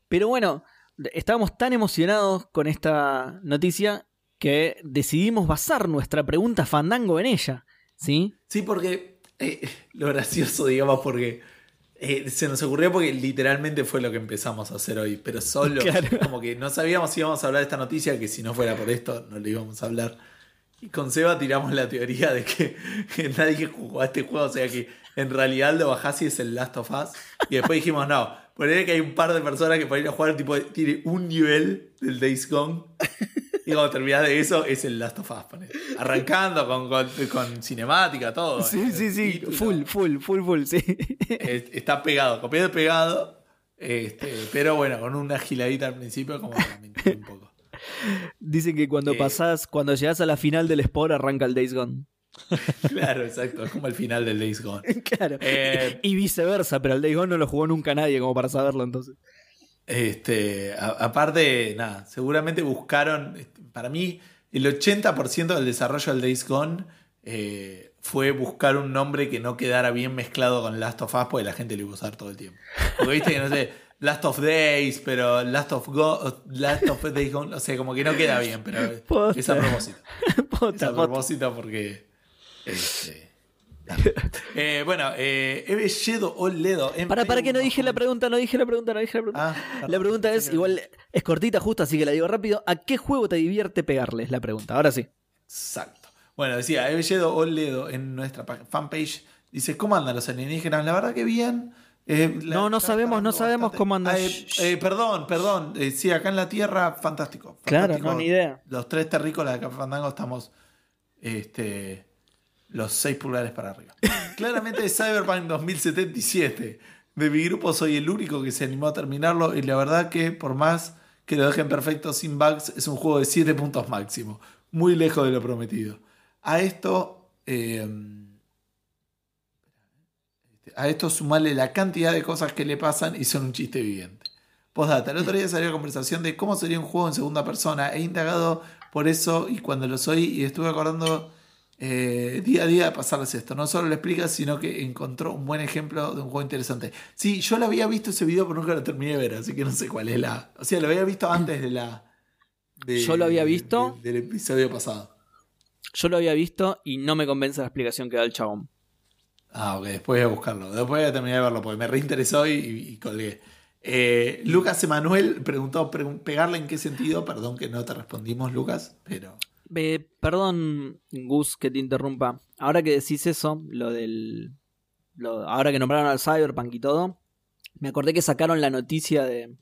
pero bueno, estábamos tan emocionados con esta noticia que decidimos basar nuestra pregunta fandango en ella. ¿Sí? Sí, porque eh, lo gracioso, digamos, porque eh, se nos ocurrió porque literalmente fue lo que empezamos a hacer hoy, pero solo, Claro. como que no sabíamos si íbamos a hablar de esta noticia, que si no fuera por esto no le íbamos a hablar. Y con Seba tiramos la teoría de que, que nadie jugó a este juego, o sea que en realidad lo bajás y es el Last of Us. Y después dijimos, no, ponele que hay un par de personas que para ir a jugar tipo, tiene un nivel del Days Gone. Y cuando terminás de eso, es el Last of Us. Arrancando con, con, con cinemática, todo. Sí, eh, sí, sí. título. Full, full, full, full, sí. Es- Está pegado, copiado y pegado. Este, pero bueno, con una giladita al principio, como mentir un poco. Dicen que cuando Eh. pasás, cuando llegas a la final del Sport, arranca el Days Gone. Claro, exacto. Es como el final del Days Gone. claro. Eh, y viceversa, pero el Days Gone no lo jugó nunca nadie como para saberlo entonces. Este, a- aparte, nada, seguramente buscaron, para mí, el 80% del desarrollo del Days Gone eh, fue buscar un nombre que no quedara bien mezclado con Last of Us, porque la gente lo iba a usar todo el tiempo. Porque viste que no sé, Last of Days, pero Last of Go, Last of Days Gone, o sea, como que no queda bien, pero Posta. es a propósito. Es a propósito porque. Este. Eh, bueno, eh, Eve Yedo Oledo. en Para, para que no dije la pregunta, no dije la pregunta, no dije la pregunta. Ah, la pregunta es, igual, es cortita justo, así que la digo rápido. ¿A qué juego te divierte pegarle? Es la pregunta. Ahora sí. Exacto. Bueno, decía, Evelledo Oledo en nuestra pa- fanpage dice, ¿cómo andan los alienígenas? La verdad que bien. Eh, No, no sabemos, no sabemos cómo andan. Ah, eh, eh, perdón, perdón. Sí, acá en la Tierra, fantástico. Claro, fantástico. no, ni idea. Los tres terrícolas de Café Fandango estamos este, los seis pulgares para arriba. Claramente Cyberpunk 2077. De mi grupo soy el único que se animó a terminarlo y la verdad que por más que lo dejen perfecto sin bugs, es un juego de 7 puntos máximo. Muy lejos de lo prometido. A esto... eh, a esto sumarle la cantidad de cosas que le pasan y son un chiste viviente. Postdata, el otro día salió la conversación de cómo sería un juego en segunda persona. He indagado por eso y cuando lo oí y estuve acordando eh, día a día de pasarles esto. No solo lo explica, sino que encontró un buen ejemplo de un juego interesante. Sí, yo lo había visto ese video, pero nunca lo terminé de ver, así que no sé cuál es la. O sea, lo había visto antes de la. de- Yo lo había visto. de- del episodio pasado. Yo lo había visto y no me convence la explicación que da el chabón. Ah, ok, después voy a buscarlo. Después voy a terminar de verlo porque me reinteresó y, y colgué. Eh, Lucas Emanuel preguntó pregun- pegarle en qué sentido. Perdón que no te respondimos, Lucas, pero. Eh, perdón, Gus, que te interrumpa. Ahora que decís eso, lo del. lo- ahora que nombraron al Cyberpunk y todo, me acordé que sacaron la noticia de.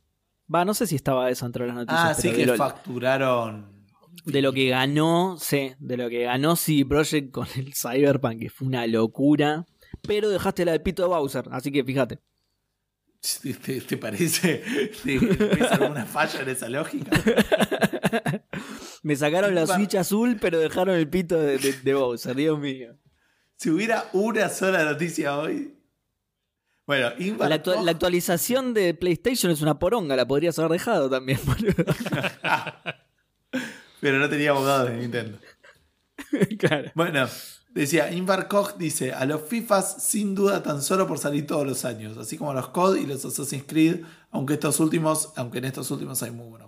Va, no sé si estaba eso entre las noticias. Ah, sí que lo, facturaron. de lo que ganó, sí, de lo que ganó CD Projekt con el Cyberpunk, que fue una locura. Pero dejaste la de pito de Bowser, así que fíjate. ¿Te, te- te parece? ¿Te, ¿Ves alguna falla en esa lógica? Me sacaron la Switch azul, pero dejaron el pito de, de- de Bowser, Dios mío. Si hubiera una sola noticia hoy. Bueno, La, Koch- la actualización de PlayStation es una poronga, la podrías haber dejado también, boludo. Pero no tenía abogados de Nintendo. claro. Bueno, decía, Invar Koch dice, a los FIFAs sin duda tan solo por salir todos los años, así como a los COD y los Assassin's Creed, aunque estos últimos, aunque en estos últimos hay muy buenos.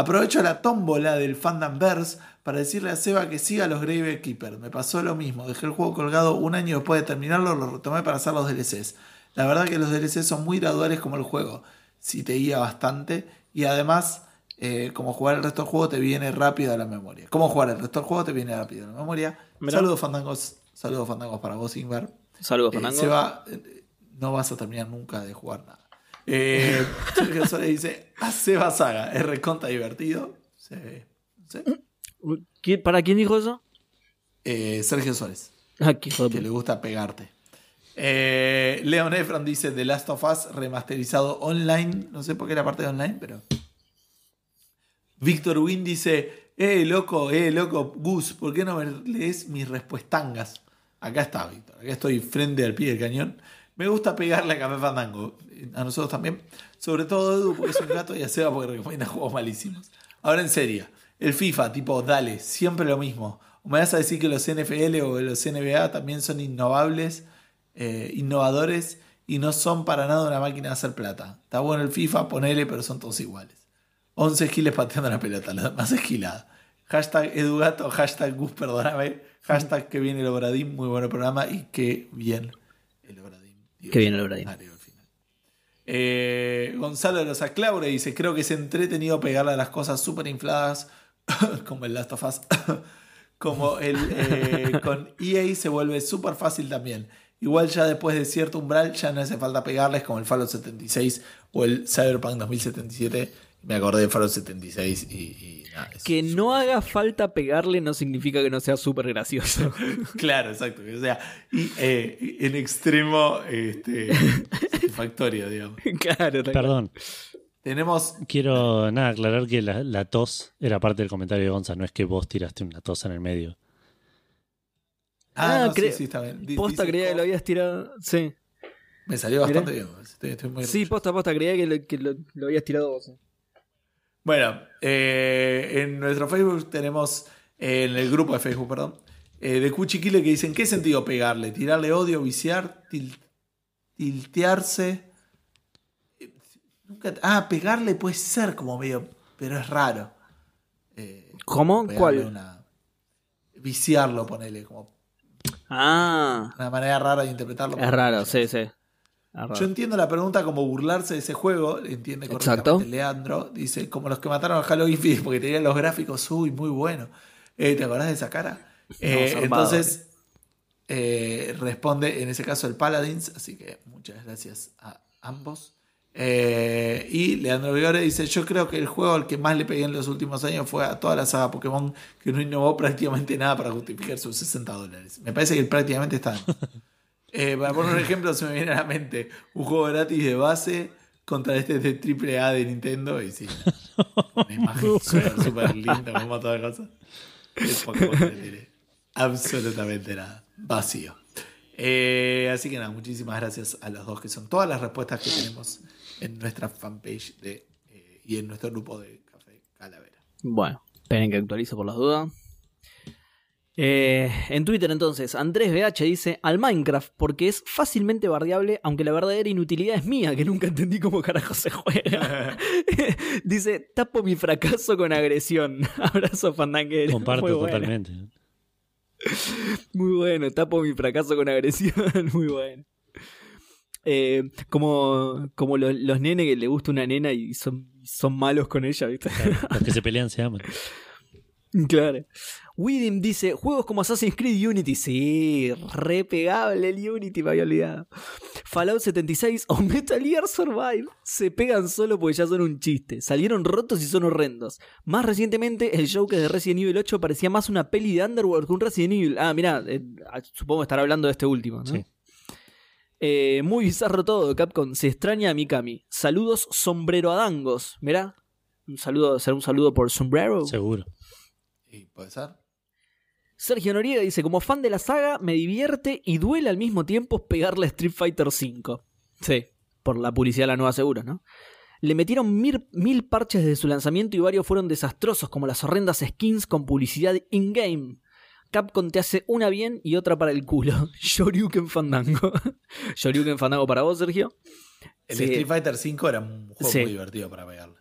Aprovecho la tómbola del Fandomverse para decirle a Seba que siga los Grave Keeper. Me pasó lo mismo, dejé el juego colgado un año después de terminarlo, lo retomé para hacer los DLCs. La verdad que los DLCs son muy graduales como el juego, si te guía bastante y además eh, como jugar el resto del juego te viene rápido a la memoria. Como jugar el resto del juego te viene rápido a la memoria. Mirá. Saludos fandangos, saludos fandangos para vos, Ingvar. Saludos, Eh, Fandango. Seba, eh, no vas a terminar nunca de jugar nada. Eh, Sergio Suárez dice, a Seba Saga, es recontra divertido. Se- ¿sí? ¿Qui- ¿Para quién dijo eso? Eh, Sergio Suárez, Ah, que le gusta pegarte. Eh, Leon Efron dice The Last of Us remasterizado online. No sé por qué la parte de online, pero. Víctor Win dice: Eh, loco, eh, loco, Gus, ¿por qué no me lees mis respuestangas? Acá está, Víctor. Acá estoy frente al pie del cañón. Me gusta pegarle a Café Fandango. A nosotros también. Sobre todo Edu porque es un gato y a Seba porque recomienda juegos malísimos. Ahora en serio. El FIFA, tipo, dale, siempre lo mismo. Me vas a decir que los NFL o los NBA también son innovables, eh, innovadores y no son para nada una máquina de hacer plata. Está bueno el FIFA, ponele, pero son todos iguales. 11 giles pateando la pelota, lo demás es gilada. Hashtag Edugato, hashtag Gus, perdóname. Hashtag que viene el Obradín, muy buen programa y que bien el Obradín. Qué bien. Eh, Gonzalo de los Aclaure dice: Creo que es entretenido pegarle a las cosas súper infladas, como el Last of Us. como el eh, con EA se vuelve súper fácil también. Igual ya después de cierto umbral ya no hace falta pegarles como el Fallout 76 o el Cyberpunk 2077. Me acordé de Fallout 76 y, y nada, es Que no haga falta pegarle no significa que no sea súper gracioso. Claro, exacto. O sea, y, eh, en extremo este, satisfactorio, digamos. claro, Perdón, Tenemos quiero nada aclarar que la, la tos era parte del comentario de Gonza, no es que vos tiraste una tos en el medio. Ah, Ah, no, sí, sí, está bien. Posta creía que lo habías tirado. Sí. Me salió bastante Mirá. bien. Estoy, estoy muy Sí, posta, posta, creía que lo, que lo- lo habías tirado vos. Bueno, eh, en nuestro Facebook tenemos, eh, en el grupo de Facebook, perdón, eh, de Cuchiquile que dicen, ¿qué sentido pegarle? ¿Tirarle odio, viciar, til- tiltearse? Nunca- ah, pegarle puede ser como medio, pero es raro. Eh, ¿Cómo? ¿Cuál? una- viciarlo, ponele, como Ah, una manera rara de interpretarlo. es raro, sí, sí. Yo entiendo la pregunta como burlarse de ese juego, entiende Exacto. correctamente Leandro. Dice, como los que mataron a Halo Infinite porque tenían los gráficos, uy, muy bueno. Eh, ¿Te acordás de esa cara? Eh, entonces, eh, responde en ese caso el Paladins, así que muchas gracias a ambos. Eh, y Leandro Vigore dice, yo creo que el juego al que más le pegué en los últimos años fue a toda la saga Pokémon, que no innovó prácticamente nada para justificar sus 60 dólares. Me parece que prácticamente está... Eh, para poner un ejemplo, se me viene a la mente un juego gratis de base contra este de triple A de Nintendo. Y sí, una imagen súper, súper linda, un montón de cosas. El Pokémon no tiene absolutamente nada. Vacío. Eh, así que nada, muchísimas gracias a los dos, que son todas las respuestas que tenemos en nuestra fanpage de, eh, y en nuestro grupo de Café Calavera. Bueno, esperen que actualizo por las dudas. Eh, en Twitter entonces, Andrés BH dice al Minecraft porque es fácilmente bardeable, aunque la verdadera inutilidad es mía, que nunca entendí cómo carajo se juega. dice, tapo mi fracaso con agresión. Abrazo Fandanguero. Comparto Muy bueno. totalmente. Muy bueno, tapo mi fracaso con agresión, muy bueno. Eh, como como los, los nenes que le gusta una nena y son, son malos con ella, ¿viste? Claro, los que se pelean se aman. Claro. Widim dice, juegos como Assassin's Creed Unity. Sí, re pegable el Unity, me había olvidado. Fallout 76 o Metal Gear Survive se pegan solo porque ya son un chiste. Salieron rotos y son horrendos. Más recientemente, el Joker de Resident Evil 8 parecía más una peli de Underworld que un Resident Evil. Ah, mira, supongo estar hablando de este último, ¿no? Sí. Eh, muy bizarro todo, Capcom. Se extraña a Mikami. Saludos, sombrero adangos. Mirá. Un saludo, será un saludo por sombrero. Seguro. ¿Y puede ser? Sergio Noriega dice, como fan de la saga, me divierte y duele al mismo tiempo pegarle a Street Fighter V. Sí, por la publicidad de la nueva seguro, ¿no? Le metieron mil, mil parches desde su lanzamiento y varios fueron desastrosos, como las horrendas skins con publicidad in-game. Capcom te hace una bien y otra para el culo. Shoryuken Fandango. Shoryuken Fandango para vos, Sergio. El Sí. Street Fighter V era un juego Sí. muy divertido para pegarle.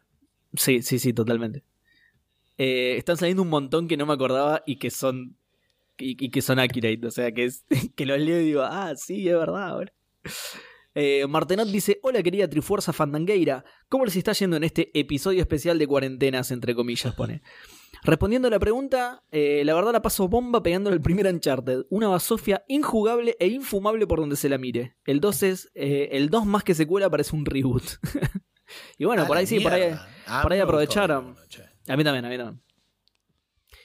Sí, sí, sí, totalmente. Eh, están saliendo un montón que no me acordaba y que son. Y, y que son accurate. O sea, que es que los leo y digo, ah, sí, es verdad. Eh, Martenot dice: Hola, querida Trifuerza Fandangueira. ¿Cómo les está yendo en este episodio especial de cuarentenas? Entre comillas, pone. Respondiendo a la pregunta, eh, la verdad la paso bomba pegándole el primer Uncharted. Una basofia injugable e infumable por donde se la mire. El 2 es. eh, el 2 más que secuela parece un reboot. y bueno, Ah, por ahí sí, por ahí. Ah, por ahí aprovecharon. A mí también, a mí también.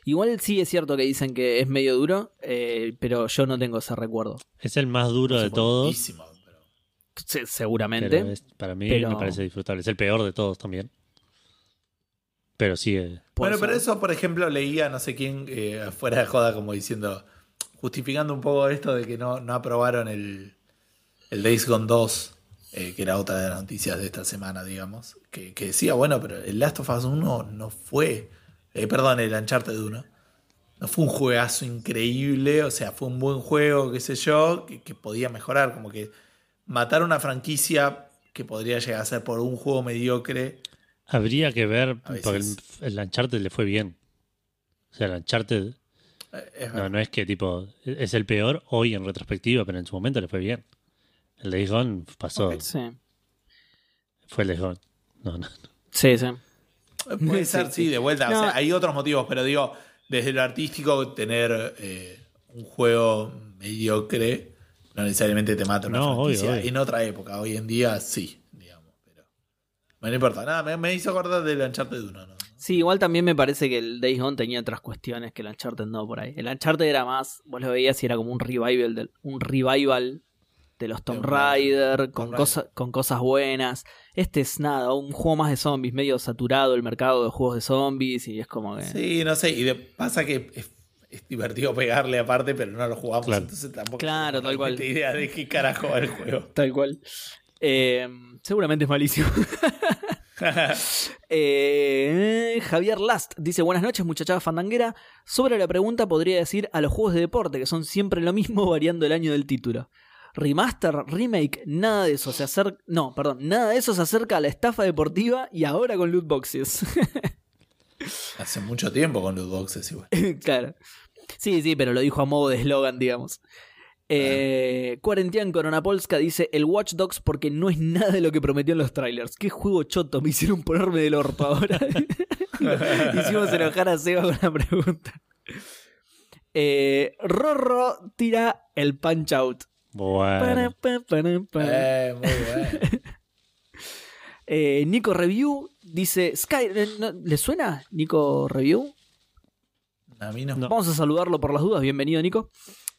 Igual sí es cierto que dicen que es medio duro, eh, pero yo no tengo ese recuerdo. Es el más duro de Es todos. buenísimo, pero- Se- seguramente. Pero es- para mí pero- me parece disfrutable. Es el peor de todos también. Pero sí, eh, Bueno, pero eso, por ejemplo, leía no sé quién eh, fuera de joda como diciendo, justificando un poco esto de que no, no aprobaron el, el Days Gone 2, eh, que era otra de las noticias de esta semana, digamos, que, que decía, bueno, pero el Last of Us 1 no fue, eh, perdón, el Uncharted 1, no fue un juegazo increíble, o sea, fue un buen juego, qué sé yo, que, que podía mejorar, como que matar una franquicia que podría llegar a ser por un juego mediocre. habría que ver, porque el, el Uncharted le fue bien. O sea, el Uncharted eh, es no, no es que tipo, es el peor hoy en retrospectiva, pero en su momento le fue bien. El Days Gone pasó. Sí, fue el Days Gone. No, no. sí. sí. Puede Sí, ser, sí, de vuelta. No. O sea, hay otros motivos, pero digo, desde lo artístico, tener eh, un juego mediocre no necesariamente te mata una No, franquicia. obvio, obvio. En otra época, hoy en día sí, digamos. Pero bueno, no importa. Nada, me, me hizo acordar del Uncharted 1. ¿no? Sí, igual también me parece que el Days Gone tenía otras cuestiones que el Uncharted no por ahí. El Uncharted era más, vos lo veías y era como un revival del, un revival de los Tomb Raider, con, Tomb cosa- con cosas buenas. Este es nada, un juego más de zombies, medio saturado el mercado de juegos de zombies y es como que... Sí, no sé. Y de- pasa que es, es divertido pegarle aparte, pero no lo jugamos. Claro. Entonces tampoco Claro, tengo tal cual. idea de qué carajo va el juego. Tal cual. Eh, seguramente es malísimo. Eh, Javier Last dice: Buenas noches, muchachada fandanguera. Sobre la pregunta, podría decir a los juegos de deporte, que son siempre lo mismo, variando el año del título. Remaster, remake, nada de eso se acerca. No, perdón, nada de eso se acerca a la estafa deportiva y ahora con loot boxes. Hace mucho tiempo con los boxes igual. claro. Sí, sí, pero lo dijo a modo de eslogan, digamos. Eh, Cuarentian Coronapolska dice el Watch Dogs porque no es nada de lo que prometió en los trailers. Qué juego choto, me hicieron ponerme del orto ahora. Hicimos enojar a Seba con la pregunta. Eh, Rorro tira el punch out. Bueno. Eh, muy bueno. Eh, Nico Review dice Sky, eh, ¿no- ¿le suena Nico Review? A mí no. No. Vamos a saludarlo por las dudas. Bienvenido, Nico.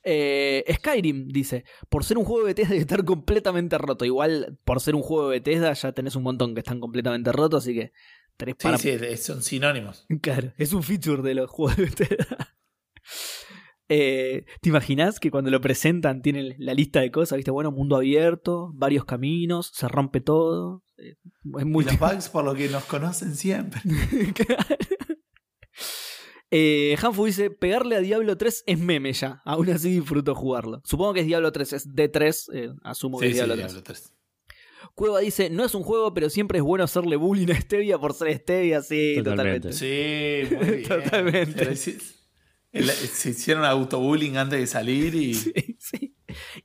Eh, Skyrim dice: Por ser un juego de Bethesda, debe estar completamente roto. Igual, por ser un juego de Bethesda, ya tenés un montón que están completamente rotos. Así que tenés para. sí, son sinónimos. Claro, es un feature de los juegos de Bethesda. Eh, ¿Te imaginas que cuando lo presentan tienen la lista de cosas? ¿Viste? Bueno, mundo abierto, varios caminos, se rompe todo. eh, Es Y multi- los bugs por lo que nos conocen siempre. Claro. Eh, Hanfu dice, pegarle a Diablo 3 es meme ya. Aún así disfruto jugarlo. Supongo que es Diablo 3, es D3. eh, asumo que es sí, Diablo 3. Diablo 3. Cueva dice, no es un juego, pero siempre es bueno hacerle bullying a Stevia por ser Stevia. Sí, totalmente. Totalmente. Sí, muy bien. Totalmente. El- se hicieron autobullying antes de salir y. Sí.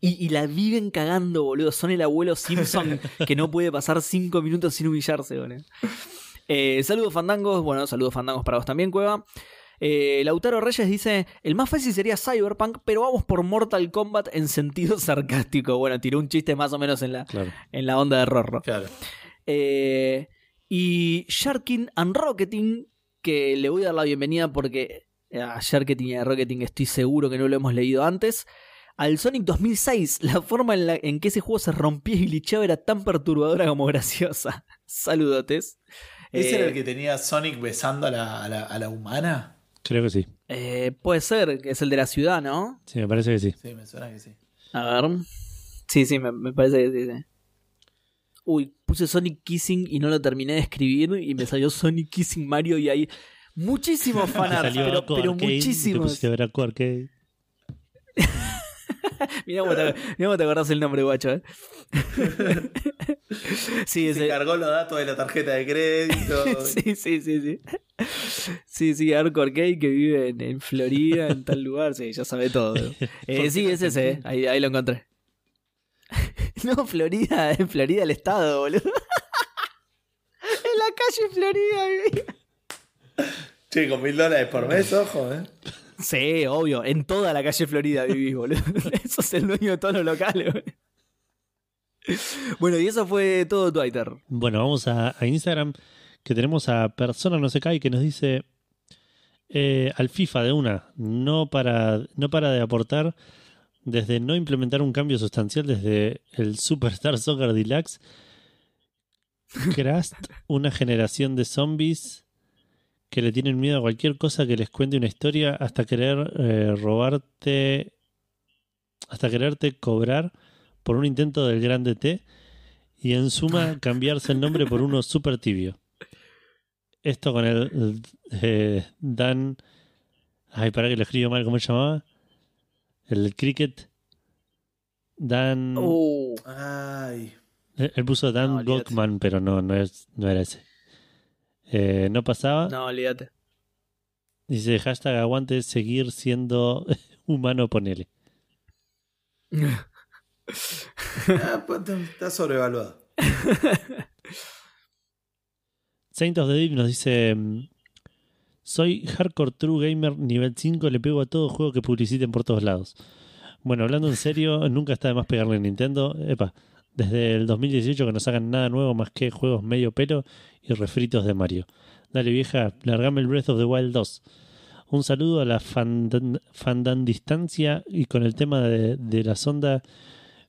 Y, y la viven cagando, boludo. Son el abuelo Simpson que no puede pasar cinco minutos sin humillarse, boludo. Eh, saludos fandangos. Bueno, saludos fandangos para vos también, Cueva. Eh, Lautaro Reyes dice: El más fácil sería Cyberpunk, pero vamos por Mortal Kombat en sentido sarcástico. Bueno, tiró un chiste más o menos en la, Claro. en la onda de Rorro. Claro. Eh, y Sharkin and Rocketing, que le voy a dar la bienvenida porque a Sharketing y a Rocketing estoy seguro que no lo hemos leído antes. Al Sonic 2006, la forma en, la, en que ese juego se rompía y glitchaba era tan perturbadora como graciosa. Saludotes. ¿Ese Eh, era el que tenía Sonic besando a la, a la, a la humana? Creo que sí. eh, puede ser, que es el de la ciudad, ¿no? Sí, me parece que sí. Sí, me suena que sí. A ver. Sí, sí, me, me parece que sí, sí. Uy, puse Sonic Kissing y no lo terminé de escribir y me salió Sonic Kissing Mario y hay muchísimos fanarts, pero, pero te muchísimos. pusiste a ver. Mirá cómo, te, mirá cómo te acordás el nombre, guacho, ¿eh? sí, Se cargó los datos de la tarjeta de crédito. sí, sí, sí, sí. Sí, sí, Arcade que vive en, en Florida, en tal lugar, sí, ya sabe todo. Eh, sí, es ese, eh. ahí, ahí lo encontré. No, Florida, en Florida el estado, boludo. En la calle Florida, Che, con mil dólares por mes, ojo, ¿eh? Sí, obvio, en toda la calle Florida vivís, boludo. Eso es el dueño de todos los locales, boludo. Bueno, y eso fue todo Twitter. Bueno, vamos a, a Instagram, que tenemos a Persona No Se Cae, que nos dice eh, al FIFA de una, no para, no para de aportar desde no implementar un cambio sustancial desde el Superstar Soccer Deluxe, Crust, una generación de zombies que le tienen miedo a cualquier cosa que les cuente una historia hasta querer eh, robarte, hasta quererte cobrar por un intento del grande T y en suma cambiarse el nombre por uno super tibio. Esto con el, el, eh, Dan... Ay, para que lo escribo mal, ¿cómo se llamaba? El cricket. Dan... Oh, Ay. Él él puso Dan No. Gockman, pero no, no, es, no era ese. Eh, no pasaba. no, olvídate. Dice hashtag aguante seguir siendo humano, ponele. Ah, pues, está sobrevaluado. Saint of the Deep nos dice: mm, Soy hardcore true gamer nivel 5, le pego a todo juego que publiciten por todos lados. Bueno, hablando en serio, nunca está de más pegarle a Nintendo. Epa, desde el 2018 que no sacan nada nuevo más que juegos medio pelo y refritos de Mario. Dale vieja, largame el Breath of the Wild 2. Un saludo a la fandan, fandandistancia y con el tema de, de la sonda.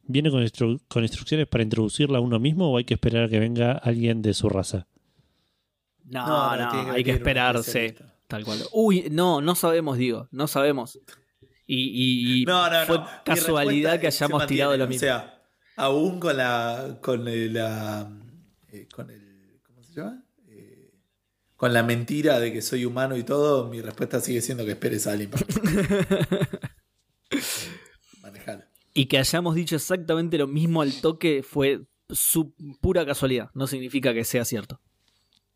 ¿Viene con, instru- con instrucciones para introducirla a uno mismo o hay que esperar a que venga alguien de su raza? No, No, no, no, tiene que hay que esperarse. Tal cual. Uy, no, no sabemos, digo, no sabemos. Y, y- y No, no, fue casualidad que hayamos tirado de lo mismo. O sea, aún con la. con el, la. eh, con el. ¿Cómo se llama? Eh, con la mentira de que soy humano y todo, mi respuesta sigue siendo que esperes a alguien para. Manejalo. y que hayamos dicho exactamente lo mismo al toque fue su pura casualidad. No significa que sea cierto.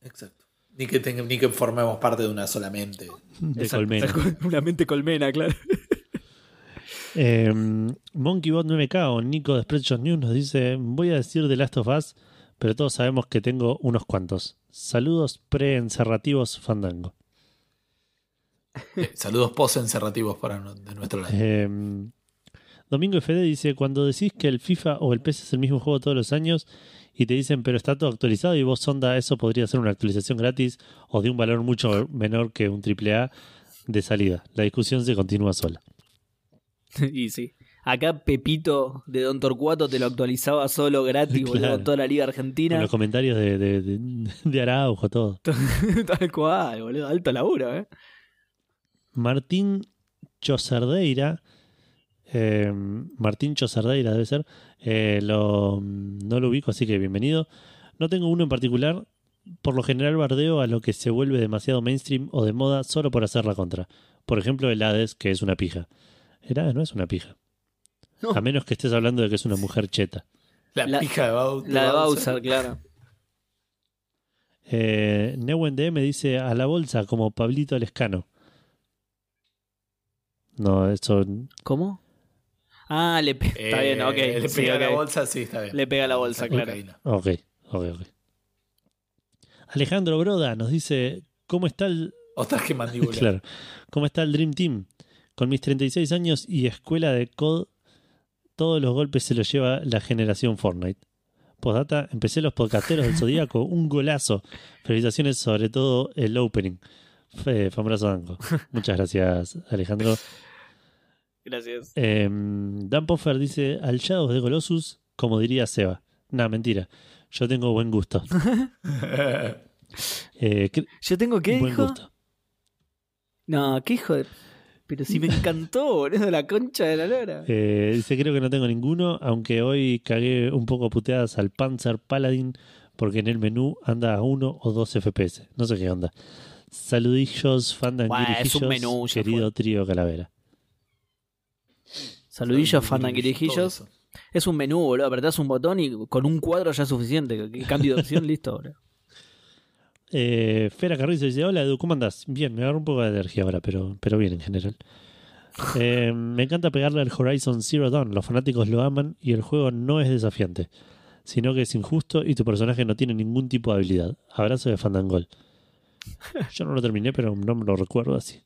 Exacto. Ni que, tenga- ni que formemos parte de una sola mente. De Exacto, colmena. Una mente colmena, claro. Eh, MonkeyBot 9K o Nico de Spreadshot News nos dice: Voy a decir The Last of Us, pero todos sabemos que tengo unos cuantos. Saludos pre-encerrativos Fandango. Eh, saludos post-encerrativos para no- de nuestro lado. Eh, Domingo FD dice: Cuando decís que el FIFA o el PES es el mismo juego todos los años y te dicen, pero está todo actualizado y vos, sonda, eso podría ser una actualización gratis o de un valor mucho menor que un AAA de salida. La discusión se continúa sola. y sí. Acá Pepito de Don Torcuato te lo actualizaba solo gratis, boludo, Claro. con toda la Liga Con Argentina. los comentarios de, de, de, de Araujo, todo. Tal cual, boludo. Alto laburo, eh. Martín Chocerdeira, eh, Martín Chocerdeira debe ser, eh, lo, no lo ubico, así que bienvenido. No tengo uno en particular, por lo general bardeo a lo que se vuelve demasiado mainstream o de moda solo por hacer la contra. Por ejemplo, el Hades, que es una pija. Hades no es una pija. No. A menos que estés hablando de que es una mujer cheta. La, La- pija de, Bau- La de Bowser, claro. Eh, dice a la bolsa como Pablito Lescano. No, eso. ¿Cómo? Ah, le pe- está bien, ok. Eh, Le sí, pega la ok. bolsa, sí, está bien. Le pega la bolsa, claro. Ok, ok, ok. Alejandro Broda nos dice: ¿Cómo está el. Ostras, qué mandíbula. Claro. ¿Cómo está el Dream Team? Con mis 36 años y escuela de COD, todos los golpes se los lleva la generación Fortnite. Postdata, empecé los podcasteros del Zodíaco, un golazo. Felicitaciones sobre todo el opening. Fe, famoso Danco. Muchas gracias, Alejandro. Gracias. Eh, Dan Poffer dice, al Shadows de Colossus, como diría Seba. Nah, mentira. Yo tengo buen gusto. Eh, ¿Yo tengo qué, buen hijo? gusto. No, qué hijo de... Pero si me encantó, boludo, la concha de la lora. Eh, dice, creo que no tengo ninguno, aunque hoy cagué un poco puteadas al Panzer Paladin porque en el menú anda a 1 o 2 FPS. No sé qué onda. Saludillos, Buah, es un fandanguirijillos, querido trío Calavera. Saludillos, fandanguirijillos. Es un menú, boludo. Apretás un botón y con un cuadro ya es suficiente. Cambio de opción, listo, boludo. Eh, Fera Carrizo dice, hola Edu, ¿cómo andás? Bien, me agarro un poco de alergia ahora, pero, pero bien en general. Eh, me encanta pegarle al Horizon Zero Dawn. Los fanáticos lo aman y el juego no es desafiante, sino que es injusto y tu personaje no tiene ningún tipo de habilidad. Abrazo de Fandangol. Yo no lo terminé, pero no me lo recuerdo así.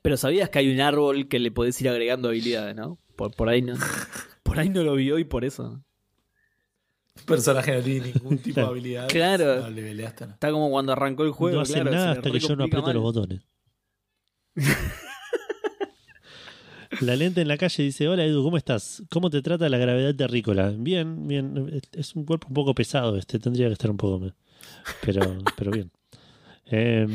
Pero sabías que hay un árbol que le podés ir agregando habilidades, ¿no? Por, por ahí no. Por ahí no lo vio y por eso. Personaje no tiene ningún tipo de habilidad. Claro. No le. Está como cuando arrancó el juego. no hace claro, nada hasta que yo no aprieto los botones. La lente en la calle dice, hola Edu, ¿cómo estás? ¿Cómo te trata la gravedad terrícola? Bien, bien. Es un cuerpo un poco pesado este, tendría que estar un poco... me- Pero, pero bien. Eh,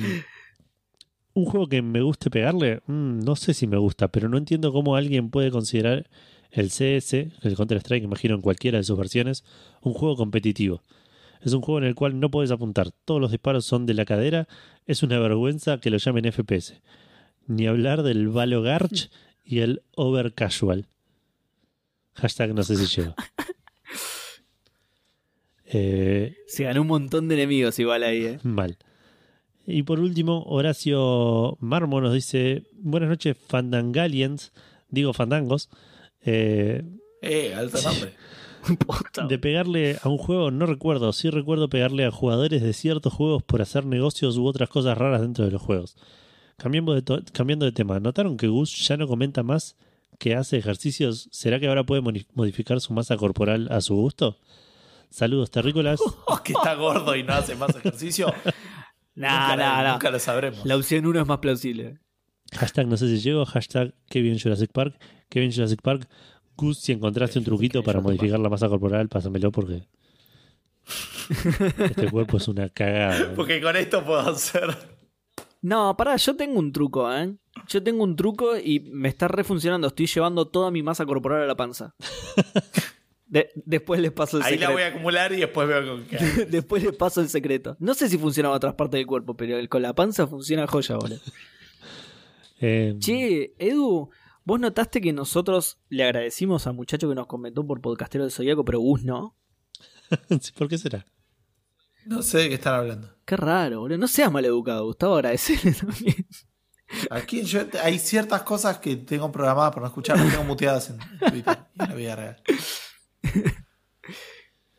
un juego que me guste pegarle, Mm, no sé si me gusta, pero no entiendo cómo alguien puede considerar el CS, el Counter-Strike, imagino en cualquiera de sus versiones, un juego competitivo. Es un juego en el cual no puedes apuntar, todos los disparos son de la cadera, es una vergüenza que lo llamen FPS. Ni hablar del Valo Garch y el Over Casual. Hashtag no sé si llego. Eh, Se ganó un montón de enemigos igual ahí, ¿eh? Mal. Y por último, Horacio Marmo nos dice: Buenas noches, Fandangalians. Digo, fandangos. Eh, Eh, alto nombre. De pegarle a un juego, no recuerdo. Sí recuerdo pegarle a jugadores de ciertos juegos por hacer negocios u otras cosas raras dentro de los juegos. Cambiando de, to- cambiando de tema, ¿notaron que Gus ya no comenta más que hace ejercicios? ¿Será que ahora puede modificar su masa corporal a su gusto? Saludos terrícolas. Oh, que está gordo y no hace más ejercicio. Nah, nunca, nah, nah. nunca lo sabremos. La opción 1 es más plausible. Hashtag no sé si llego, hashtag que bien Jurassic Park, que bien Jurassic Park. Gus, si encontraste un truquito para modificar la masa corporal, pásamelo porque este cuerpo es una cagada. Porque con esto puedo hacer. No, pará, yo tengo un truco, ¿eh? Yo tengo un truco y me está refuncionando. Estoy llevando toda mi masa corporal a la panza. De- después les paso el Ahí la secreto. voy a acumular y después veo con qué. Después les paso el secreto. No sé si funciona en otras partes del cuerpo, pero el- con la panza funciona joya, boludo. Eh, Che, Edu, ¿vos notaste que nosotros le agradecimos al muchacho que nos comentó por Podcastero del Zodíaco, pero Gus no? ¿Por qué será? No sé de qué están hablando. Qué raro, boludo. No seas maleducado, Gustavo, agradecerle también. Aquí yo, hay ciertas cosas que tengo programadas para no escuchar, las tengo muteadas en Twitter y en la vida real.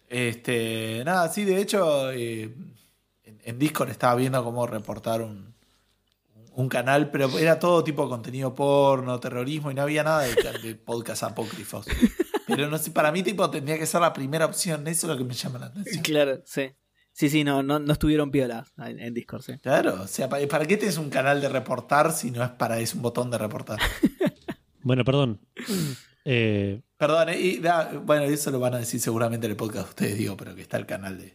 Este, nada, sí, de hecho, eh, en, en Discord estaba viendo cómo reportar un, un canal, pero era todo tipo de contenido porno, terrorismo y no había nada de, de podcast apócrifos. Pero no sé, para mí tipo tendría que ser la primera opción, eso es lo que me llama la atención. claro, sí. Sí, sí, no, no, no estuvieron piola en, en Discord, sí. Claro, o sea, ¿para, para qué tienes un canal de reportar si no es para es un botón de reportar? Bueno, perdón. Eh, Perdón, eh, y, da- bueno, eso lo van a decir seguramente en el podcast de ustedes, digo, pero que está el canal de,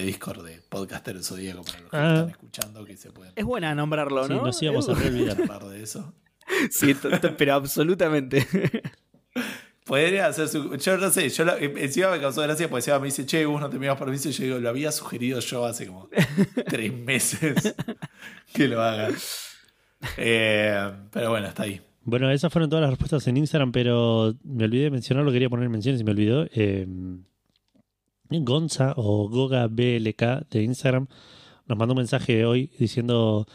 de Discord de Podcaster del Zodíaco para los que Ah. están escuchando que se pueden Es buena nombrarlo, sí, ¿no? nos íbamos a olvidar. hablar de eso. Sí, pero absolutamente. Podría hacer su. Yo no sé, yo lo- encima me causó gracia porque Seba me dice, che, vos no te me das permiso. Y yo digo, lo había sugerido yo hace como tres meses que lo hagan. Eh, pero bueno, está ahí. Bueno, esas fueron todas las respuestas en Instagram, pero me olvidé de mencionarlo, quería poner menciones y me olvidó. Eh, Gonza o Goga BLK de Instagram nos mandó un mensaje hoy diciendo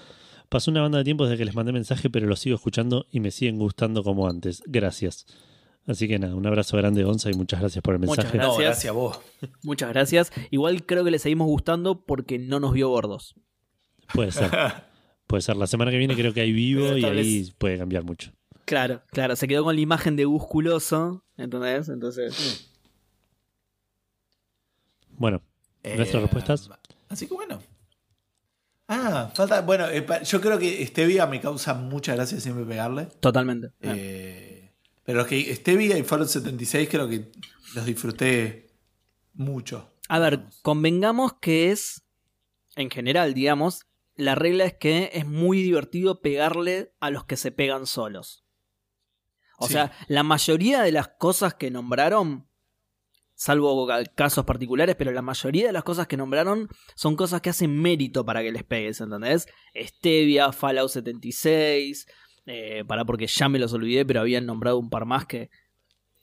Pasó una banda de tiempo desde que les mandé mensaje, pero los sigo escuchando y me siguen gustando como antes. Gracias. Así que nada, un abrazo grande, Onza, y muchas gracias por el Muchas mensaje. No, Gracias. gracias a vos. Muchas gracias. Igual creo que le seguimos gustando porque no nos vio gordos. Puede ser. Puede ser. La semana que viene creo que hay vivo y ahí vez- puede cambiar mucho. Claro, claro. Se quedó con la imagen de musculoso. ¿Entendés? Entonces. Bueno, ¿Nuestras Eh, respuestas? Así que bueno. Ah, falta. Bueno, eh, pa- yo creo que Stevia me causa mucha gracia siempre pegarle. Totalmente. Eh, pero los que Stevia y Fallout 76 creo que los disfruté mucho. A ver, digamos. convengamos que es, en general, digamos, la regla es que es muy divertido pegarle a los que se pegan solos. O Sí. sea, la mayoría de las cosas que nombraron, salvo casos particulares, pero la mayoría de las cosas que nombraron son cosas que hacen mérito para que les pegues, ¿entendés? Stevia, Fallout 76, eh, para porque ya me los olvidé, pero habían nombrado un par más que...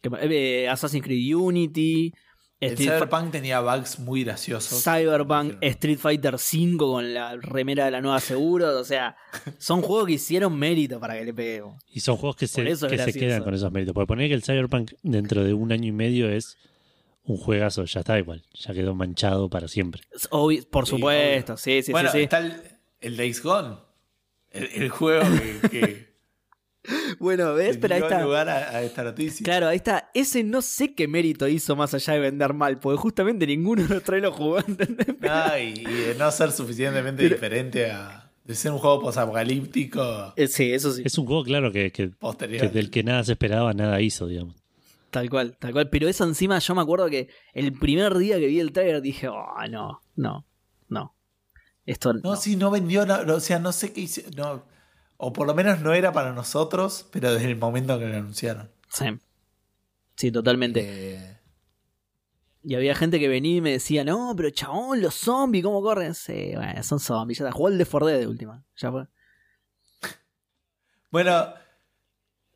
que eh, Assassin's Creed Unity. El Street Cyberpunk tenía bugs muy graciosos. Cyberpunk, Street Fighter V con la remera de la nueva seguro, o sea, son juegos que hicieron mérito para que le peguemos. y son juegos que se, Por eso es que se quedan con esos méritos. Porque poner que el Cyberpunk dentro de un año y medio es un juegazo, ya está igual. Ya quedó manchado para siempre. Es obvi- por Sí, supuesto, obvio. sí, sí, bueno, sí, sí. está el, el Days Gone. El, el juego que, que Bueno, ¿ves? Pero ahí está. lugar a, a esta noticia. Claro, ahí está. Ese no sé qué mérito hizo más allá de vender mal, porque justamente ninguno de los tres lo jugó, ¿entendés? Ah, y, y de no ser suficientemente Pero- diferente a. de ser un juego posapocalíptico Eh, Sí, eso sí. Es un juego, claro, que, que- que del que nada se esperaba, nada hizo, digamos. Tal cual, tal cual. Pero eso encima yo me acuerdo que el primer día que vi el trailer dije, oh, no, no, no. Esto no. No, sí, no vendió, no, no, o sea, no sé qué hizo. No, o por lo menos no era para nosotros, pero desde el momento que lo anunciaron. Sí. Sí, totalmente. Eh, Y había gente que venía y me decía, no, pero chabón, los zombies, ¿cómo corren? Sí, bueno, son zombies. Ya está. Jugó el de Fordé de última. Ya fue. bueno,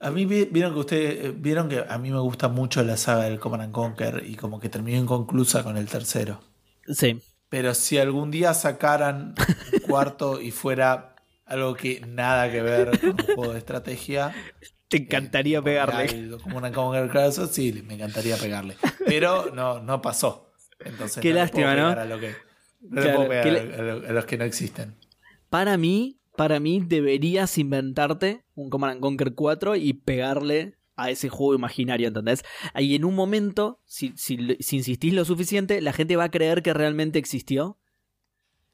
a mí vi- vieron que ustedes eh, vieron que a mí me gusta mucho la saga del Command and Conquer y como que terminó inconclusa con el tercero. Sí. Pero si algún día sacaran un cuarto y fuera algo que nada que ver con un juego de estrategia, Te encantaría como pegarle. Command and Conquer Classic, sí, me encantaría pegarle. Pero no, no pasó. Entonces Qué no lástima, puedo ¿no? a lo que- no le Claro, puedo pegar lo- a los que no existen. Para mí, para mí deberías inventarte un Command and Conquer 4 y pegarle a ese juego imaginario, ¿entendés? Y en un momento, si, si, si insistís lo suficiente, la gente va a creer que realmente existió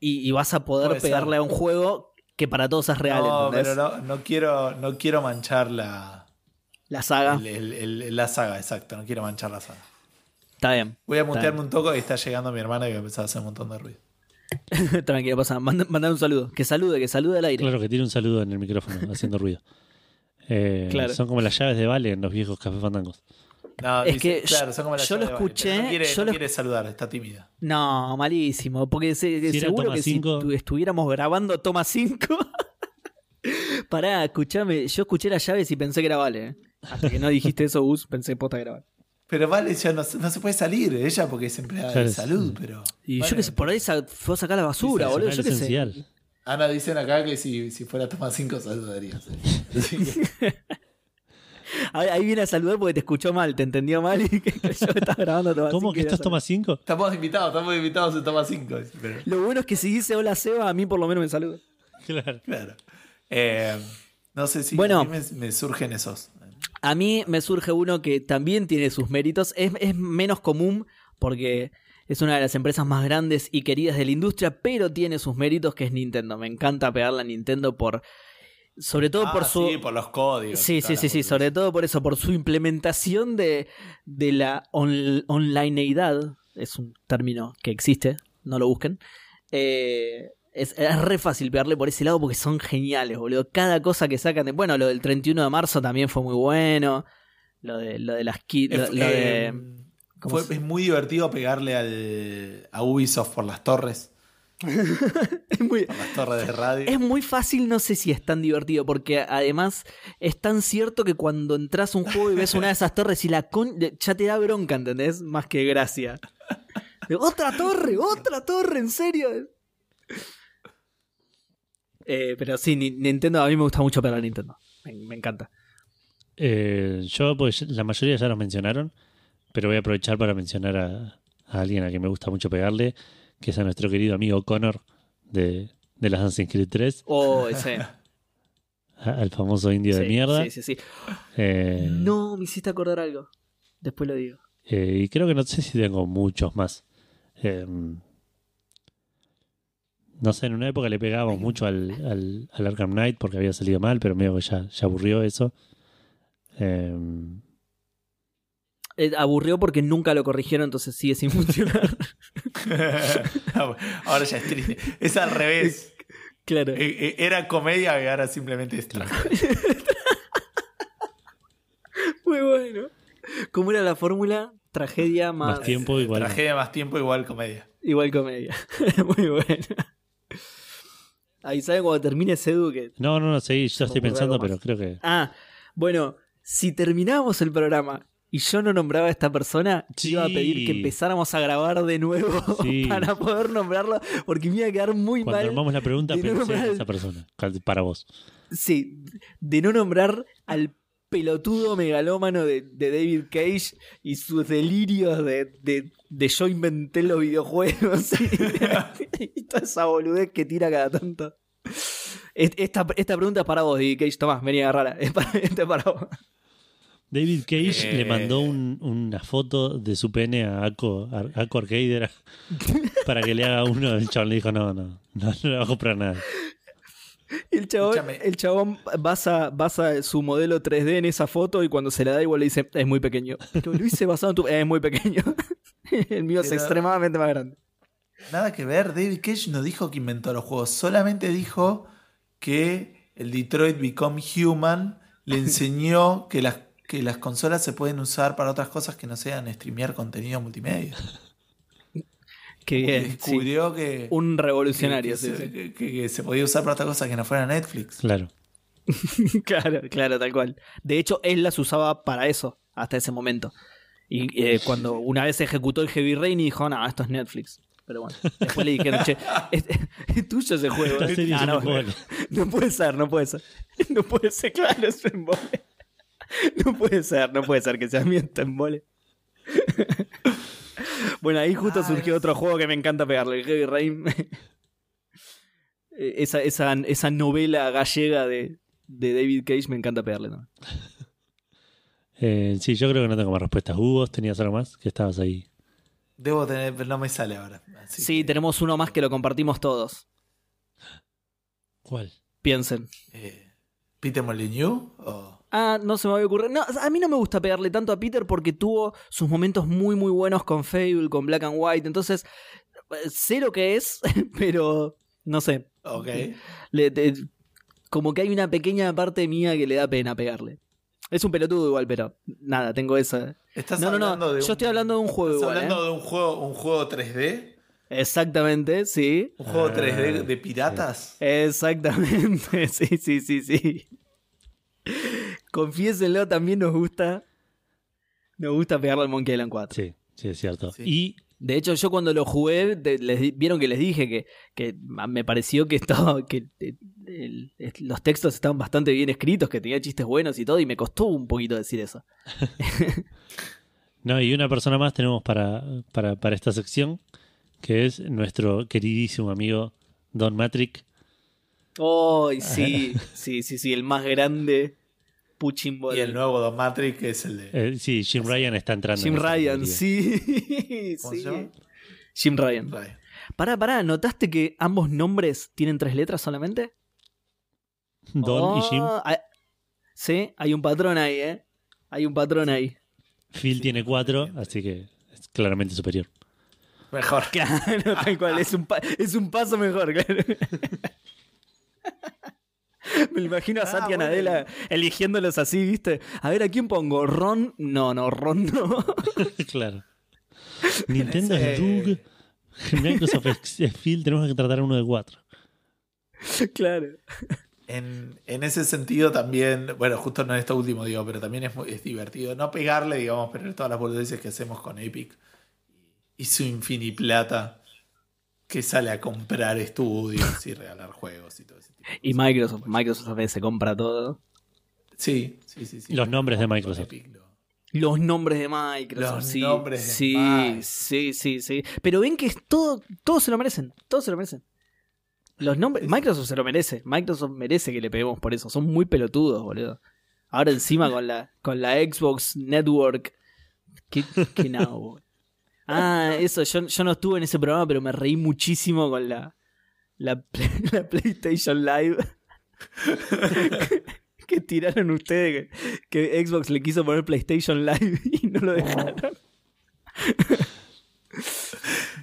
y, y vas a poder Puede ser. pegarle a un juego que para todos es real, no, ¿entendés? pero no, no quiero, no quiero manchar la, La saga. el- el- el- la saga, exacto. No quiero manchar la saga. Está bien. Voy a mutearme un toque y está llegando mi hermana y voy a empezar a hacer un montón de ruido. Tranquilo, pasa. Manda, manda un saludo. Que salude, que salude al aire. Claro que tiene un saludo en el micrófono, haciendo ruido. Eh, Claro. Son como las llaves de Vale en los viejos cafés fandangos. No, Es dice- que claro, son como las yo lo llaves de baile, escuché, pero No quiere, yo no lo- quiere saludar, está tímida. No, malísimo. Porque se- Si seguro que cinco- si tu- estuviéramos grabando toma 5. Pará, escuchame. Yo escuché las llaves y pensé que era Vale. ¿eh? Hasta que no dijiste eso, Gus, pensé posta que era Vale. Pero vale, ya no, no se puede salir ella porque es empleada Claro, de salud, pero. Y yo que sé, por ahí sa- fue a sacar la basura, Sí, boludo. Yo sé. Ana dicen acá que si, si fuera toma 5 saludaría. sí. Así que- Ahí, ahí viene a saludar porque te escuchó mal, te entendió mal y que yo estaba grabando toma ¿Cómo cinco que esto es toma 5? estamos invitados, estamos invitados en toma 5. Pero, Lo bueno es que si dice hola Seba, a mí por lo menos me saluda. Claro. claro. Eh, no sé si Bueno. a mí me, me surgen esos. A mí me surge uno que también tiene sus méritos. Es, es menos común porque es una de las empresas más grandes y queridas de la industria, pero tiene sus méritos que es Nintendo. Me encanta pegarle a Nintendo por... Sobre todo Ah, por su... Sí, por los códigos. Sí, sí, sí, sí, sobre todo por eso, por su implementación de, de la on- onlineidad, es un término que existe, no lo busquen. Eh, es, es re fácil pegarle por ese lado porque son geniales, boludo. Cada cosa que sacan de. Bueno, lo del 31 de marzo también fue muy bueno. Lo de, lo de las kits. Lo, lo eh, ¿cómo fue- se- es muy divertido pegarle al, a Ubisoft por las torres. es muy, Por las torres de radio. Es muy fácil, no sé si es tan divertido, porque además es tan cierto que cuando entras a un juego y ves una de esas torres y la con... ya te da bronca, ¿entendés? Más que gracia. Otra torre, otra torre, en serio. Eh, pero sí, Ni- Nintendo, a mí me gusta mucho pegar a Nintendo. Me, me encanta. Eh, yo, pues la mayoría ya los mencionaron, pero voy a aprovechar para mencionar a, a alguien a quien me gusta mucho pegarle, que es a nuestro querido amigo Connor de, de las Assassin's Creed 3, Oh, ese. al famoso indio de mierda. Sí, sí, sí. Eh, No, me hiciste acordar algo. Después lo digo. eh, y creo que no sé si tengo muchos más. Eh, no sé, en una época le pegábamos mucho al, al, al Arkham Knight porque había salido mal, pero medio que ya, ya aburrió eso. Eh, Eh, aburrió porque nunca lo corrigieron, entonces sigue sin funcionar. Ahora ya es triste. Es al revés. claro. Eh, eh, Era comedia y ahora simplemente es tragedia. Muy bueno. ¿Cómo era la fórmula? Tragedia más, más tiempo igual. Tragedia más tiempo igual comedia. igual comedia. Muy bueno. Ahí saben cuando termine ese que. No, no, no, sí, yo estoy pensando, pero creo que. Ah, bueno, si terminábamos el programa y yo no nombraba a esta persona, Sí. iba a pedir que empezáramos a grabar de nuevo Sí. para poder nombrarlo, porque me iba a quedar muy Cuando mal. armamos la pregunta, no pensé en nombrar- esa persona, para vos. Sí, de no nombrar al pelotudo megalómano de, de David Cage y sus delirios de, de, de yo inventé los videojuegos y, y toda esa boludez que tira cada tanto. Es- Esta, esta pregunta es para vos, David Cage. Tomás, vení a agarrarla. Es para, esta es para vos. David Cage Eh. le mandó un- una foto de su pene a Aco, a Aco Arcade era, para que le haga uno. El chabón le dijo: No, no, no, no le va a comprar nada. El chabón, el chabón basa, basa su modelo 3D en esa foto y cuando se la da igual le dice, es muy pequeño. Pero lo hice basado en tu... Es muy pequeño. el mío es extremadamente más grande. Nada que ver, David Cage no dijo que inventó los juegos, solamente dijo que el Detroit Become Human le enseñó que las, que las consolas se pueden usar para otras cosas que no sean streamear contenido multimedia. Qué bien. sí. Descubrió que, Un revolucionario, que, sí, se, sí. que- que se podía usar para otras cosas que no fuera Netflix. Claro. claro, claro, tal cual. De hecho, él las usaba para eso, hasta ese momento. Y eh, cuando una vez ejecutó el Heavy Rain y dijo, no, esto es Netflix. Pero bueno, después le dijeron, che, es, es tuyo ese juego. Ah, no, no puede ser, no puede ser. No puede ser, claro, es un. No puede ser, no puede ser que sea este embole. Bueno, ahí justo Ah, surgió otro juego que me encanta pegarle, el Heavy Rain. Eh, esa, esa, esa novela gallega de, de David Cage me encanta pegarle también. Eh, sí, yo creo que no tengo más respuestas. Hugo, ¿tenías algo más? Que estabas ahí. Debo tener, pero no me sale ahora. Así Sí, que, tenemos uno más que lo compartimos todos. ¿Cuál? Piensen. eh, ¿Peter Molyneux? O... Ah, no se me había ocurrido. No, a mí no me gusta pegarle tanto a Peter porque tuvo sus momentos muy, muy buenos con Fable, con Black and White. Entonces, eh, sé lo que es, pero no sé. Ok. Le- te- como que hay una pequeña parte mía que le da pena pegarle. Es un pelotudo igual, pero nada, tengo esa. ¿Estás No, no, no, hablando de yo estoy hablando de un juego ¿Estás igual, hablando ¿eh? de un juego, un juego 3D? Exactamente, sí. ¿Un juego Ah, 3D de piratas? Exactamente, sí, sí, sí, sí. Confiésenlo, también nos gusta. Nos gusta pegarle al Monkey Island 4. Sí, sí, es cierto. Sí. Y De hecho, yo cuando lo jugué, les vieron que les dije que, que me pareció que estaba, que eh, el- el- los textos estaban bastante bien escritos, que tenía chistes buenos y todo, y me costó un poquito decir eso. No, y una persona más tenemos para, para, para esta sección, que es nuestro queridísimo amigo Don Matrick. ¡Oh! sí, sí, sí, sí, el más grande Puching Y el nuevo Don Matrix, que es el de. Eh, sí, Jim Ryan está entrando. Jim en Ryan, sí. ¿Cómo sí. se llama? Jim Ryan. Ryan. Pará, pará, ¿notaste que ambos nombres tienen tres letras solamente? Don y Jim. Ah, sí, hay un patrón ahí, ¿eh? Hay un patrón ahí. Phil tiene cuatro, así que es claramente superior. Mejor. Claro, tal cual, es un, pa- es un paso mejor, claro. Me imagino a Ah, Satya bueno. Nadella eligiéndolos así, ¿viste? A ver, ¿a quién pongo? ¿Ron? No, no, Ron no. claro. Nintendo es Doug. Microsoft es es Phil. Tenemos que tratar a uno de cuatro. claro. En, en ese sentido también, bueno, justo no en esto último digo, pero también es, muy- es divertido. No pegarle, digamos, pero todas las boludeces que hacemos con Epic y su infiniplata que sale a comprar estudios y regalar juegos y todo ese tipo. Y. Microsoft, Microsoft a veces se compra todo. Sí, sí, sí. sí. Los nombres de Microsoft. Los nombres de Microsoft, Los sí. nombres de sí, Microsoft. sí, sí, sí. Pero ven que es todo, todos se lo merecen, todos se lo merecen. Los nombres, Es- Microsoft se lo merece, Microsoft merece que le peguemos por eso, son muy pelotudos, boludo. Ahora encima con la, con la Xbox Network, qué, qué nabo, boludo. Ah, eso, yo, yo no estuve en ese programa, pero me reí muchísimo con la, la, la PlayStation Live. que tiraron ustedes que, que Xbox le quiso poner PlayStation Live y no lo dejaron.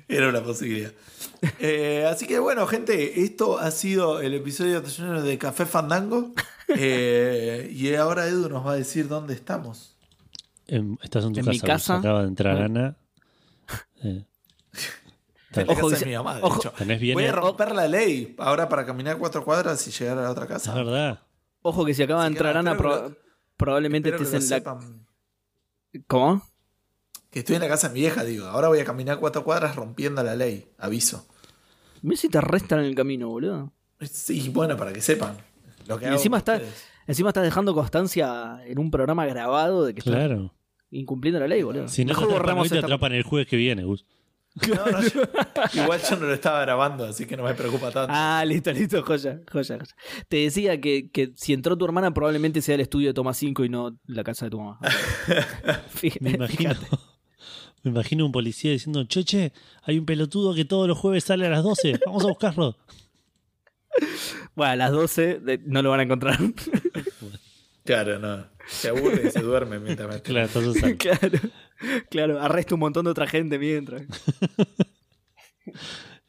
Era una posibilidad. Eh, así que bueno, gente, esto ha sido el episodio de Café Fandango. Eh, y ahora Edu nos va a decir dónde estamos. Em, estás en tu En casa. mi casa. Acaba de entrar. Ana. Eh, Ojo casa que de mi mamá, de ojo- hecho. tenés bien. Voy a Es romper la ley ahora para caminar cuatro cuadras y llegar a la otra casa. verdad. Ojo que si acaba de Así que entrar nada, Ana, espero que probablemente Espero que estés lo en la. sepan. ¿Cómo? Que estoy en la casa de mi vieja, digo. Ahora voy a caminar cuatro cuadras rompiendo la ley. Aviso. Mira si te arrestan en el camino, boludo. Sí, bueno, para que sepan. Lo que Y hago encima con está- ustedes. Encima estás dejando constancia en un programa grabado de que estás Claro. Incumpliendo la ley, boludo. Si no Mejor te atrapan hoy, te esta- atrapan el jueves que viene, Gus. No, no, yo- igual yo no lo estaba grabando, así que no me preocupa tanto. Ah, listo, listo, joya, joya, joya. Te decía que, que si entró tu hermana probablemente sea el estudio de Toma 5 y no la casa de tu mamá. Fíjate, Me imagino, fíjate. me imagino un policía diciendo, che, che, hay un pelotudo que todos los jueves sale a las 12, vamos a buscarlo. Bueno, a las 12 de- no lo van a encontrar. Claro, no. Se aburre y se duerme mientras me Claro, claro, claro, arresta un montón de otra gente mientras.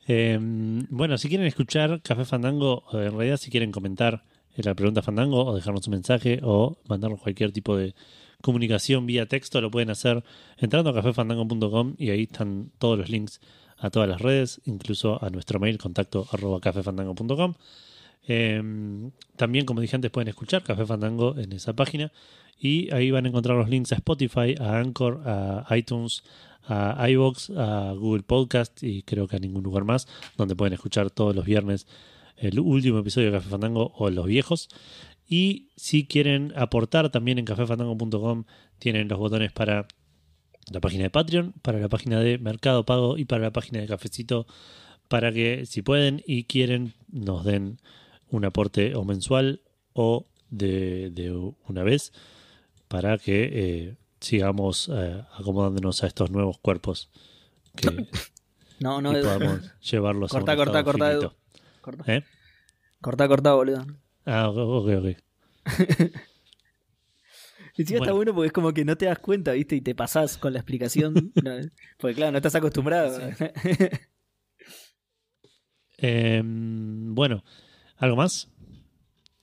Eh, bueno, si quieren escuchar Café Fandango, o en realidad si quieren comentar en la pregunta Fandango o dejarnos un mensaje o mandarnos cualquier tipo de comunicación vía texto, lo pueden hacer entrando a cafefandango.com y ahí están todos los links a todas las redes, incluso a nuestro mail contacto arroba cafefandango.com. Eh, también, como dije antes, pueden escuchar Café Fandango en esa página y ahí van a encontrar los links a Spotify, a Anchor, a iTunes, a iVoox, a Google Podcast y creo que a ningún lugar más, donde pueden escuchar todos los viernes el último episodio de Café Fandango o los viejos. Y si quieren aportar también en cafefandango.com tienen los botones para la página de Patreon, para la página de Mercado Pago y para la página de Cafecito, para que si pueden y quieren nos den un aporte o mensual o de, de una vez para que eh, sigamos eh, acomodándonos a estos nuevos cuerpos que No, no, y podamos llevarlos Corta, a un corta, corta, finito. Corta, ¿Eh? corta, corta, boludo. Ah, ok, ok. ok. Encima está Bueno. bueno porque es como que no te das cuenta, ¿viste? Y te pasás con la explicación. No, porque claro, no estás acostumbrado. Eh, bueno, ¿algo más?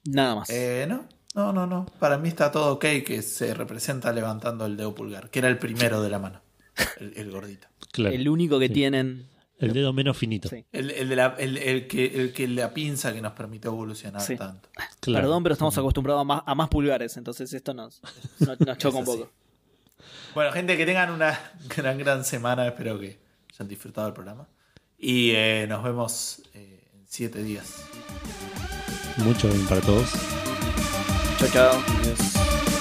Nada más. Eh, no, no, no, no. Para mí está todo ok que se representa levantando el dedo pulgar, que era el primero de la mano. El, el gordito. Claro. el único que Sí. tienen. El dedo menos finito. Sí. El, el de la, el, el que, el que la pinza que nos permitió evolucionar Sí. tanto. Claro. Perdón, pero estamos acostumbrados a más, a más pulgares, entonces esto nos, nos, nos choca un poco. Bueno, gente, que tengan una gran, gran semana. Espero que hayan disfrutado del programa. Y eh, nos vemos eh, en siete días. Mucho bien para todos. Chao, chao. Adiós.